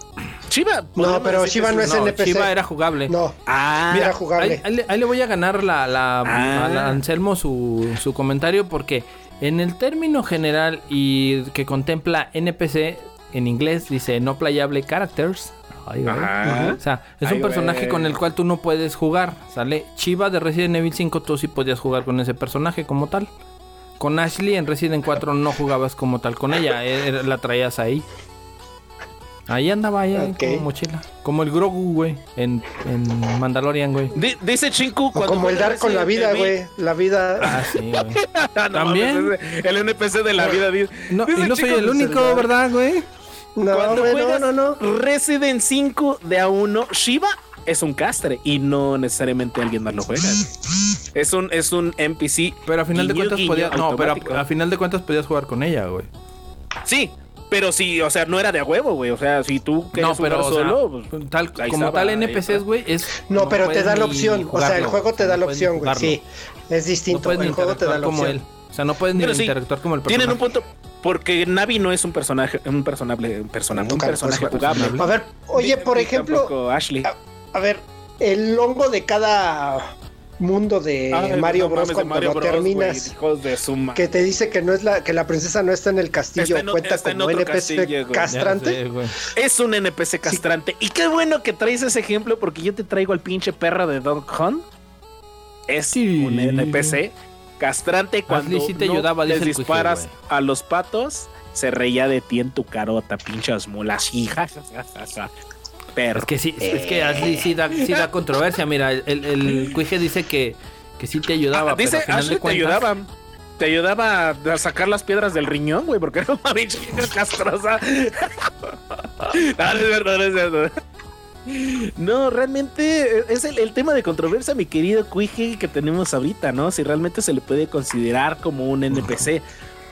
Shiva. No, pero Shiva no es No, NPC. Shiva era jugable. No, Ah, Mira, jugable. Ahí, ahí le- ahí le voy a ganar la, la- Ah. a la Anselmo su, su comentario porque en el término general y que contempla NPC en inglés dice no playable characters. Ay. Ajá. O sea, es Ay, un personaje güey. con el cual tú no puedes jugar, ¿sale? Chiva de Resident Evil 5 tú sí podías jugar con ese personaje como tal. Con Ashley en Resident 4 no jugabas como tal con ella, eh, la traías ahí. Ahí andaba ella Ok. como mochila. Como el Grogu, güey, en, en Mandalorian, güey. Di- dice Chinku cuando como el Dark con la vida, güey. La vida. Ah, sí, güey. No ¿También? el NPC de la vida. dice- No, dice y no soy el único. ¿verdad, güey? No, Cuando güey, no, juegas no, no. Resident 5 de A1, Shiva es un castre y no necesariamente alguien más lo juega. güey. Es un, es un NPC. Pero a final de cuentas podías. No, pero a, a final de cuentas podías jugar con ella, güey. Sí, pero sí, o sea, no era de a huevo, güey. O sea, si tú querías No, pero jugar o sea, solo, pues, tal, como estaba, tal NPCs, güey, es. No, pero te da la opción. O sea, el juego te da la no opción, güey. Sí, es No distinto. ni el juego te da la como opción. él. O sea, no puedes ni sí, interactuar como el personaje. Tienen un punto. Porque Navi no es un personaje, un personaje, un personaje, un personaje jugable. A ver, oye, por ejemplo, Ashley. a ver, el hongo de cada mundo de Ay, Mario no Bros. cuando Mario lo Bros, güey, terminas. hijos de su ma- Que te dice que no es la que la princesa no está en el castillo, Está en o- cuenta está como NPC castillo, castrante. Sé. Es un NPC castrante. Y qué bueno que traes ese ejemplo porque yo te traigo al pinche perro de Dog Hunt. Es Sí. un NPC castrante cuando Ashley sí te no ayudaba, dice les disparas a los patos. Se reía de ti en tu carota, pinches mulas. hijas. Perro. Es que sí, es que Ashley sí da, sí da controversia. Mira, el, el, el cuije dice que, que sí te ayudaba. Ah, dice, pero al final Ashley de te ayudaba. Te ayudaba a sacar las piedras del riñón, güey, porque era una pinche castrosa. cierto. No, realmente es el, el tema de controversia, mi querido Cuije, que tenemos ahorita, ¿no? Si realmente se le puede considerar como un NPC.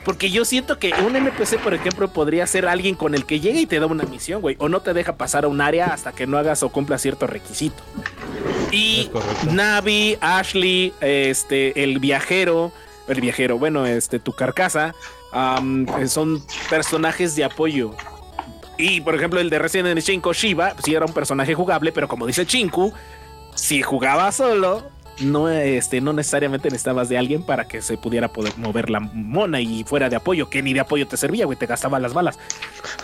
Porque yo siento que un NPC, por ejemplo, podría ser alguien con el que llega y te da una misión, güey. O no te deja pasar a un área hasta que no hagas o cumplas cierto requisito. Y. Navi, Ashley, este, el viajero, el viajero, bueno, este, tu carcasa, son personajes de apoyo. Y por ejemplo, el de Resident Evil 5, Shiva, sí era un personaje jugable, pero como dice Chinku, si jugaba solo, no, este, no necesariamente necesitabas de alguien para que se pudiera poder mover la mona y fuera de apoyo, que ni de apoyo te servía, güey, te gastaba las balas.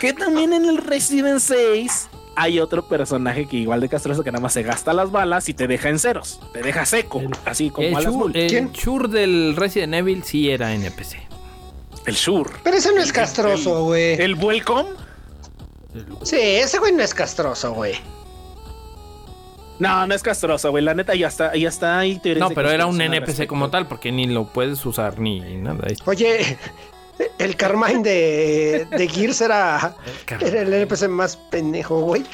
Que también en el Resident 6 hay otro personaje que igual de castroso que nada más se gasta las balas y te deja en ceros, te deja seco, así como El, el ¿Quién? Shur del Resident Evil sí era NPC. el Shur. Pero ese no es El- castroso, güey. El Welcome. Sí, ese güey no es castroso, güey. No, no es castroso, güey. La neta ya está, ya está ahí. No, pero era un NPC como tal, porque ni lo puedes usar ni nada. Oye, el Carmine de, de Gears era, era el NPC más pendejo, güey.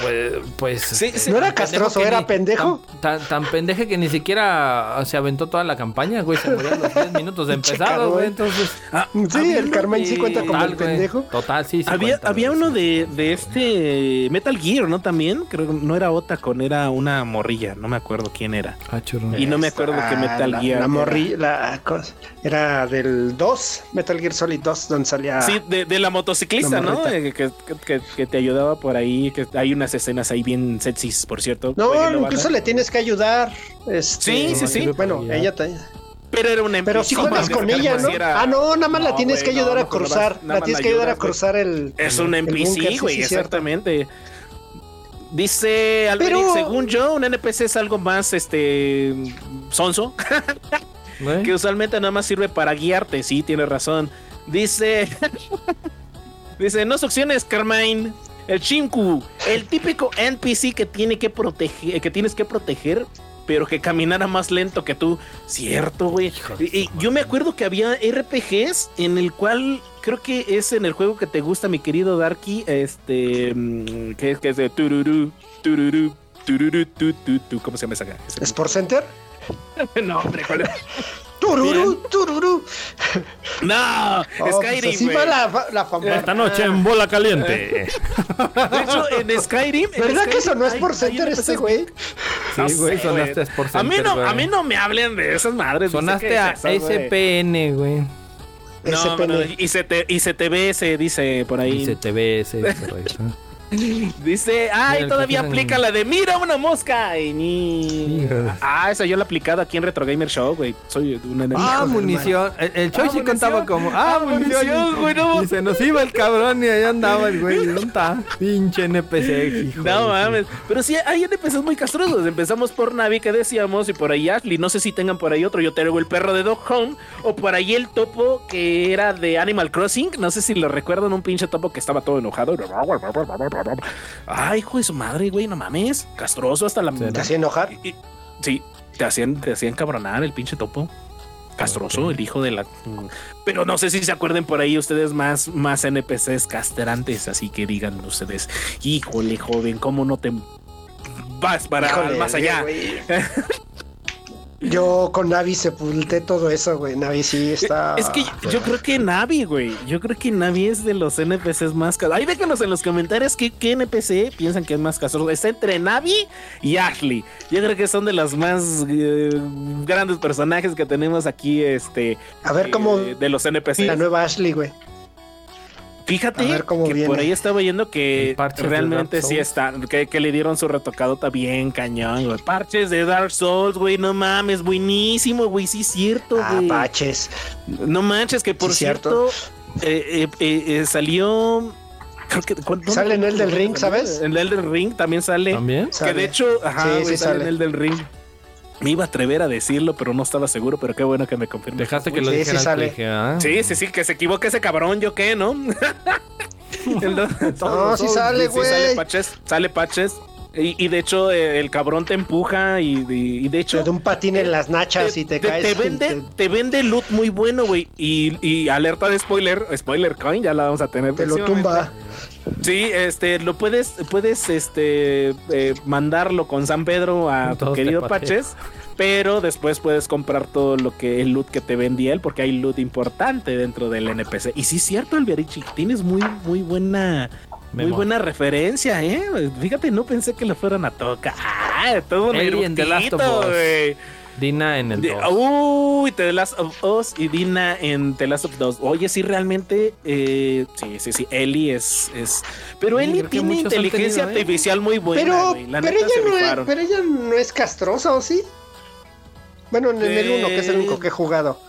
Pues, pues Sí, sí. ¿No era tan castroso, era ni- pendejo? Tan, tan, tan pendeje que ni siquiera se aventó toda la campaña, güey. Se murió a los 10 minutos de empezado, güey. Entonces, Ah, Sí, el Carmine sí cuenta como el güey. pendejo. Total, sí, sí. Había, cuenta, había güey, uno de, de este Metal Gear, ¿no? También. Creo que no era Otacon, era una morrilla. No me acuerdo quién era. Ah, churro. Y no me acuerdo Ah, que Metal la, Gear. La era. morri- la cosa- era del 2, Metal Gear Solid 2, donde salía. Sí, de, de la motociclista, La ¿no? Eh, Que, que- que- que te ayudaba por ahí. Que hay unas escenas ahí bien sexys, por cierto. No, incluso le tienes que ayudar. este, Sí, sí, sí. Bueno, ella te. Pero era un Pero si juegas con ella, ¿no? Ah, no, nada más la tienes que ayudar no, a cruzar. La tienes la que ayudar a cruzar el. Es un NPC, güey, sí, exactamente. Dice Alberic, Pero- según yo, un NPC es algo más este sonso, Que usualmente nada más sirve para guiarte, sí, tiene razón. Dice Dice, no succiones, Carmine. El Chinku, el típico NPC que tiene que proteger, que tienes que proteger, pero que caminara más lento que tú. Cierto, güey. Yo me acuerdo que había RPGs en el cual creo que es en el juego que te gusta, mi querido Darky, este, mm, que es que es de tururú, tururú, tururú, tu, tu, tu. ¿cómo se llama esa? ¿Sport Center? No, hombre, ¿cuál es? Tururú, tururú. No, Oh, pues Skyrim. así va la, la. Esta noche en bola caliente. De hecho, en Skyrim. en ¿Verdad que Skyrim eso no es por Center este güey? No Sí, güey, sonaste por A mí, no, a mí no me hablen de esas madres. Sonaste a es eso, güey. SPN, güey. No, SPN. bueno, y se te y se te dice por ahí. Dice TBS. correcto. Dice, ay, todavía aplica la de mira una mosca. Y ni... Ah, esa yo la he aplicado aquí en Retro Gamer Show, güey. Soy un enemigo. Ah, munición. El, el Choi Ah, sí contaba como. Ah, Ah, munición. güey, no. Y se nos iba el cabrón y ahí andaba el güey. ¿Dónde está? Pinche NPC, hijo. No mames, pero sí hay NPCs muy castrosos. Empezamos por Navi que decíamos y por ahí Ashley. No sé si tengan por ahí otro. Yo tengo el perro de Dog Home o por ahí el topo que era de Animal Crossing. No sé si lo recuerdan, un pinche topo que estaba todo enojado. Ay, hijo de su madre, güey, no mames. Castroso hasta la ¿Te hacía enojar? Sí, te hacían, te hacían cabronar el pinche topo. Castroso, el hijo de la. Pero no sé si se acuerden por ahí ustedes más, más NPCs castrantes, así que digan ustedes, híjole, joven, ¿cómo no te vas para Híjole, más allá? Yo con Navi sepulté todo eso, güey. Navi sí está. Es que yo creo que Navi, güey. Yo creo que Navi es de los NPCs más castrosos. Ahí déjenos en los comentarios qué, qué NPC piensan que es más castroso. Está entre Navi y Ashley. Yo creo que son de los más eh, grandes personajes que tenemos aquí, este. A ver cómo eh, de los NPCs. la nueva Ashley, güey. Fíjate A ver cómo que viene. por ahí estaba oyendo El que realmente sí está, que, que le dieron su retocadota bien cañón, güey. Parches de Dark Souls, güey, no mames, buenísimo, güey, sí es cierto, Ah, güey. No manches, que por Sí, cierto, cierto. eh, eh, eh, eh, salió. Creo que ¿cuándo- Sale en el del Ring? ¿sabes? En el del Ring también sale. ¿También? Que Sale. de hecho, ajá, Sí, güey, sí sale, sale. en el del Ring. Me iba a atrever a decirlo, pero no estaba seguro, pero qué bueno que me confirmó. Dejaste que lo Sí, sí dijeran. sale. dije, ah, Sí, sí, sí, que se equivoque ese cabrón, yo qué, ¿no? No, sí sale, Sí, sale güey. Paches, sale Paches. Y, y de hecho, eh, el cabrón te empuja y, y- y de hecho. Te da un patín en las nachas y te, caes. te vende, te- te vende loot muy bueno, güey. Y, y alerta de spoiler, spoiler coin, ya la vamos a tener. te lo tumba. Sí, este, lo puedes, puedes, este, eh, mandarlo con San Pedro a tu querido. Paches, pero después puedes comprar todo lo que el loot que te vendía él, porque hay loot importante dentro del NPC. Y sí, es cierto, Alviarichi, tienes muy, muy buena, muy buena referencia, eh. Fíjate, no pensé que lo fueran a tocar. Ah, todo un Alien The Last of erudito, Us. Dina en el De- 2. uy, The Last of Us y Dina en The Last of Us. Oye, sí, realmente, eh, sí, sí, sí, Ellie es, es, pero Sí, Ellie tiene inteligencia tenido, ¿eh? artificial muy buena, pero, güey. La pero, neta ella no es, pero ella no es castrosa, ¿o sí? Bueno, en el Eh, 1, que es el único que he jugado.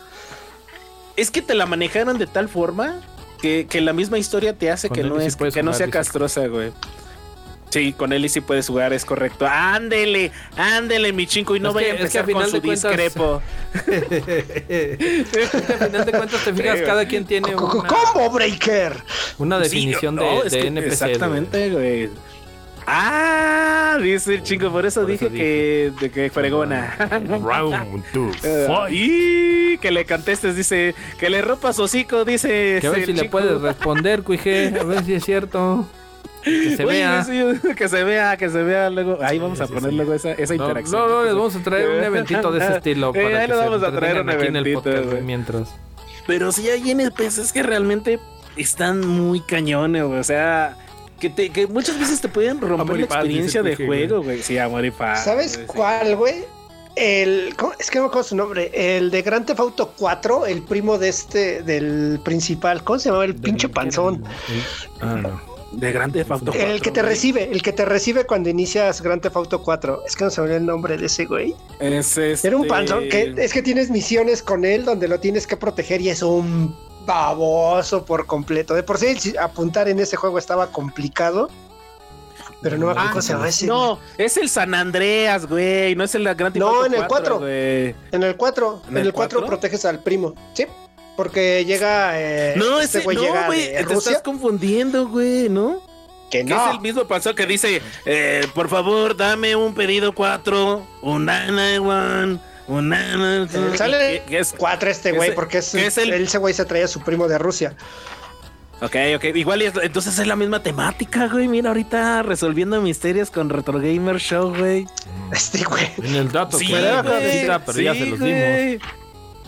Es que te la manejaron de tal forma que, que la misma historia te hace Con que no es que no sea castrosa, güey. Sí, con Ellie sí puedes jugar, es correcto. Ándele, ándele, mi chinco, y no Es vaya que- a es que a empezar con su de cuentas- discrepo. Al final de cuentas, te fijas, cada quien tiene una, ¡Combo Breaker! una Sí, definición no, de, de NPC. Exactamente, güey. Ah, dice el chingo, por eso Por dije eso que, de que fregona. Round 2. Eh, y que le contestes, dice, que le rompa su hocico, dice. Que a ver si le puedes responder, cuije. A ver si es cierto. Que se Oye, vea. sí, que se vea, que se vea luego. Ahí vamos a sí, poner sí. luego esa, esa No, interacción. no, no, les vamos a traer un eventito de ese estilo. Eh, ahí les vamos a traer un aquí en el eventito, podcast mientras. Pero sí hay NPCs que realmente están muy cañones, güey. O sea, que, te, que muchas veces te pueden romper la paz, experiencia de juego, güey. Sí, amor y paz. ¿Sabes cuál, güey? El, es que no me acuerdo su nombre. El de Grand Theft Auto 4, el primo de este, del principal. ¿Cómo se llamaba? El pinche panzón. Ah, no. De Grande Auto El que te recibe, el que te recibe cuando inicias Grand Theft Auto 4. Es que no se me el nombre de ese güey. Es este... Era un panzón que es que tienes misiones con él donde lo tienes que proteger y es un baboso por completo. De por sí apuntar en ese juego estaba complicado. Pero no me acuerdo Ah, cómo se llama ese. no, es el San Andreas, güey. No es el Gran Theft No, Auto en el 4. güey. En el 4, ¿En en, el el 4 cuatro? proteges al primo. Sí. Porque llega. eh, No, este ese, güey llega no, güey. de Te Rusia. estás confundiendo, güey, ¿no? Que Que es no. el mismo panzón que dice, eh, por favor, dame un pedido 4, un 991, un 991. Sale que- que es 4 este güey, porque es, el- ese güey se traía a su primo de Rusia. Ok, ok. Igual es- entonces es la misma temática, güey. Mira, ahorita resolviendo misterios con Retro Gamer Show, güey. Este güey. En el dato Sí, que güey. pero ya Sí, se los güey. dimos.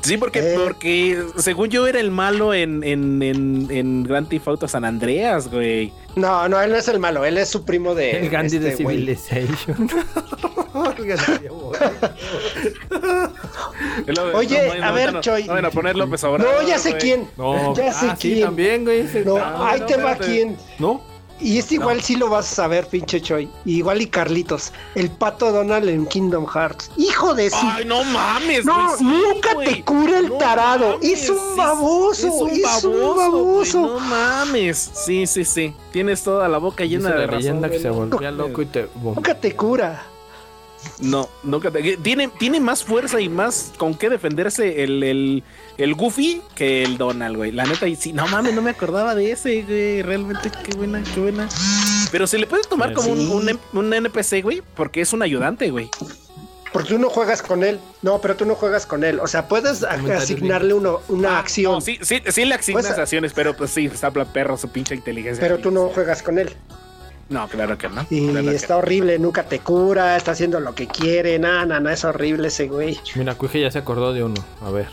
Sí, porque, Eh. porque según yo era el malo en, en, en, en Grand Theft Auto San Andreas, güey. No, no, él no es el malo, él es su primo de. El Gandhi de este güey. Civilization. Oye, a ver, Choy. No, bueno, poner López Obrador. No, ya sé güey. quién. No, Ya sé ah, sí, quién. también, güey. No, ah, ahí no, te va quién. ¿No? Y este igual sí lo vas a saber, pinche Choy. Igual y Carlitos. El pato Donald en Kingdom Hearts. Hijo de su. Ay, no mames. No, güey, sí, nunca te cura el No tarado. mames, es un sí, baboso. Es un Es baboso. un no mames. Sí, sí, sí. Tienes toda la boca Dice llena de la razón. leyenda que se no volvía loco y te... Nunca te cura. No, nunca te... Tiene, tiene más fuerza y más con qué defenderse el, el, el Goofy que el Donald, güey. La neta, y sí, no mames, no me acordaba de ese, güey. Realmente, qué buena, qué buena. Pero se le puede tomar como un, Sí. un, NPC, güey, porque es un ayudante, güey. Porque tú no juegas con él. No, pero tú no juegas con él. O sea, puedes asignarle uno, una Ah, acción, no, sí, sí, sí le asignas Pues, acciones, pero pues sí, está perro su pinche inteligencia. pero tú no juegas con él. No, claro que no. Y claro que está horrible, nunca te cura, está haciendo lo que quiere. Nada, nada, es horrible ese güey. Mira, Cuije ya se acordó de uno. A ver.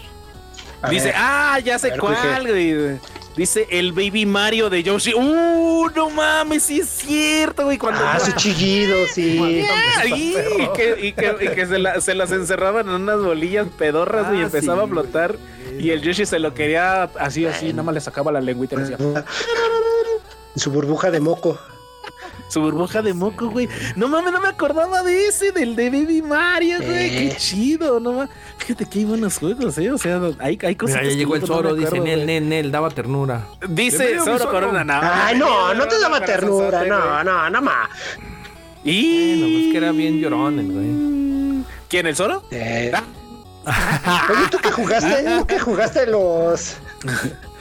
A Dice, ver. ah, ya sé ver, cuál, güey. Dice el Baby Mario de Yoshi. ¡Uh! No mames, sí es cierto, güey. Cuando Ah, su chillido, sí. Ah, y, que, y que- y que se, la- se las encerraban en unas bolillas pedorras y Ah, empezaba sí, a flotar. Y el Yoshi se lo quería así, así, nada más le sacaba la lengüita y le decía. Su burbuja de moco. Su burbuja de moco, güey. No mames, no me acordaba de ese, del de Baby Mario, güey. Eh. Qué chido, no mames. Fíjate que hay buenos juegos, eh. O sea, hay, hay cosas. Mira, ya llegó el Zoro, dice Nel, Nel, Nel, daba ternura. Dice Zoro. Corona, no. Ay, no, no te daba ternura, no, no, no más. Y. Bueno, pues que era bien llorón el güey. ¿Quién, el Zoro? Eh. Oye, ¿tú que jugaste? ¿Tú que jugaste los...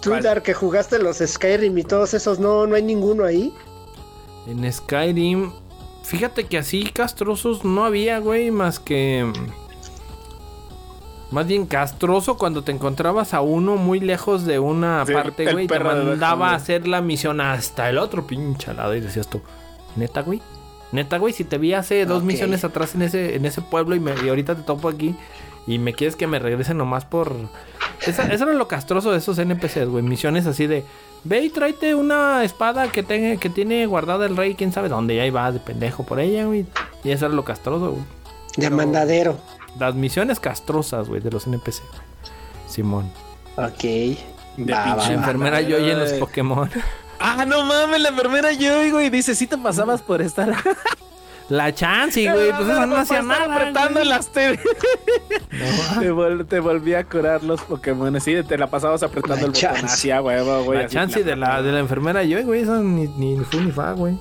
Tú, que jugaste los Skyrim y todos esos, no, no hay ninguno ahí. En Skyrim, fíjate que así castrosos no había, güey, más que. Más bien castroso cuando te encontrabas a uno muy lejos de una Sí, parte, güey, y te mandaba a hacer la misión hasta el otro pinche lado y decías tú, neta, güey. Neta, güey, si te vi hace dos misiones atrás en ese, en ese pueblo y, me, y ahorita te topo aquí y me quieres que me regrese nomás por... Esa- eso era lo castroso de esos NPCs, güey. Misiones así de... Ve y tráete una espada que, tenga, que tiene guardada el rey, quién sabe dónde. Y ahí va de pendejo por ella, güey. Y eso era lo castroso, güey. De mandadero. Las misiones castrosas, güey, de los NPC. güey. Simón. Ok. De Va, va, pinche La va. enfermera Yoyi en los. Pokémon. Ah, no mames, la enfermera yo, güey. Dice, sí te pasabas por estar. La Chansey, güey. Pues esa no hacía nada. apretando güey. las TV. No. Te, vol- te volví a curar los Pokémon. Sí, te la pasabas apretando La el botón chance. hacia huevo, güey. La así, Chansey de la, de la enfermera Yoyi, güey. Esa ni, ni fu ni fa, güey.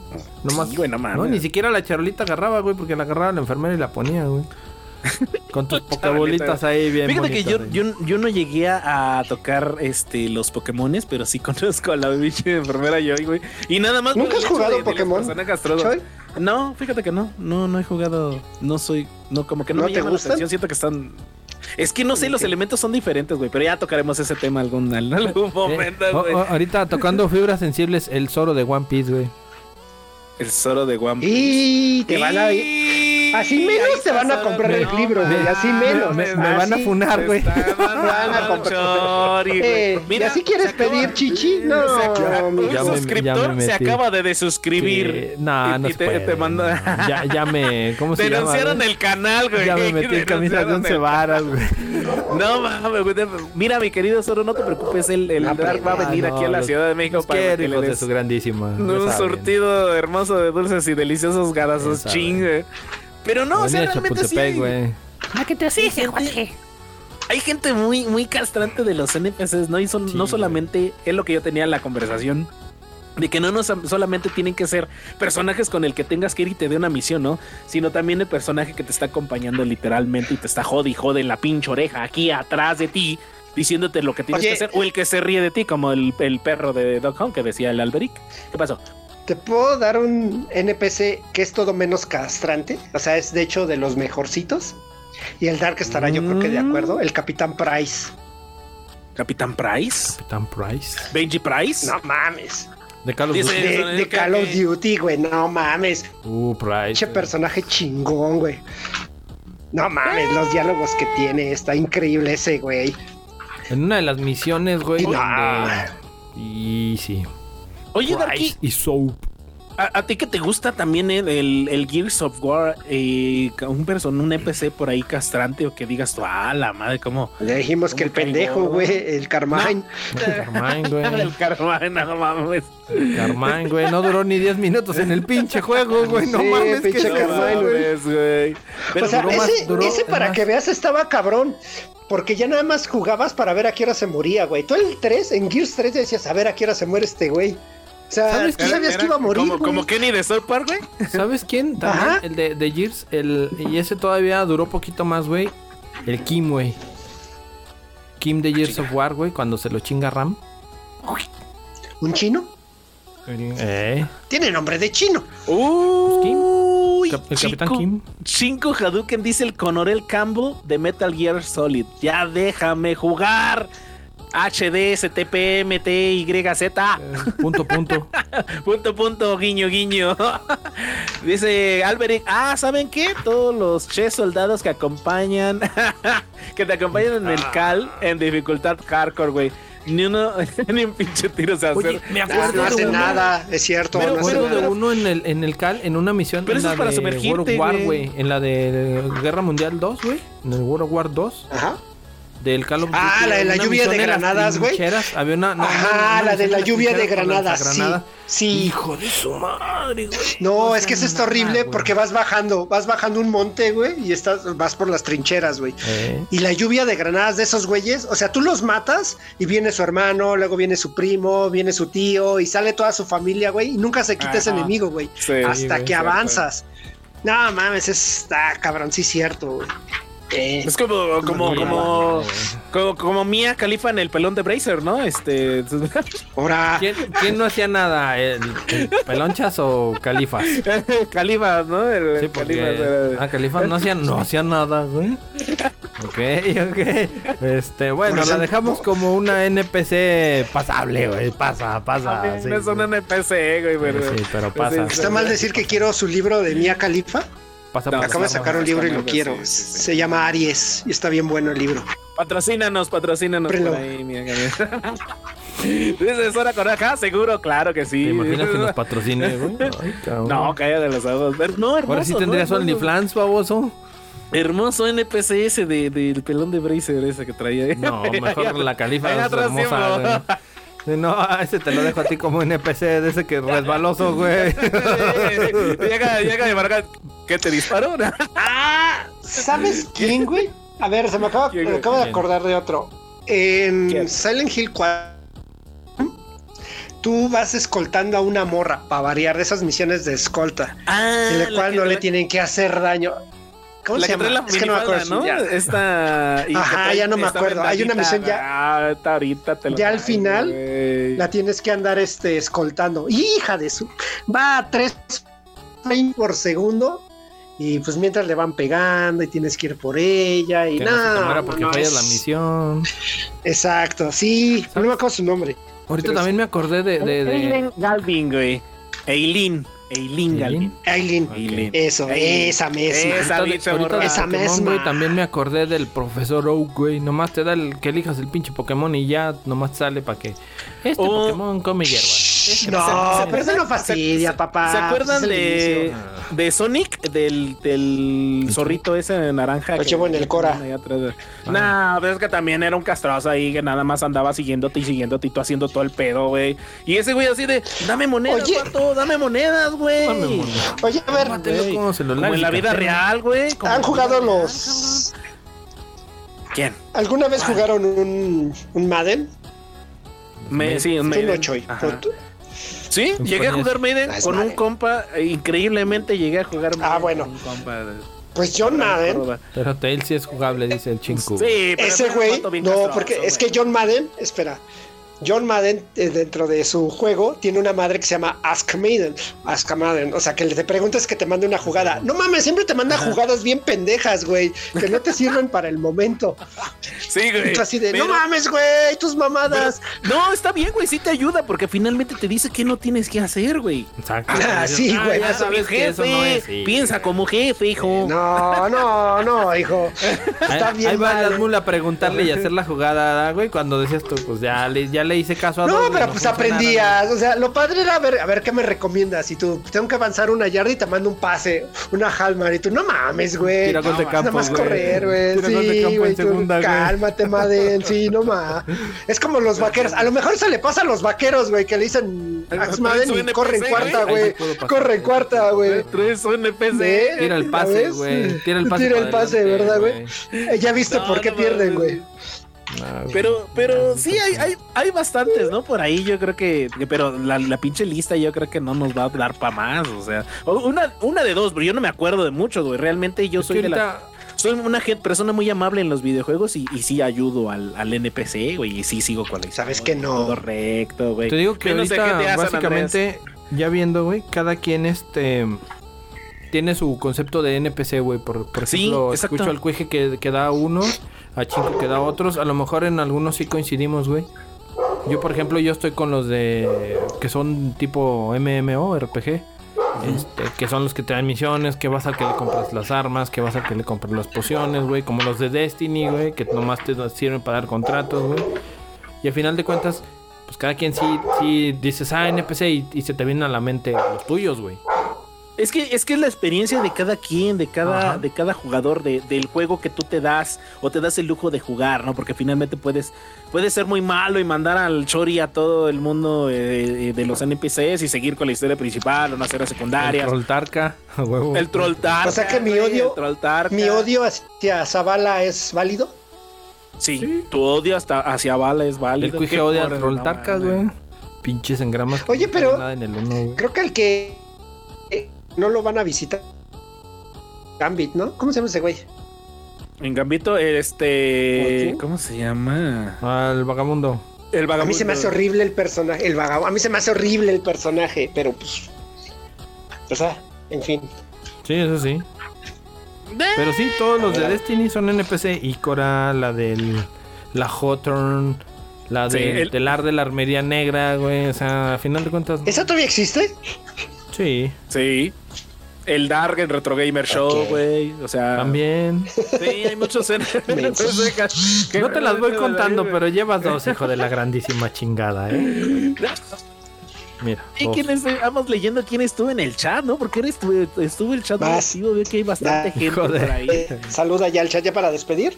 Sí, güey, no mames. No, ni siquiera la charolita agarraba, güey, porque la agarraba la enfermera y la ponía, güey. Con tus pokebolitas ahí bien Fíjate que yo, güey. yo, yo no llegué a tocar este los Pokémones, pero sí conozco a la pinche enfermera yo, güey. Y nada más. ¿Nunca has jugado Pokémon? No, fíjate que no. No, no he jugado. No soy. No, como que no, ¿No me te llama gustan? la atención. Siento que están. Es que no sé, los elementos son diferentes, güey. Pero ya tocaremos ese tema algún, en algún momento, Eh, oh, güey. ahorita tocando fibras sensibles, el Zoro de One Piece, güey. El Zoro de One Piece. Y te van a... Y- Así menos te van a comprar el no libro, güey, así menos. Me, me van a funar, güey. Van a comprar-. Eh, ¿y así quieres pedir chichi? No, se acaba- un Ya suscriptor me se acaba de desuscribir. Nah, Y- no y se te, puede, te manda. no. Ya, ya me... ¿Cómo se llama? Denunciaron el canal, güey. Ya me metí en camisa de once varas, güey. No mames, güey. Mira, mi querido Zoro, no te preocupes. El, el Dark va a venir Ah, no, aquí a la los- Ciudad de México para que le de des su grandísima. un saben. surtido hermoso de dulces y deliciosos gadazos chingue. Pero no, o sea, realmente sí. ¿A qué te Jorge? Hay gente muy, muy castrante de los NPCs, ¿no? Y son, Sí, no solamente es lo que yo tenía en la conversación. De que no nos, solamente tienen que ser personajes con el que tengas que ir y te dé una misión, ¿no? Sino también el personaje que te está acompañando literalmente y te está jode y jode en la pinche oreja aquí atrás de ti, diciéndote lo que tienes Oye. que hacer. O el que se ríe de ti, como el, el perro de Dog Hunt que decía el Alberic. ¿Qué pasó? ¿Te puedo dar un NPC que es todo menos castrante? O sea, es de hecho de los mejorcitos. Y el Dark estará yo creo que de Mm. acuerdo. El Capitán Price. Capitán Price. Capitán Price. Benji Price. No mames. De Carlos Dice- Duty. De, Call of Duty, güey. No mames. Uh, Price. Güey. personaje chingón, güey. No mames, los diálogos que tiene. Está increíble ese, güey. En una de las misiones, güey, No. donde... Y sí. Oye, Darky, Price y Soap. ¿A, a ti que te gusta también el, el, el Gears of War? eh, un person, un NPC por ahí castrante o que digas tú, ah, la madre, ¿cómo? Le dijimos que el pendejo, güey, el Carmine. Carmine, güey. el Carmine, no mames. Carmine, güey. No duró ni 10 minutos en el pinche juego, güey. No Sí, mames, pinche que No Carmine, güey. mames, güey. Pero o sea, duró más- ese, duró- ese es para más. que veas estaba cabrón. Porque ya nada más jugabas para ver a qué hora se moría, güey. Tú el 3, en Gears 3 decías, a ver a qué hora se muere este güey. O sea, ¿Sabes qué? sabías que iba a morir, Como, Kenny de South Park, güey. ¿Sabes quién? También Ajá. el de, de Gears. El, y ese todavía duró poquito más, güey. El Kim, güey. Kim de Gears of War, güey, cuando se lo chinga Ram. ¿Un chino? Eh. Tiene nombre de chino. Uy, Cap- el Capitán chico- Kim. Cinco Hadouken dice el Conorel Campbell de Metal Gear Solid. Ya déjame jugar. HD, STP, MT, YZ. eh, punto, punto. Punto, punto, guiño, guiño. Dice Alberic, ah, ¿saben qué? Todos los che soldados que acompañan, que te acompañan en el cal en dificultad hardcore, güey. Ni uno, ni un pinche tiro se hace. Oye, me Ah, acuerdo no de hace uno. nada, es cierto. Pero- no hace Me acuerdo nada. de uno en el, en el cal, en una misión Pero en eso la es para de sumergirte, World War, güey. En la de Guerra Mundial 2, güey. En el World of War 2. Ajá. Del Call of Duty. Ah, la de la lluvia de granadas, güey. trincheras, Había una. no, Ajá, una- una la de la lluvia de granadas, sí. Sí. Hijo de su madre, güey. No, es que es seas horrible porque vas bajando, vas bajando un monte, güey, y estás, vas por las trincheras, güey. Eh, Y la lluvia de granadas de esos güeyes, o sea, tú los matas y viene su hermano, luego viene su primo, viene su tío y sale toda su familia, güey, y nunca se quita ese enemigo, güey, Sí, hasta güey, que avanzas. No mames, es- está cabrón, sí cierto, güey. Eh, Es como, como, como, como, como Mia Califa en el pelón de Bracer, ¿no? Este. ahora, ¿Quién, quién no hacía nada? ¿El, el pelonchas o califas? Califa, ¿no? El, Sí, el porque. Califas Ah, califas no hacían no hacía nada, güey. Ok, ok. Este, bueno, la dejamos como una NPC pasable, güey. Pasa, pasa. Sí, es un güey. NPC, güey, pero. Sí, pero pasa. ¿está mal decir que quiero su libro de Mia Khalifa? Pasa No, por Acabo de sacar un libro y lo quiero. sí, sí, sí. Se llama Aries y está bien bueno el libro. Patrocínanos, patrocínanos Prelo. por ahí, Califa. Dices, hora con acá, seguro, claro que sí. ¿Te imaginas que nos patrocine, güey? Ay. No, cállate los ojos. No, hermoso. Ahora sí ¿no? tendrías Hermoso. OnlyFans, baboso. Hermoso NPC ese de, del pelón de Bracer ese que traía. No, mejor la califa hermosa, No, ese te lo dejo a ti como NPC de ese que es resbaloso, güey. llega, llega de marca. ¿Qué te disparó? Ah, ¿sabes quién, güey? A ver, se me acaba, ¿Quién, me acabo de acordar de otro. En ¿Quién? Silent Hill 4, tú vas escoltando a una morra para variar de esas misiones de escolta, Ah, en la cual no le tienen que hacer daño. ¿Cómo La se que trae llama? la Es que no me acuerdo. ¿no? Ya, Esta. Ajá, trae ya no me acuerdo. Hay una misión ya- Ah, está ahorita te lo Ya al final. La tienes que andar este, escoltando. Hija de su. Va a 3 frames por segundo. Y pues mientras le van pegando y tienes que ir por ella y Que no se te nada. muera porque no, fallas es- la misión. Exacto, sí. No me acuerdo su nombre. Ahorita también me acordé de... de, de- Eileen Galvin, güey. Eileen. Eileen Galvin. Eileen. Eso, esa misma. Esa ahorita. Esa misma. güey, también me acordé del profesor Oak, güey. Nomás te da el que elijas el pinche Pokémon y ya nomás sale para que... Este Oh. Pokémon come hierba. No, pero eso no ¿Se- fastidia, se- papá. ¿Se acuerdan de, de Sonic? Del, del zorrito ese naranja. Lo que- llevo en el Cora. atrás. No, pero es que también era un castroso ahí que nada más andaba siguiéndote y siguiéndote y tú haciendo todo el pedo, güey. Y ese güey así de, dame monedas, Oye. vato, dame monedas, güey. Oye, a ver, Como en la vida real, güey. ¿han jugado los. cabrón. ¿Quién? ¿Alguna vez jugaron un, un Madden? Me, sí, un Tú Maiden. no, Choy. Ajá. Tú- Sí, llegué a jugar Maiden Ah, con un compa. e Increíblemente llegué a jugar Maiden Ah, bueno. con un compa. de- Pues John Madden. Pero Tail sí es jugable, dice el chinku. Sí, pero Ese güey, no, porque es que. John Madden, espera, John Madden eh, dentro de su juego tiene una madre que se llama Ask Maiden, Ask Madden, o sea que le te preguntas que te mande una jugada. No mames, siempre te manda jugadas bien pendejas, güey, que no te sirven para el momento. Sí, güey. Y tú así de, Pero- no mames, güey, tus mamadas. No, está bien, güey, sí te ayuda porque finalmente te dice qué no tienes que hacer, güey. Exacto. Ah, sí, güey. ya Eso, mi sabes que eso no es. sí. Piensa como jefe, hijo. No, no, no, hijo. Está bien. Ahí va mal. la mula a preguntarle y hacer la jugada, güey. Cuando decías tú, pues ya le, ya le hice caso a No, pero pues aprendías. O sea, lo padre era ver, a ver qué me recomiendas. Y tú, tengo que avanzar una yarda y te mando un pase, una Halmar. Y tú, no mames, güey. Tira gol de No, campo, Nada más güey. correr, güey. Sí, güey. Cálmate, Madden. Sí, no más. Es como los vaqueros. A lo mejor se le pasa a los vaqueros, güey, que le dicen Ay, Ax traes Madden y NPC, corre en cuarta, güey. Corre en cuarta, güey. Tres NPC. ¿Eh? Tira el ¿Ya pase, güey. Tira el pase. Tira el pase, adelante, ¿verdad, güey? Eh, Ya viste No, por qué no pierden, mames. güey. Güey. Pero, pero sí, hay, hay, hay bastantes, ¿no? Por ahí yo creo que, pero la, la pinche lista yo creo que no nos va a dar para más, o sea, una, una de dos, pero yo no me acuerdo de muchos, güey. Realmente yo Es soy de la, soy una persona muy amable en los videojuegos y, y sí ayudo al, al NPC, güey, y sí sigo con la Sabes que no. Todo recto, güey. Te digo que Menos de ahorita básicamente ya viendo, güey, cada quien este tiene su concepto de NPC, güey. Por, por Sí, ejemplo, exacto. escucho al cueje que, que da unos, a Chinco que da otros. A lo mejor en algunos sí coincidimos, güey. Yo, por ejemplo, yo estoy con los de que son tipo MMO, RPG. Este, que son los que te dan misiones, que vas al que le compras las armas, que vas al que le compras las pociones, güey, como los de Destiny, güey, que nomás te sirven para dar contratos, güey. Y al final de cuentas, pues cada quien sí, sí dices, ah, NPC, y, y se te vienen a la mente los tuyos, güey. Es que, es que es la experiencia de cada quien, de cada, de cada jugador, de, del juego que tú te das o te das el lujo de jugar, ¿no? Porque finalmente puedes, puedes ser muy malo y mandar al chori a todo el mundo eh, de los NPCs y seguir con la historia principal, una serie secundaria. El Trolltarca, a huevo. El Trolltarca. O sea que mi odio, mi odio hacia Zavala es válido. Sí, tu odio hasta hacia Bala es válido. El cuije odia al no Trolltarca, mames. güey. Pinches engramas. Oye, pero- en el uno. Creo que el que eh, no lo van a visitar. Gambit, ¿no? ¿Cómo se llama ese güey? En Gambito, este. ¿Cómo se llama? Al vagabundo. El A vagabundo. mí se me hace horrible el personaje, el vagabundo. A mí se me hace horrible el personaje, pero pues. O sea, en fin. Sí, eso sí. Pero sí, todos los de Destiny son NPC. Ikora, la del. La Hawthorne, la Sí, del el- telar de la armería negra, güey. O sea, a final de cuentas. ¿Esa todavía existe? Sí, Sí. El Dark, el Retro Gamer Show, güey. O sea. también. Sí, hay muchos NPCs. No te las voy contando, pero llevas dos, hijo de la grandísima chingada, ¿eh? Mira. ¿Y quién es? Vamos leyendo quién estuvo en el chat, ¿no? Porque eres tú, estuvo el chat Vas. activo, veo que hay bastante Ya, gente hijo de- por ahí. Eh, saluda ya al chat ya para despedir.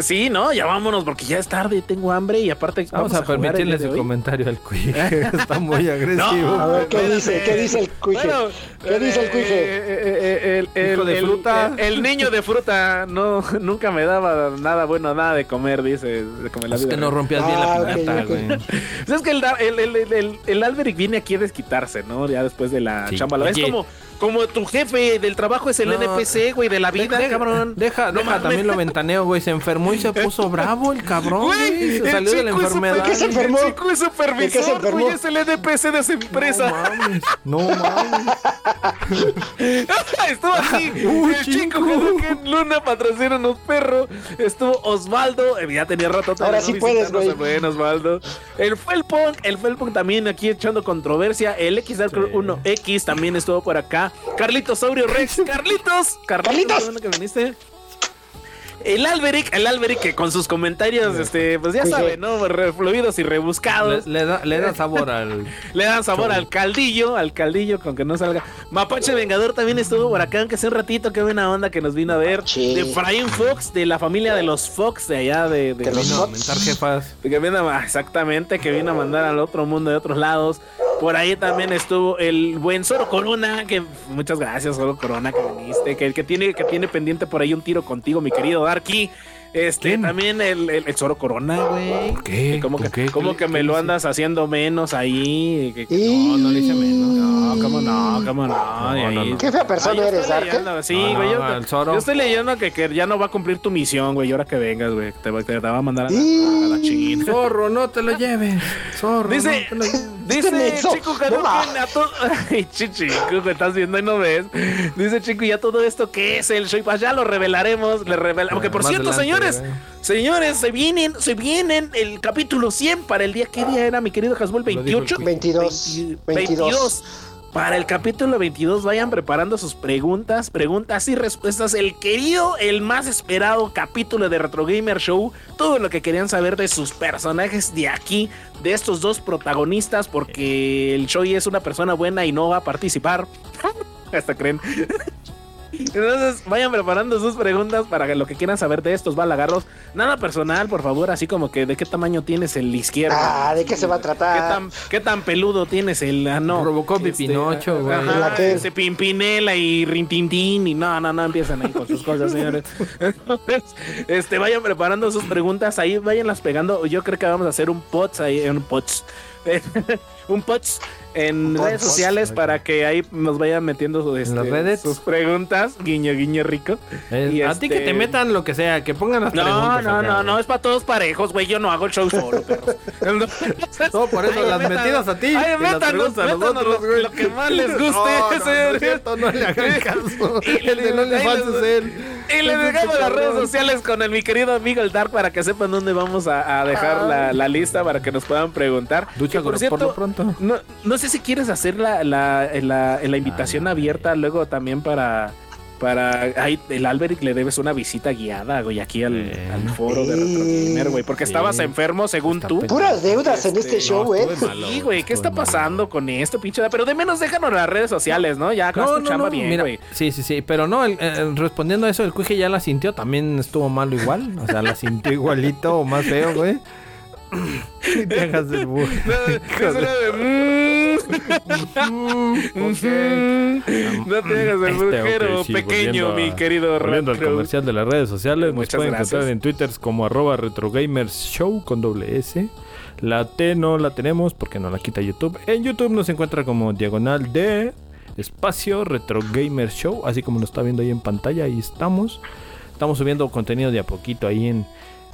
Sí, no, ya vámonos porque ya es tarde, tengo hambre y aparte Vamos, a, jugar el permitirle su comentario al Quick. Está muy agresivo. A ver, ¿qué dice? ¿Qué dice el cuije? Bueno, ¿Qué dice el cuije? eh, eh, eh, el, el- Hijo de el- fruta. El, el niño de fruta no nunca me daba nada bueno, nada de comer, dice. De comer la Es vida que no rompías bien Ah, la ok, piñata, güey. Pues es que el, el, el, el, el- el Alberic viene aquí a desquitarse, ¿no? Ya después de la Sí. chamba. Es como, como tu jefe del trabajo es el No. NPC, güey, de la vida, Deja- cabrón. Deja, No deja mames. también lo ventaneo, güey. Se enfermó y se puso bravo el cabrón, Güey. Se el salió de la enfermedad. ¿De qué se enfermó? El chico es ¿De qué se supervisor, enfermó? güey, es el NPC de esa empresa. No mames. No mames. Estuvo aquí Uy, el chico chico. que en Luna patrocina unos perros. Estuvo Osvaldo, eh, ya tenía rato Ahora sí puedes, güey. Buen Osvaldo. El Felpunk, el Felpunk también aquí echando controversia. El X Dark Sí. 1X también estuvo por acá. Carlitos Saurio Rex, Carlitos, Carlitos, Carlitos. qué bueno que viniste. El Alberic, el Alberic que con sus comentarios, este, pues ya sí. saben, ¿no? Fluidos y Le, rebuscados. le da, le da sabor al. Le dan sabor al caldillo, al caldillo con que no salga. Mapache Vengador también estuvo por acá, aunque hace un ratito, qué buena onda que nos vino a ver. Sí. De Efraín Fox, de la familia de los Fox, de allá de... de- los Vino a jefas. que vino a- exactamente, que vino a mandar al otro mundo de otros lados. Por ahí también estuvo el buen Zoro Corona, que muchas gracias Zoro Corona que viniste, que, que tiene que tiene pendiente por ahí un tiro contigo, mi querido Darky. Este, ¿Quién? también el, el, el Zoro Corona, güey. ¿Por qué? ¿Por que, qué? como ¿Qué que me lo andas haciendo menos ahí. que- que- Y- No, no le hice menos. no, cómo no, cómo no. No, no, no. Qué fea persona eres, Dark. leyendo, Sí, güey. no, yo, el Zoro. yo estoy leyendo que, que ya no va a cumplir tu misión, güey. Y ahora que vengas, güey. Te, va- te, va a mandar a la, a la chingada. Zorro, no te lo lleves. Zorro. Dice, no te lo lleves. dice Chico ma. a todo. Ay, chico, me estás viendo y no ves. Dice Chico, ¿y a todo esto qué es el show? Pues ya lo revelaremos. Le revela... Porque por cierto, adelante, señores, se vienen, se vienen el capítulo 100 para el día. ¿Qué día era, mi querido el 28. Quick. 22. 20 22. Para el capítulo 22 vayan preparando sus preguntas, preguntas y respuestas. El querido, el más esperado capítulo de Retro Gamer Show. Todo lo que querían saber de sus personajes de aquí, de estos dos protagonistas, porque el Shoy es una persona buena y no va a participar. Hasta creen. Entonces vayan preparando sus preguntas para lo que quieran saber de estos balagarros. Nada personal, por favor, así como que de qué tamaño tienes el izquierdo. Ah, ¿de qué se va a tratar? ¿Qué tan, qué tan peludo tienes el ah, no? Robocop y Pinocho, güey. Ajá, ¿La qué? ese Pimpinela y Rintintín y no, no, no empiezan ahí con sus cosas, señores. Entonces, este, vayan preparando sus preguntas ahí, váyanlas pegando. Yo creo que vamos a hacer un pots ahí, un pots. un pots en redes sociales para que ahí nos vayan metiendo su, este, las redes? sus preguntas, guiño, guiño rico. Eh, Y A este- ti que te metan lo que sea, que pongan las No, preguntas. no, no, güey. no, es para todos parejos, güey. Yo no hago el show solo, perros. No, por eso ay, las métanos- metidas a ti. Ay, métanos, métanos lo, güey. lo que más les guste. No, no, no es cierto, no le hagan caso. El de no le falses él. Y les dejamos las redes sociales con el mi querido amigo el Dark para que sepan dónde vamos a, a dejar la, la lista para que nos puedan preguntar. Ducha Que, por por, cierto, lo pronto. no, no sé si quieres hacer la, la, la, la invitación Ah, abierta luego también para, para ahí el Alberic le debes una visita guiada, güey, aquí al, Eh. al foro de Retro Gamer, güey, porque estabas enfermo según Está tú. Puras deudas en este Este, show, eh. estuve malo, Sí, güey, ¿qué está malo. pasando con esto, pinche? Pero de menos déjanos las redes sociales, ¿no? Ya, haz tu chamba bien, mira, güey. sí, sí, sí, pero no, el- el- respondiendo a eso, el cuije ya la sintió, también estuvo malo igual, o sea, la sintió igualito o más feo, güey. Y te hagas el bu- Es una de, mm, Ok. mm, No te hagas el Este, brujero sí, pequeño, a- mi querido Volviendo al Retro. comercial de las redes sociales, nos Muchas pueden gracias. encontrar en Twitter como arroba retrogamersshow con doble S. La T no la tenemos porque no la quita YouTube. En YouTube nos encuentra como diagonal de espacio Retro Gamer Show, así como lo está viendo ahí en pantalla, ahí estamos. Estamos subiendo contenido de a poquito ahí en,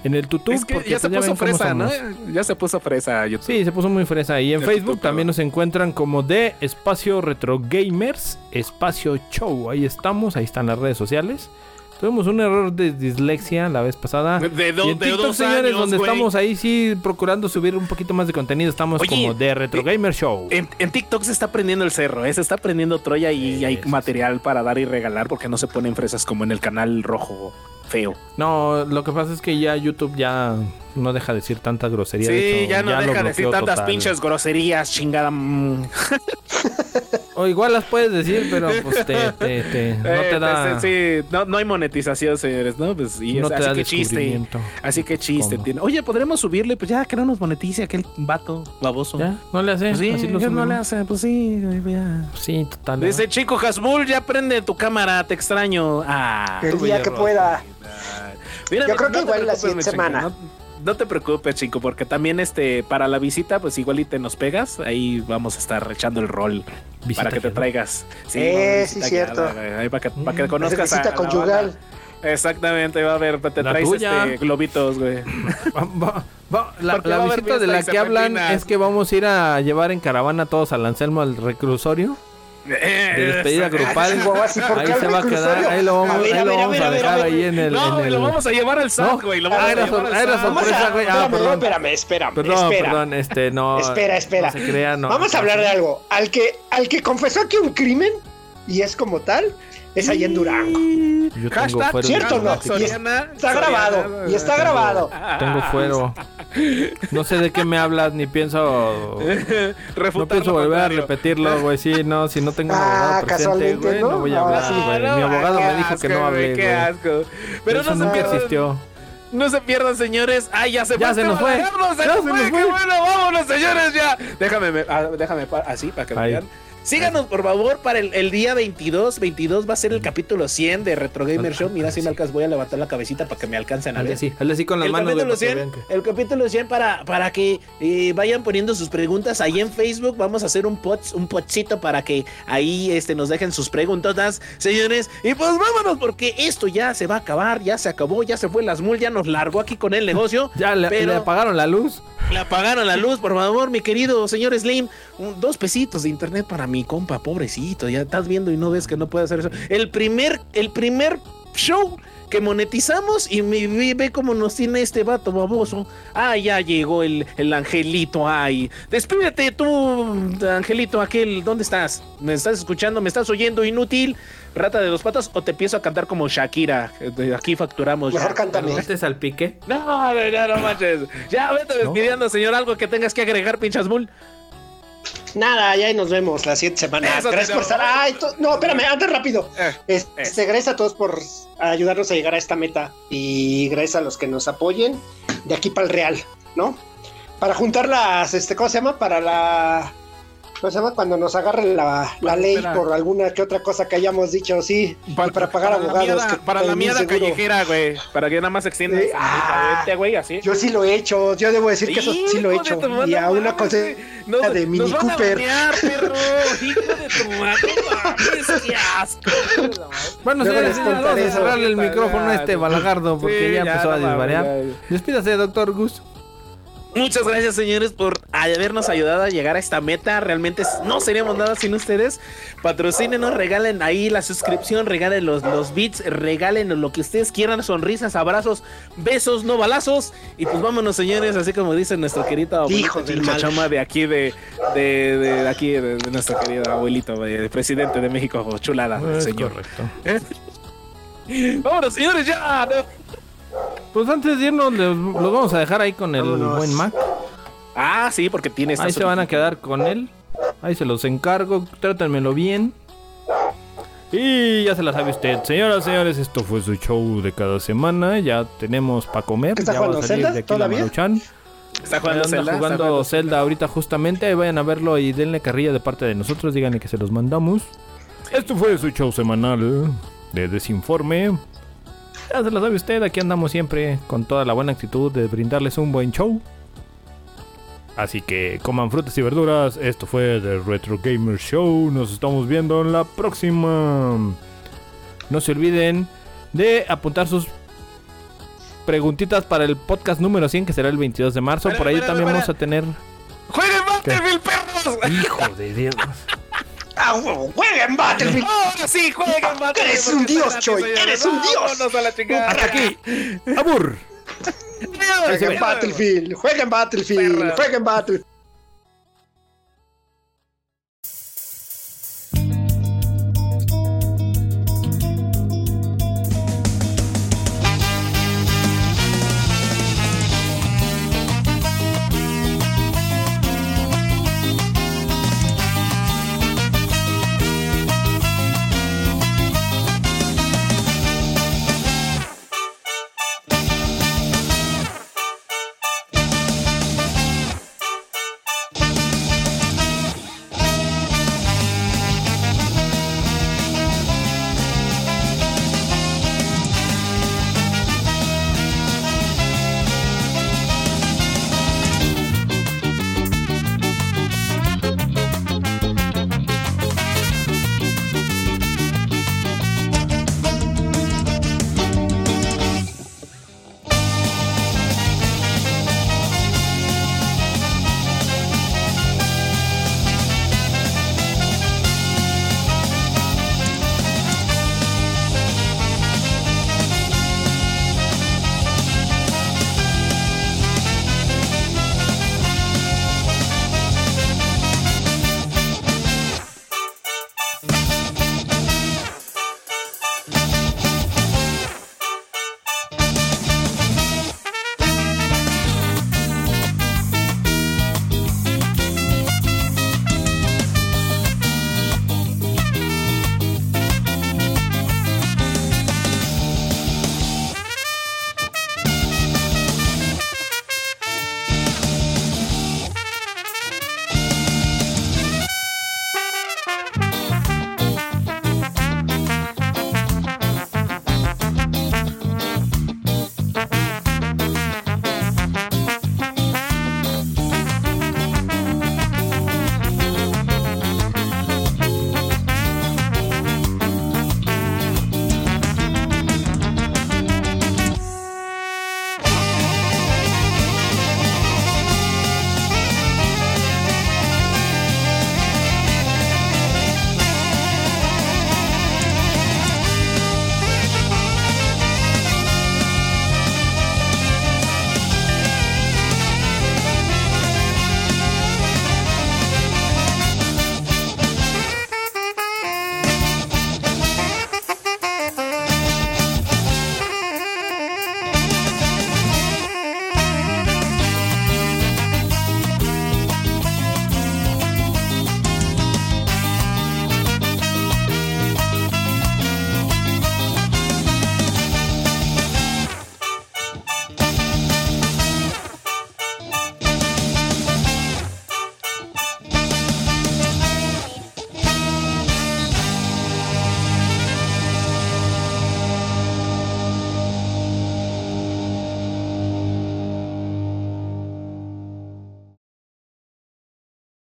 en el. Es que porque ya se puso fresa, ¿no? Ya se puso fresa YouTube. Sí, se puso muy fresa. Y en Facebook también nos encuentran como de Espacio Retro Gamers, Espacio Show. Ahí estamos, ahí están las redes sociales. Tuvimos un error de dislexia la vez pasada. De do- y en de TikTok, dos señores, años, donde estamos ahí sí procurando subir un poquito más de contenido. Estamos Oye, como de Retro eh, Gamer Show. En, en TikTok se está prendiendo el cerro, ¿eh? se está prendiendo Troya y Sí, hay sí, sí. material para dar y regalar porque no se ponen fresas como en el canal rojo No, lo que pasa es que ya YouTube ya no deja de decir tanta grosería. de Sí, hecho, ya no deja de decir tantas total. pinches groserías, chingada. mm. O igual las puedes decir, pero pues te, te, te- no Eh, te da... pues, sí, no, no hay monetización, señores, ¿no? Pues y no es- te así da que chiste. Así que chiste. Tiene. Oye, podremos subirle, pues ya que no nos monetice aquel vato baboso. ¿Ya? ¿No le hace? Pues sí, Así lo no le hace, pues sí, ya. Sí, total. Dice chico Hasbull, ya prende tu cámara, te extraño. Ah, El día que pueda. Mira, Yo creo que igual la siguiente semana. No, no te preocupes, chico, porque también este para la visita, pues igual y te nos pegas, ahí vamos a estar echando el rol Visita para que te guiada. traigas. Eh, no, sí, cierto. guiada, güey, ahí para que, para que Mm. conozcas a, visita a conyugal. Exactamente, va a haber, te La traes este globitos, güey. Va- va- va- la la visita de la que hablan es que vamos a ir a llevar en caravana todos al Anselmo al reclusorio de despedida grupal. Chihuahua, sí, ¿por Ahí se va a quedar, ahí lo vamos, A ver, ahí a lo ver, a vamos ver, a a ver, dejar a ver. ahí en el. No, en güey, el- lo vamos a llevar al SAT, No. güey. Lo Ah, vamos a era sor- sorpresa, güey. Ah, perdón. espérame, espérame, Perdón, espera. perdón, este, no. espera, espera. No se crea, no. Vamos a hablar de algo. Al que, al que confesó que un crimen, y es como tal, es allá en Durango. Yo tengo Hashtag fuero ¿Cierto o no? Y Está grabado, Soriana, y está grabado. Tengo fuero. No sé de qué me hablas, ni pienso. No pienso volver a repetirlo, güey. Sí, no, si no tengo un Ah, abogado presente, casualmente, güey, no, ¿no? voy a Ah, hablar, sí. güey. No, Mi abogado qué me dijo que asco, no güey, hable, Qué asco. Pero Eso no se nunca pierdan- existió. No se pierdan, señores. Ah, ya se Ya fue. se nos fue. Carlos, se Ya nos se fue. nos Qué bueno, vámonos, señores, ya. Déjame, me- ah, déjame así para que Ahí. vean. Síganos, por favor, para el, el día 22. 22 va a ser el capítulo 100 de Retro Gamer Show. Mira, si me alcanzas, voy a levantar la cabecita para que me alcancen a ver. así, así con las El manos, capítulo, para que 100, vean que- el capítulo 100 para, para que eh, vayan poniendo sus preguntas ahí en Facebook. Vamos a hacer un pot, un potcito para que ahí este, nos dejen sus preguntotas, señores. Y pues vámonos, porque esto ya se va a acabar, ya se acabó, ya se fue las mul, ya nos largó aquí con el negocio. Ya le, pero- le apagaron la luz. Le apagaron la luz, por favor, mi querido señor Slim. Un- dos pesitos de internet para mi compa, pobrecito. Ya estás viendo y no ves que no puede hacer eso. El primer, el primer show que monetizamos y me ve, ve cómo nos tiene este vato baboso. Ah, ya llegó el, el angelito. Ay, despídete tú, angelito, aquel. ¿Dónde estás? ¿Me estás escuchando? ¿Me estás oyendo, inútil? Rata de dos patas, o te empiezo a cantar como Shakira. De Aquí facturamos. Mejor cántame. ¿Este salpique? No, no, no, no manches. Ya, vete despidiendo, señor. Algo que tengas que agregar, pinchas bull. Nada, ya ahí nos vemos la siguiente semana. Eso, gracias por estar. Ay, no, espérame, antes rápido. Eh, Este, gracias a todos por ayudarnos a llegar a esta meta y gracias a los que nos apoyen de aquí para el Real, ¿no? Para juntar las, este, ¿cómo se llama? Para la, ¿cómo se llama? Cuando nos agarre la, la ley espera. por alguna que otra cosa que hayamos dicho, sí, y para pagar la abogados. miada- que para la mierda seguro. callejera, güey. Para que nada más extienda ah. güey, así. Yo sí lo he hecho, yo debo decir que eso sí lo he hecho. Y a no una cosa. Nos- de Mini nos van a Cooper. banear, perro. Hijo de tu no mames, qué asco. Bueno, señores, vamos a cerrarle el micrófono a este balagardo porque Sí, ya empezó a no desvariar. Despídase, doctor Gus. Muchas gracias, señores, por habernos ayudado a llegar a esta meta. Realmente no seríamos nada sin ustedes. Patrocínenos, regalen ahí la suscripción, regalen los, los bits, regalen lo que ustedes quieran, sonrisas, abrazos, besos, no balazos. Y pues vámonos, señores, así como dice nuestro querido abuelito Hijo del. Chachama de aquí, de, de, de- de aquí, de, de nuestro querido abuelito, de, de presidente de México, chulada, Es señor. correcto. ¿Eh? Vámonos, señores, ya. Pues antes de irnos, los vamos a dejar ahí con el Vámonos. buen Mac. Ah, sí, porque tiene esta Ahí se van a quedar con él. Ahí se los encargo. Trátenmelo bien. Y ya se la sabe usted. Señoras, señores, esto fue su show de cada semana. Ya tenemos para comer. ¿Qué está ya va a jugando, salir Zelda? de aquí la. Maruchan. Está jugando anda Zelda. está jugando jugando Zelda ahorita justamente. Ahí vayan a verlo y denle carrilla de parte de nosotros. Díganle que se los mandamos. Esto fue su show semanal de Desinforme. Ya se lo sabe usted. Aquí andamos siempre con toda la buena actitud de brindarles un buen show. Así que coman frutas y verduras. Esto fue The Retro Gamer Show. Nos estamos viendo en la próxima. No se olviden de apuntar sus preguntitas para el podcast número 100 que será el 22 de marzo. Por ahí también vamos a tener... ¡Jueguen Battlefield, perros! Hijo de Dios. ¡Ah, huevo! ¡Jueguen Battlefield! Ahora sí, jueguen Battlefield. Eres un dios, Choy, gratis, eres un dios. Vámonos a la chingada. Hasta aquí. Abur. ¡Jueguen Battlefield! ¡Jueguen Battlefield! ¡Jueguen Battlefield!